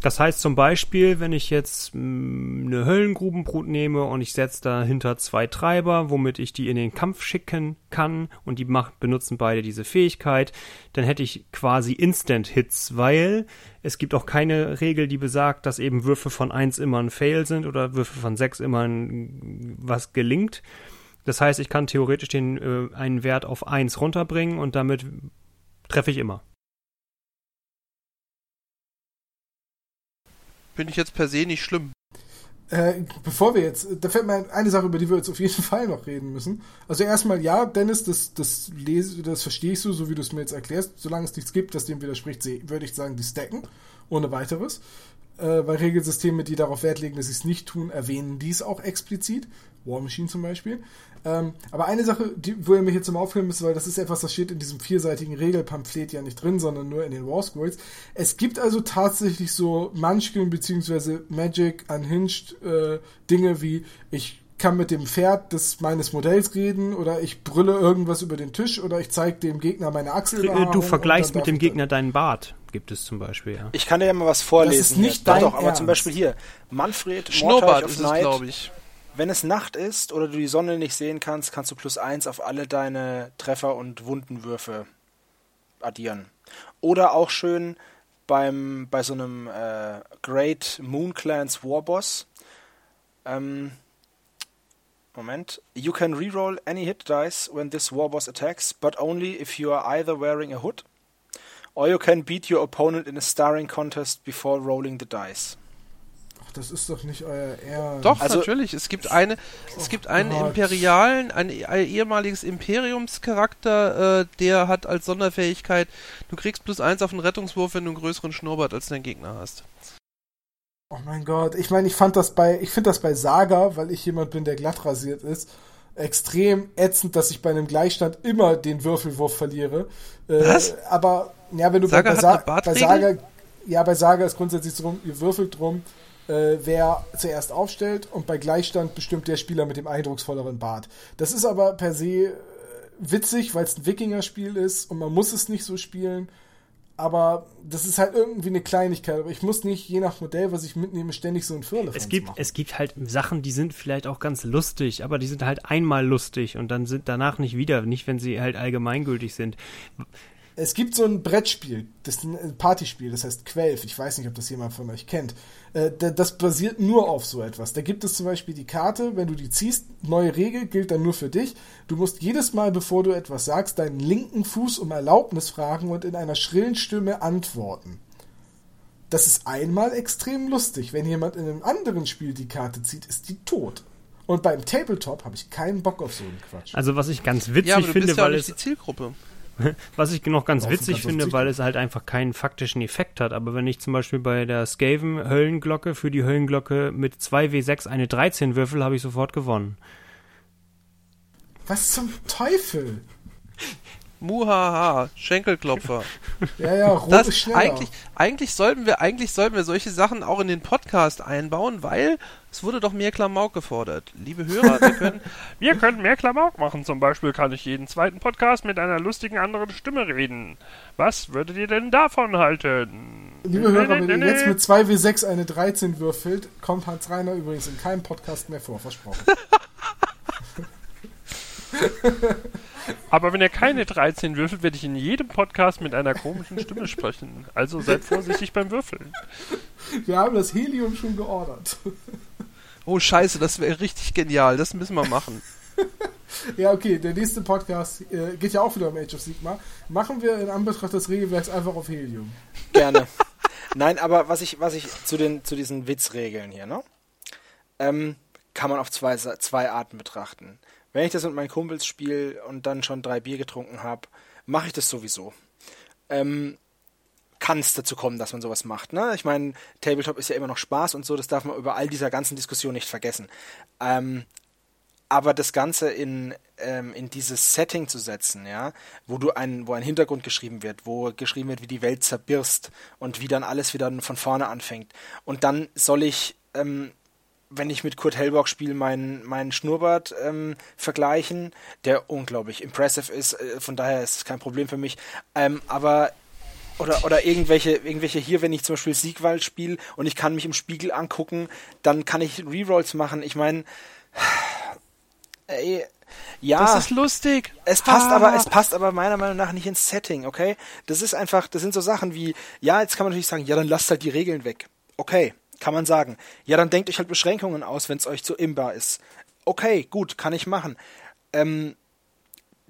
Das heißt zum Beispiel, wenn ich jetzt mm, eine Höllengrubenbrut nehme und ich setze dahinter zwei Treiber, womit ich die in den Kampf schicken kann und die macht, benutzen beide diese Fähigkeit, dann hätte ich quasi Instant-Hits, weil es gibt auch keine Regel, die besagt, dass eben Würfe von 1 immer ein Fail sind oder Würfe von 6 immer ein, was gelingt. Das heißt, ich kann theoretisch den, äh, einen Wert auf 1 runterbringen und damit treffe ich immer. Finde ich jetzt per se nicht schlimm. Äh, bevor wir jetzt, da fällt mir eine Sache, über die wir jetzt auf jeden Fall noch reden müssen. Also erstmal, ja, Dennis, das, das lese, das verstehe ich so, so wie du es mir jetzt erklärst. Solange es nichts gibt, das dem widerspricht, würde ich sagen, die stacken. Ohne weiteres. Äh, weil Regelsysteme, die darauf Wert legen, dass sie es nicht tun, erwähnen dies auch explizit. War Machine zum Beispiel. Ähm, aber eine Sache, die, wo ihr mich jetzt mal aufhören müsst, weil das ist etwas, das steht in diesem vierseitigen Regelpamphlet ja nicht drin, sondern nur in den War Scrolls. Es gibt also tatsächlich so Munchkin bzw. Magic Unhinged äh, Dinge wie ich kann mit dem Pferd des meines Modells reden oder ich brülle irgendwas über den Tisch oder ich zeige dem Gegner meine Achsel. Du vergleichst mit dem Gegner deinen Bart, gibt es zum Beispiel, ja. Ich kann dir ja mal was vorlesen. Das ist nicht dein doch, aber zum Beispiel hier, Manfred Schnurrbart ist es, glaube ich. Wenn es Nacht ist oder du die Sonne nicht sehen kannst, kannst du plus eins auf alle deine Treffer und Wundenwürfe addieren. Oder auch schön beim, bei so einem äh, Great Moon Clans Warboss. Ähm, Moment. You can reroll any hit dice when this Warboss attacks, but only if you are either wearing a hood or you can beat your opponent in a starring contest before rolling the dice das ist doch nicht euer Ernst. Doch, also, natürlich. Es gibt eine, es gibt einen Gott. imperialen, ein, ein, ehemaliges Imperiumscharakter, äh, der hat als Sonderfähigkeit, du kriegst plus eins auf einen Rettungswurf, wenn du einen größeren Schnurrbart als dein Gegner hast. Oh mein Gott, ich meine, ich fand das bei, ich finde das bei Saga, weil ich jemand bin, der glatt rasiert ist, extrem ätzend, dass ich bei einem Gleichstand immer den Würfelwurf verliere. Äh, Was? Aber, ja, wenn du Saga bei, bei, bei Saga, ja, bei Saga ist grundsätzlich so rum, ihr würfelt drum, äh, wer zuerst aufstellt und bei Gleichstand bestimmt der Spieler mit dem eindrucksvolleren Bart. Das ist aber per se äh, witzig, weil es ein Wikinger-Spiel ist und man muss es nicht so spielen. Aber das ist halt irgendwie eine Kleinigkeit. Aber ich muss nicht, je nach Modell, was ich mitnehme, ständig so ein Firlefanz es gibt machen. Es gibt halt Sachen, die sind vielleicht auch ganz lustig, aber die sind halt einmal lustig und dann sind danach nicht wieder, nicht wenn sie halt allgemeingültig sind. Es gibt so ein Brettspiel, das ist ein Partyspiel, das heißt Quelf. Ich weiß nicht, ob das jemand von euch kennt. Äh, das basiert nur auf so etwas. Da gibt es zum Beispiel die Karte, wenn du die ziehst, neue Regel gilt dann nur für dich. Du musst jedes Mal, bevor du etwas sagst, deinen linken Fuß um Erlaubnis fragen und in einer schrillen Stimme antworten. Das ist einmal extrem lustig. Wenn jemand in einem anderen Spiel die Karte zieht, ist die tot. Und beim Tabletop habe ich keinen Bock auf so einen Quatsch. Also was ich ganz witzig ja, aber du finde, bist ja weil nicht es die Zielgruppe. Was ich noch ganz witzig finde, weil es halt einfach keinen faktischen Effekt hat. Aber wenn ich zum Beispiel bei der Skaven Höllenglocke für die Höllenglocke mit 2W6 eine 13 würfel, habe ich sofort gewonnen. Was zum Teufel? Muhaha, Schenkelklopfer. Ja, ja, rot Das, ist schneller. eigentlich, eigentlich sollten wir, eigentlich sollten wir solche Sachen auch in den Podcast einbauen, weil es wurde doch mehr Klamauk gefordert. Liebe Hörer, wir können, Wir können mehr Klamauk machen. Zum Beispiel kann ich jeden zweiten Podcast mit einer lustigen anderen Stimme reden. Was würdet ihr denn davon halten? Liebe Hörer, wenn ihr jetzt mit 2W6 eine 13 würfelt, kommt Hans Reiner übrigens in keinem Podcast mehr vor, versprochen. Aber wenn ihr keine 13 würfelt, werde ich in jedem Podcast mit einer komischen Stimme sprechen. Also seid vorsichtig beim Würfeln. Wir haben das Helium schon geordert. oh scheiße, das wäre richtig genial, das müssen wir machen. Ja, okay, der nächste Podcast äh, geht ja auch wieder um Age of Sigma. Machen wir in Anbetracht des Regelwerks einfach auf Helium. Gerne. Nein, aber was ich, was ich zu den, zu diesen Witzregeln hier, ne? Ähm, kann man auf zwei, zwei Arten betrachten. Wenn ich das mit meinen Kumpels spiele und dann schon drei Bier getrunken habe, mache ich das sowieso. Ähm, kann es dazu kommen, dass man sowas macht. Ne? Ich meine, Tabletop ist ja immer noch Spaß und so, das darf man über all dieser ganzen Diskussion nicht vergessen. Ähm, aber das Ganze in, ähm, in dieses Setting zu setzen, ja, wo du ein, wo ein Hintergrund geschrieben wird, wo geschrieben wird, wie die Welt zerbirst und wie dann alles wieder von vorne anfängt. Und dann soll ich, ähm, wenn ich mit Kurt Hellbock spiele, meinen meinen Schnurrbart ähm, vergleichen, der unglaublich impressive ist, äh, von daher ist es kein Problem für mich. Ähm, aber oder, oder irgendwelche, irgendwelche hier, wenn ich zum Beispiel Siegwald spiele und ich kann mich im Spiegel angucken, dann kann ich Rerolls machen. Ich meine, ey, ja. Das ist lustig. Es passt Ah. aber, es passt aber meiner Meinung nach nicht ins Setting, okay? Das ist einfach, das sind so Sachen wie, ja, jetzt kann man natürlich sagen, ja, dann lasst halt die Regeln weg. Okay, kann man sagen. Ja, dann denkt euch halt Beschränkungen aus, wenn es euch zu imbar ist. Okay, gut, kann ich machen. Ähm,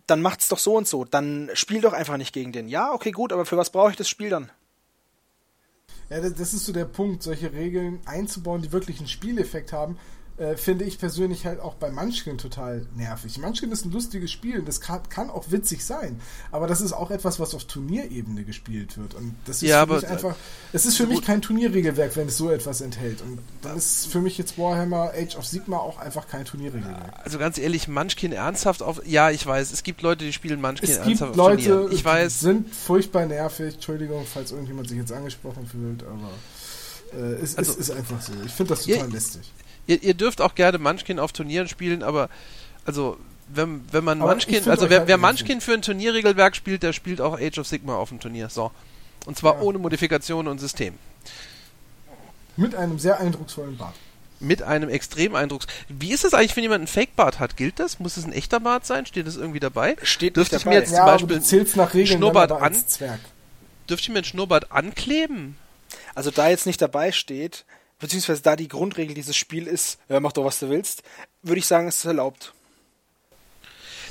dann macht's doch so und so. Dann spiel doch einfach nicht gegen den. Ja, okay, gut, aber für was brauche ich das Spiel dann? Ja, das, das ist so der Punkt, solche Regeln einzubauen, die wirklich einen Spieleffekt haben, äh, finde ich persönlich halt auch bei Munchkin total nervig. Munchkin ist ein lustiges Spiel und das kann, kann auch witzig sein, aber das ist auch etwas, was auf Turnierebene gespielt wird und das ist Ja, für mich einfach, es ist für mich kein Turnierregelwerk, wenn es so etwas enthält und dann ist für mich jetzt Warhammer Age of Sigma auch einfach kein Turnierregelwerk. Also ganz ehrlich, Munchkin ernsthaft auf. Ja, ich weiß, es gibt Leute, die spielen Munchkin Es ernsthaft gibt auf Leute, Turnieren. Ich die weiß. sind furchtbar nervig. Entschuldigung, falls irgendjemand sich jetzt angesprochen fühlt, aber äh, es, Also- es ist einfach so. Ich finde das Ja, total lästig. Ihr, ihr dürft auch gerne Munchkin auf Turnieren spielen, aber also wenn, wenn man Aber Munchkin, also wer, halt wer. Munchkin für ein Turnierregelwerk spielt, der spielt auch Age of Sigma auf dem Turnier. So. Und zwar Ja. ohne Modifikation und System. Mit einem sehr eindrucksvollen Bart. Mit einem extrem Eindrucks. Wie ist es eigentlich, wenn jemand einen Fake-Bart hat? Gilt das? Muss es ein echter Bart sein? Steht das irgendwie dabei? Steht Dürfte ich dabei. mir jetzt- Ja, zum Beispiel nach Regeln Schnurrbart an? Zwerg. Dürfte ich mir einen Schnurrbart ankleben? Also da jetzt nicht dabei steht, beziehungsweise da die Grundregel dieses Spiel ist, ja, mach doch was du willst, würde ich sagen, es ist erlaubt.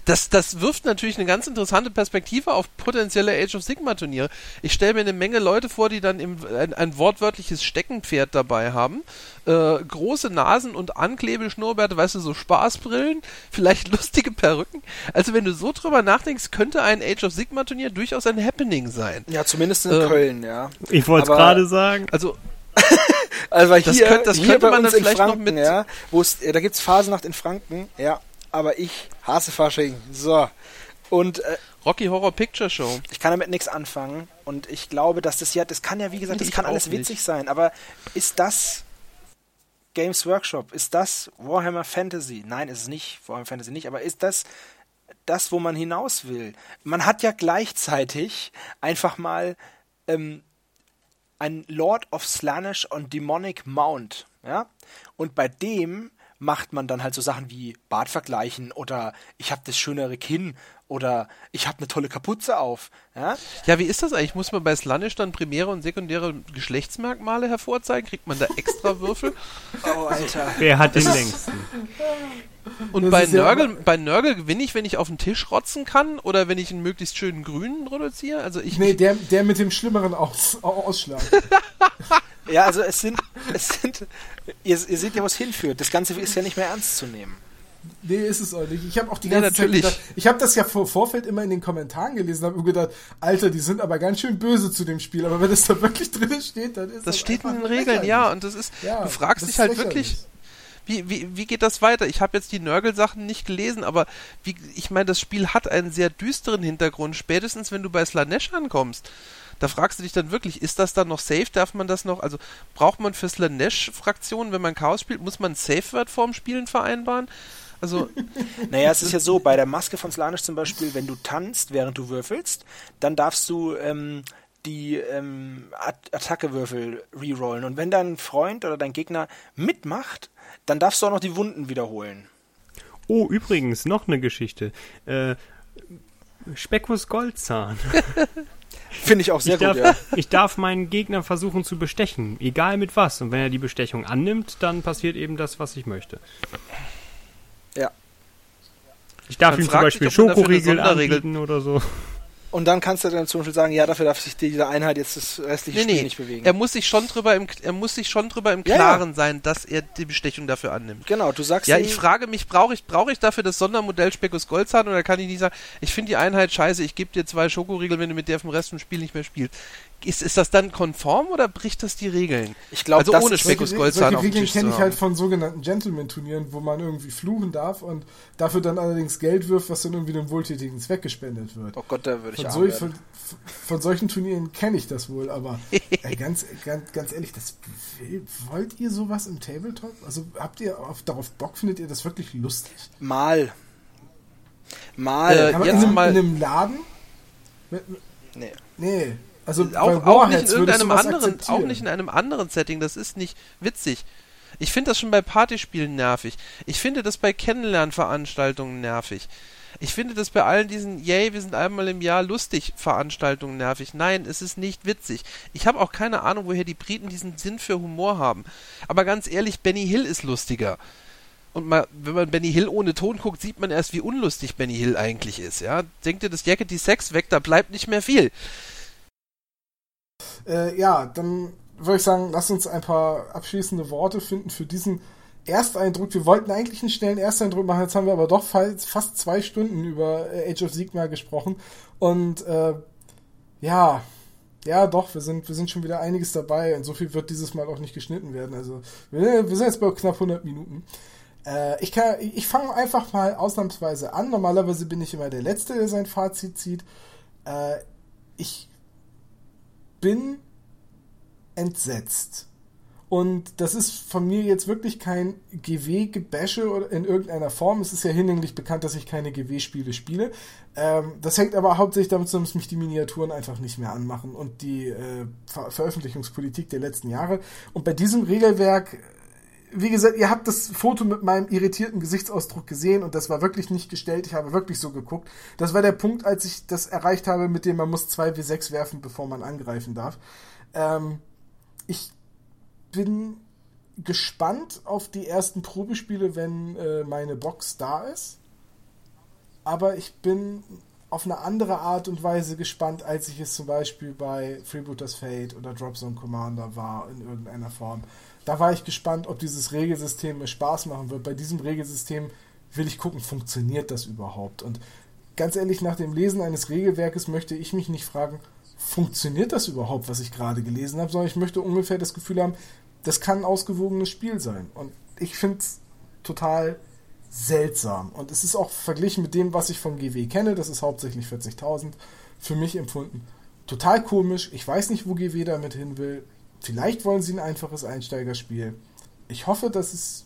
Das, das wirft natürlich eine ganz interessante Perspektive auf potenzielle Age of Sigma Turniere. Ich stelle mir eine Menge Leute vor, die dann im, ein, ein wortwörtliches Steckenpferd dabei haben, äh, große Nasen und Anklebeschnurrbärte, weißt du, so Spaßbrillen, vielleicht lustige Perücken. Also wenn du so drüber nachdenkst, könnte ein Age of Sigma Turnier durchaus ein Happening sein. Ja, zumindest in Ähm, Köln, ja. Ich wollte es gerade sagen. Also Also weil Das hier, könnt- das hier könnte bei man uns dann in vielleicht noch Franken, mit- ja, wo es, äh, da gibt's Phasenacht in Franken, ja, aber ich hasse Fasching. So. Und äh, Rocky Horror Picture Show. ich kann damit nichts anfangen und ich glaube, dass das ja, das kann ja wie gesagt, das Ich kann alles nicht. witzig sein, aber ist das Games Workshop? Ist das Warhammer Fantasy? Nein, ist es nicht, Warhammer Fantasy nicht, aber ist das das, wo man hinaus will? Man hat ja gleichzeitig einfach mal ähm, ein Lord of Slaanesh und Demonic Mount, ja? Und bei dem macht man dann halt so Sachen wie Bart vergleichen oder ich habe das schönere Kinn oder ich habe eine tolle Kapuze auf, ja? Ja, wie ist das eigentlich? Muss man bei Slanish dann primäre und sekundäre Geschlechtsmerkmale hervorzeigen? Kriegt man da extra Würfel? Oh, Alter. Wer hat den längsten? Und bei ja Nörgel, aber- bei Nörgel gewinne ich, wenn ich auf den Tisch rotzen kann oder wenn ich einen möglichst schönen grünen produziere? Also ich, Nee, der, der mit dem schlimmeren Aus, Ausschlag. Ja, also es sind, es sind, ihr, ihr seht ja, wo es hinführt. Das Ganze ist ja nicht mehr ernst zu nehmen. Nee, ist es auch nicht. Ich habe auch die ganze natürlich. Zeit gedacht, ich habe das ja vor Vorfeld immer in den Kommentaren gelesen, habe mir gedacht, Alter, die sind aber ganz schön böse zu dem Spiel, aber wenn das da wirklich drin steht, dann ist Das steht in den Regeln, lächerlich. ja, und das ist, Ja, du fragst das dich halt wirklich, wie, wie, wie geht das weiter? Ich habe jetzt die Nörgel-Sachen nicht gelesen, aber wie, ich meine, das Spiel hat einen sehr düsteren Hintergrund, spätestens wenn du bei Slanesh ankommst. Da fragst du dich dann wirklich, ist das dann noch safe? Darf man das noch, also braucht man für Slanesh-Fraktionen, wenn man Chaos spielt, muss man ein Safe-Word vorm Spielen vereinbaren? Also, Naja, es ist ja so, bei der Maske von Slanisch zum Beispiel, wenn du tanzt, während du würfelst, dann darfst du ähm, die ähm, At Attackewürfel rerollen. Und wenn dein Freund oder dein Gegner mitmacht, dann darfst du auch noch die Wunden wiederholen. Oh, übrigens, noch eine Geschichte. Äh, Speckus Goldzahn. Finde ich auch sehr ich, darf, gut, ja. ich darf meinen Gegner versuchen zu bestechen, egal mit was. Und wenn er die Bestechung annimmt, dann passiert eben das, was ich möchte. Ja. Ich darf ihm zum Beispiel eine Schokoriegel anbieten oder so. Und dann kannst du dann zum Beispiel sagen, ja, dafür darf sich diese Einheit jetzt das restliche nee, Spiel nee, nicht bewegen. er muss sich schon drüber im, er muss sich schon drüber im Ja, ja. Klaren sein, dass er die Bestechung dafür annimmt. genau, du sagst Ja, ihm- ich frage mich, brauche ich, brauche ich dafür das Sondermodell Speckus Goldzahn oder kann ich nicht sagen, ich finde die Einheit scheiße, ich gebe dir zwei Schokoriegel, wenn du mit der vom Rest vom Spiel nicht mehr spielst. Ist, ist das dann konform oder bricht das die Regeln? ich glaube, also ohne Solche, Goldzahn solche auf Regeln kenne ich halt von sogenannten Gentleman-Turnieren, wo man irgendwie fluchen darf und dafür dann allerdings Geld wirft, was dann irgendwie einem wohltätigen Zweck gespendet wird. Oh Gott, da würde ich Von, so, von, von solchen Turnieren kenne ich das wohl, aber ey, ganz, ganz, ganz ehrlich, das wollt ihr sowas im Tabletop? Also habt ihr auf, darauf Bock, findet ihr das wirklich lustig? Mal. Mal. Äh, Aber jetzt in, einem, mal- in einem Laden? Mit- mit- nee. Nee. Also auch, bei auch nicht in irgendeinem anderen, auch nicht in einem anderen Setting, das ist nicht witzig. Ich finde das schon bei Partyspielen nervig. Ich finde das bei Kennenlernveranstaltungen nervig. Ich finde das bei allen diesen, yay, wir sind einmal im Jahr lustig Veranstaltungen nervig. Nein, es ist nicht witzig. Ich habe auch keine Ahnung, woher die Briten diesen Sinn für Humor haben. Aber ganz ehrlich, Benny Hill ist lustiger. Und mal, wenn man Benny Hill ohne Ton guckt, sieht man erst, wie unlustig Benny Hill eigentlich ist, ja. Denkt ihr das Jacket die Sex weg, da bleibt nicht mehr viel. Äh, ja, dann würde ich sagen, lass uns ein paar abschließende Worte finden für diesen Ersteindruck. Wir wollten eigentlich einen schnellen Ersteindruck machen, jetzt haben wir aber doch fa- fast zwei Stunden über äh, Age of Sigmar gesprochen. Und äh, ja, ja, doch, wir sind, wir sind schon wieder einiges dabei und so viel wird dieses Mal auch nicht geschnitten werden. Also wir, wir sind jetzt bei knapp 100 Minuten. Äh, ich ich fange einfach mal ausnahmsweise an. Normalerweise bin ich immer der Letzte, der sein Fazit zieht. Äh, ich bin entsetzt. Und das ist von mir jetzt wirklich kein GW-Gebäsche in irgendeiner Form. Es ist ja hinlänglich bekannt, dass ich keine GW-Spiele spiele. Ähm, das hängt aber hauptsächlich damit zusammen, dass mich die Miniaturen einfach nicht mehr anmachen und die äh, Ver Veröffentlichungspolitik der letzten Jahre. Und bei diesem Regelwerk, wie gesagt, ihr habt das Foto mit meinem irritierten Gesichtsausdruck gesehen und das war wirklich nicht gestellt. Ich habe wirklich so geguckt. Das war der Punkt, als ich das erreicht habe, mit dem man muss 2W6 werfen, bevor man angreifen darf. Ähm, ich bin gespannt auf die ersten Probespiele, wenn äh, meine Box da ist. Aber ich bin auf eine andere Art und Weise gespannt, als ich es zum Beispiel bei Freebooters Fate oder Dropzone Commander war in irgendeiner Form. Da war ich gespannt, ob dieses Regelsystem mir Spaß machen wird. Bei diesem Regelsystem will ich gucken, funktioniert das überhaupt? Und ganz ehrlich, nach dem Lesen eines Regelwerkes möchte ich mich nicht fragen, funktioniert das überhaupt, was ich gerade gelesen habe, sondern ich möchte ungefähr das Gefühl haben, das kann ein ausgewogenes Spiel sein. Und ich finde es total seltsam. Und es ist auch verglichen mit dem, was ich von GW kenne, das ist hauptsächlich 40.000, für mich empfunden. Total komisch. Ich weiß nicht, wo GW damit hin will. Vielleicht wollen sie ein einfaches Einsteigerspiel. Ich hoffe, dass es.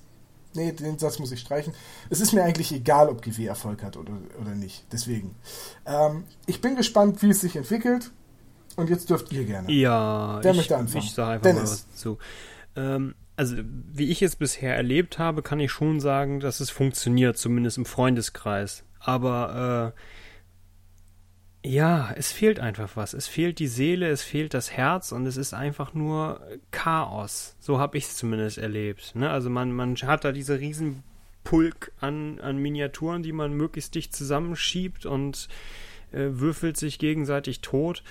Nee, den Satz muss ich streichen. Es ist mir eigentlich egal, ob GW Erfolg hat oder, oder nicht. Deswegen. Ähm, ich bin gespannt, wie es sich entwickelt. Und jetzt dürft ihr gerne. Ja, Wer ich, möchte anfangen? ich sage einfach mal Dennis. was zu. Ähm, also, wie ich es bisher erlebt habe, kann ich schon sagen, dass es funktioniert, zumindest im Freundeskreis. Aber äh, ja, es fehlt einfach was. Es fehlt die Seele, es fehlt das Herz und es ist einfach nur Chaos. So habe ich es zumindest erlebt. Ne? Also man, man hat da diese riesen Pulk an, an Miniaturen, die man möglichst dicht zusammenschiebt und äh, würfelt sich gegenseitig tot.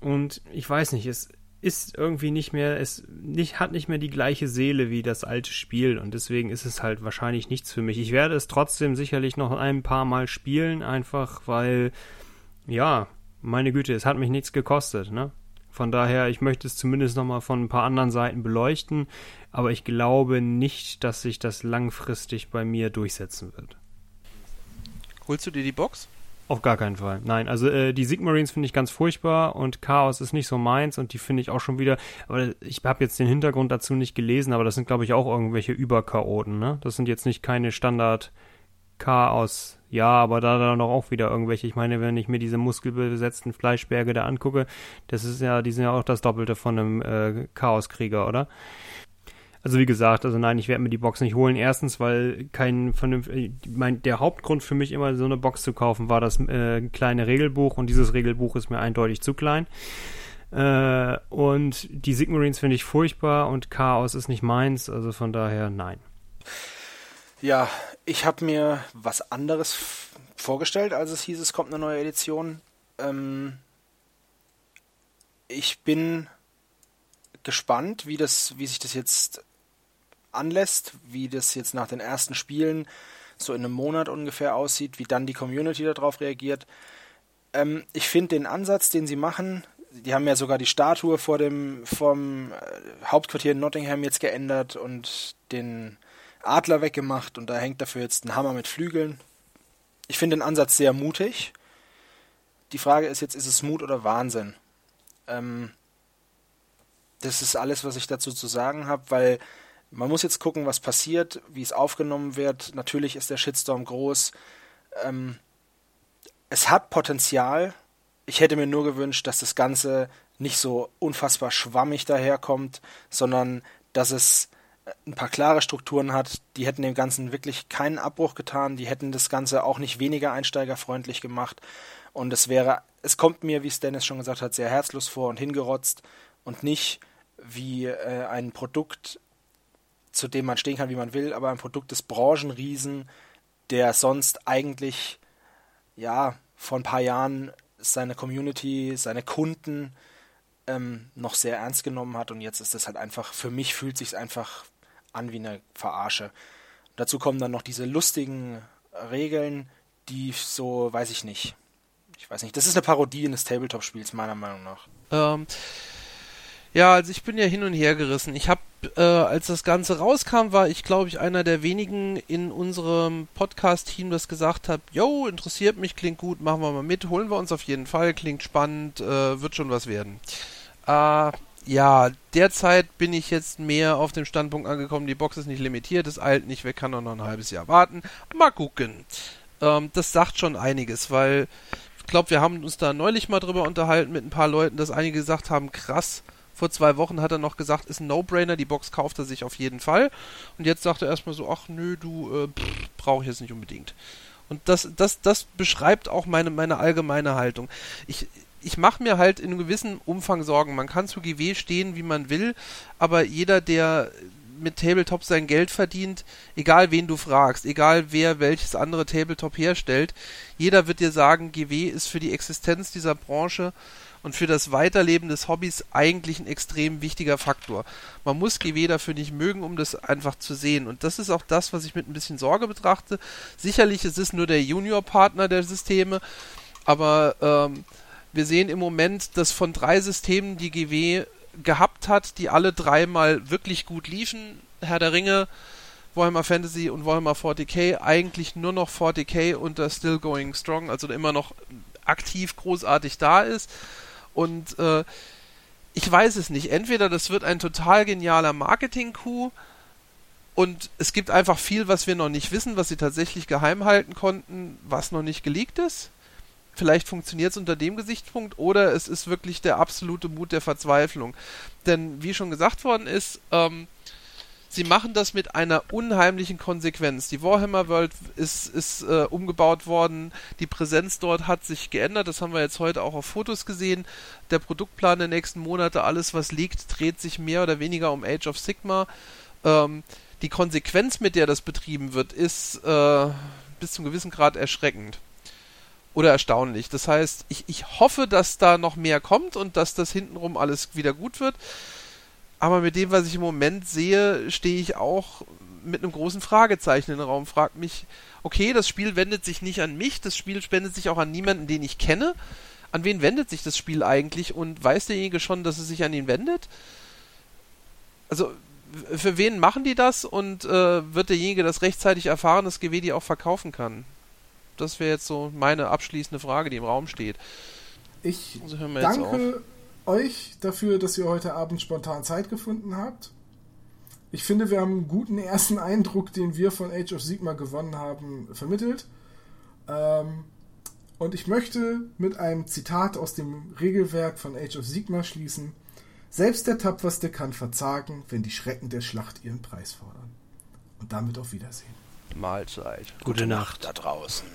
Und ich weiß nicht, es ist irgendwie nicht mehr, es nicht, hat nicht mehr die gleiche Seele wie das alte Spiel und deswegen ist es halt wahrscheinlich nichts für mich. Ich werde es trotzdem sicherlich noch ein paar Mal spielen, einfach weil, ja, meine Güte, es hat mich nichts gekostet, ne? Von daher, ich möchte es zumindest nochmal von ein paar anderen Seiten beleuchten, aber ich glaube nicht, dass sich das langfristig bei mir durchsetzen wird. Holst du dir die Box? Auf gar keinen Fall. Nein, also äh, die Sigmarines finde ich ganz furchtbar und Chaos ist nicht so meins und die finde ich auch schon wieder. Aber ich habe jetzt den Hintergrund dazu nicht gelesen, aber das sind glaube ich auch irgendwelche Überchaoten, ne? Das sind jetzt nicht keine Standard Chaos. Ja, aber da dann auch wieder irgendwelche. Ich meine, wenn ich mir diese muskelbesetzten Fleischberge da angucke, das ist ja, die sind ja auch das Doppelte von einem äh, Chaoskrieger, oder? Also wie gesagt, also nein, ich werde mir die Box nicht holen. Erstens, weil kein vernünftig, mein, der Hauptgrund für mich immer so eine Box zu kaufen war das äh, kleine Regelbuch und dieses Regelbuch ist mir eindeutig zu klein. Äh, und die Sigmarines finde ich furchtbar und Chaos ist nicht meins, also von daher nein. Ja, ich habe mir was anderes vorgestellt, als es hieß, es kommt eine neue Edition. Ähm, ich bin gespannt, wie das, wie sich das jetzt anlässt, wie das jetzt nach den ersten Spielen so in einem Monat ungefähr aussieht, wie dann die Community darauf reagiert. Ähm, ich finde den Ansatz, den sie machen, die haben ja sogar die Statue vor dem vom äh, Hauptquartier in Nottingham jetzt geändert und den Adler weggemacht und da hängt dafür jetzt ein Hammer mit Flügeln. Ich finde den Ansatz sehr mutig. Die Frage ist jetzt, ist es Mut oder Wahnsinn? Ähm, das ist alles, was ich dazu zu sagen habe, weil man muss jetzt gucken, was passiert, wie es aufgenommen wird. Natürlich ist der Shitstorm groß. Ähm, es hat Potenzial. Ich hätte mir nur gewünscht, dass das Ganze nicht so unfassbar schwammig daherkommt, sondern dass es ein paar klare Strukturen hat, die hätten dem Ganzen wirklich keinen Abbruch getan, die hätten das Ganze auch nicht weniger einsteigerfreundlich gemacht. Und es wäre, es kommt mir, wie es Dennis schon gesagt hat, sehr herzlos vor und hingerotzt und nicht wie äh, ein Produkt, zu dem man stehen kann, wie man will, aber ein Produkt des Branchenriesen, der sonst eigentlich ja vor ein paar Jahren seine Community, seine Kunden ähm, noch sehr ernst genommen hat und jetzt ist es halt einfach, für mich fühlt sich einfach an wie eine Verarsche. dazu kommen dann noch diese lustigen Regeln, die so, weiß ich nicht. Ich weiß nicht, das ist eine Parodie eines Tabletop-Spiels, meiner Meinung nach. Ähm, ja, also ich bin ja hin und her gerissen. Ich habe, äh, als das Ganze rauskam, war ich, glaube ich, einer der wenigen in unserem Podcast-Team, das gesagt hat, yo, interessiert mich, klingt gut, machen wir mal mit, holen wir uns auf jeden Fall, klingt spannend, äh, wird schon was werden. Äh, ja, derzeit bin ich jetzt mehr auf dem Standpunkt angekommen, die Box ist nicht limitiert, ist alt nicht, wer kann noch ein halbes Jahr warten. Mal gucken. Ähm, das sagt schon einiges, weil ich glaube, wir haben uns da neulich mal drüber unterhalten mit ein paar Leuten, dass einige gesagt haben, krass, vor zwei Wochen hat er noch gesagt, ist ein No-Brainer, die Box kauft er sich auf jeden Fall. Und jetzt sagt er erstmal so, ach nö, du, äh, brauche ich jetzt nicht unbedingt. Und das, das, das beschreibt auch meine, meine allgemeine Haltung. Ich, ich mache mir halt in einem gewissen Umfang Sorgen. Man kann zu GW stehen, wie man will, aber jeder, der mit Tabletop sein Geld verdient, egal wen du fragst, egal wer welches andere Tabletop herstellt, jeder wird dir sagen, GW ist für die Existenz dieser Branche und für das Weiterleben des Hobbys eigentlich ein extrem wichtiger Faktor. Man muss GW dafür nicht mögen, um das einfach zu sehen. Und das ist auch das, was ich mit ein bisschen Sorge betrachte. Sicherlich ist es nur der Junior-Partner der Systeme, aber ähm, wir sehen im Moment, dass von drei Systemen, die GW gehabt hat, die alle dreimal wirklich gut liefen, Herr der Ringe, Warhammer Fantasy und Warhammer 40k, eigentlich nur noch 40k unter Still Going Strong, also immer noch aktiv großartig da ist. Und äh, ich weiß es nicht. Entweder das wird ein total genialer Marketing-Coup und es gibt einfach viel, was wir noch nicht wissen, was sie tatsächlich geheim halten konnten, was noch nicht geleakt ist vielleicht funktioniert es unter dem Gesichtspunkt oder es ist wirklich der absolute Mut der Verzweiflung. Denn wie schon gesagt worden ist, ähm, sie machen das mit einer unheimlichen Konsequenz. Die Warhammer World ist, ist äh, umgebaut worden, die Präsenz dort hat sich geändert, das haben wir jetzt heute auch auf Fotos gesehen. Der Produktplan der nächsten Monate, alles was liegt, dreht sich mehr oder weniger um Age of Sigma. Ähm, die Konsequenz, mit der das betrieben wird, ist äh, bis zum gewissen Grad erschreckend. Oder erstaunlich. Das heißt, ich, ich hoffe, dass da noch mehr kommt und dass das hintenrum alles wieder gut wird. Aber mit dem, was ich im Moment sehe, stehe ich auch mit einem großen Fragezeichen in den Raum. Fragt mich, okay, das Spiel wendet sich nicht an mich, das Spiel wendet sich auch an niemanden, den ich kenne. An wen wendet sich das Spiel eigentlich und weiß derjenige schon, dass es sich an ihn wendet? Also, für wen machen die das und äh, wird derjenige das rechtzeitig erfahren, dass GW die auch verkaufen kann? Das wäre jetzt so meine abschließende Frage, die im Raum steht. Ich also danke euch dafür, dass ihr heute Abend spontan Zeit gefunden habt. Ich finde, wir haben einen guten ersten Eindruck, den wir von Age of Sigma gewonnen haben, vermittelt. Ähm, und ich möchte mit einem Zitat aus dem Regelwerk von Age of Sigma schließen. Selbst der Tapferste kann verzagen, wenn die Schrecken der Schlacht ihren Preis fordern. Und damit auf Wiedersehen. Mahlzeit. Gute, Gute Nacht. Nacht da draußen.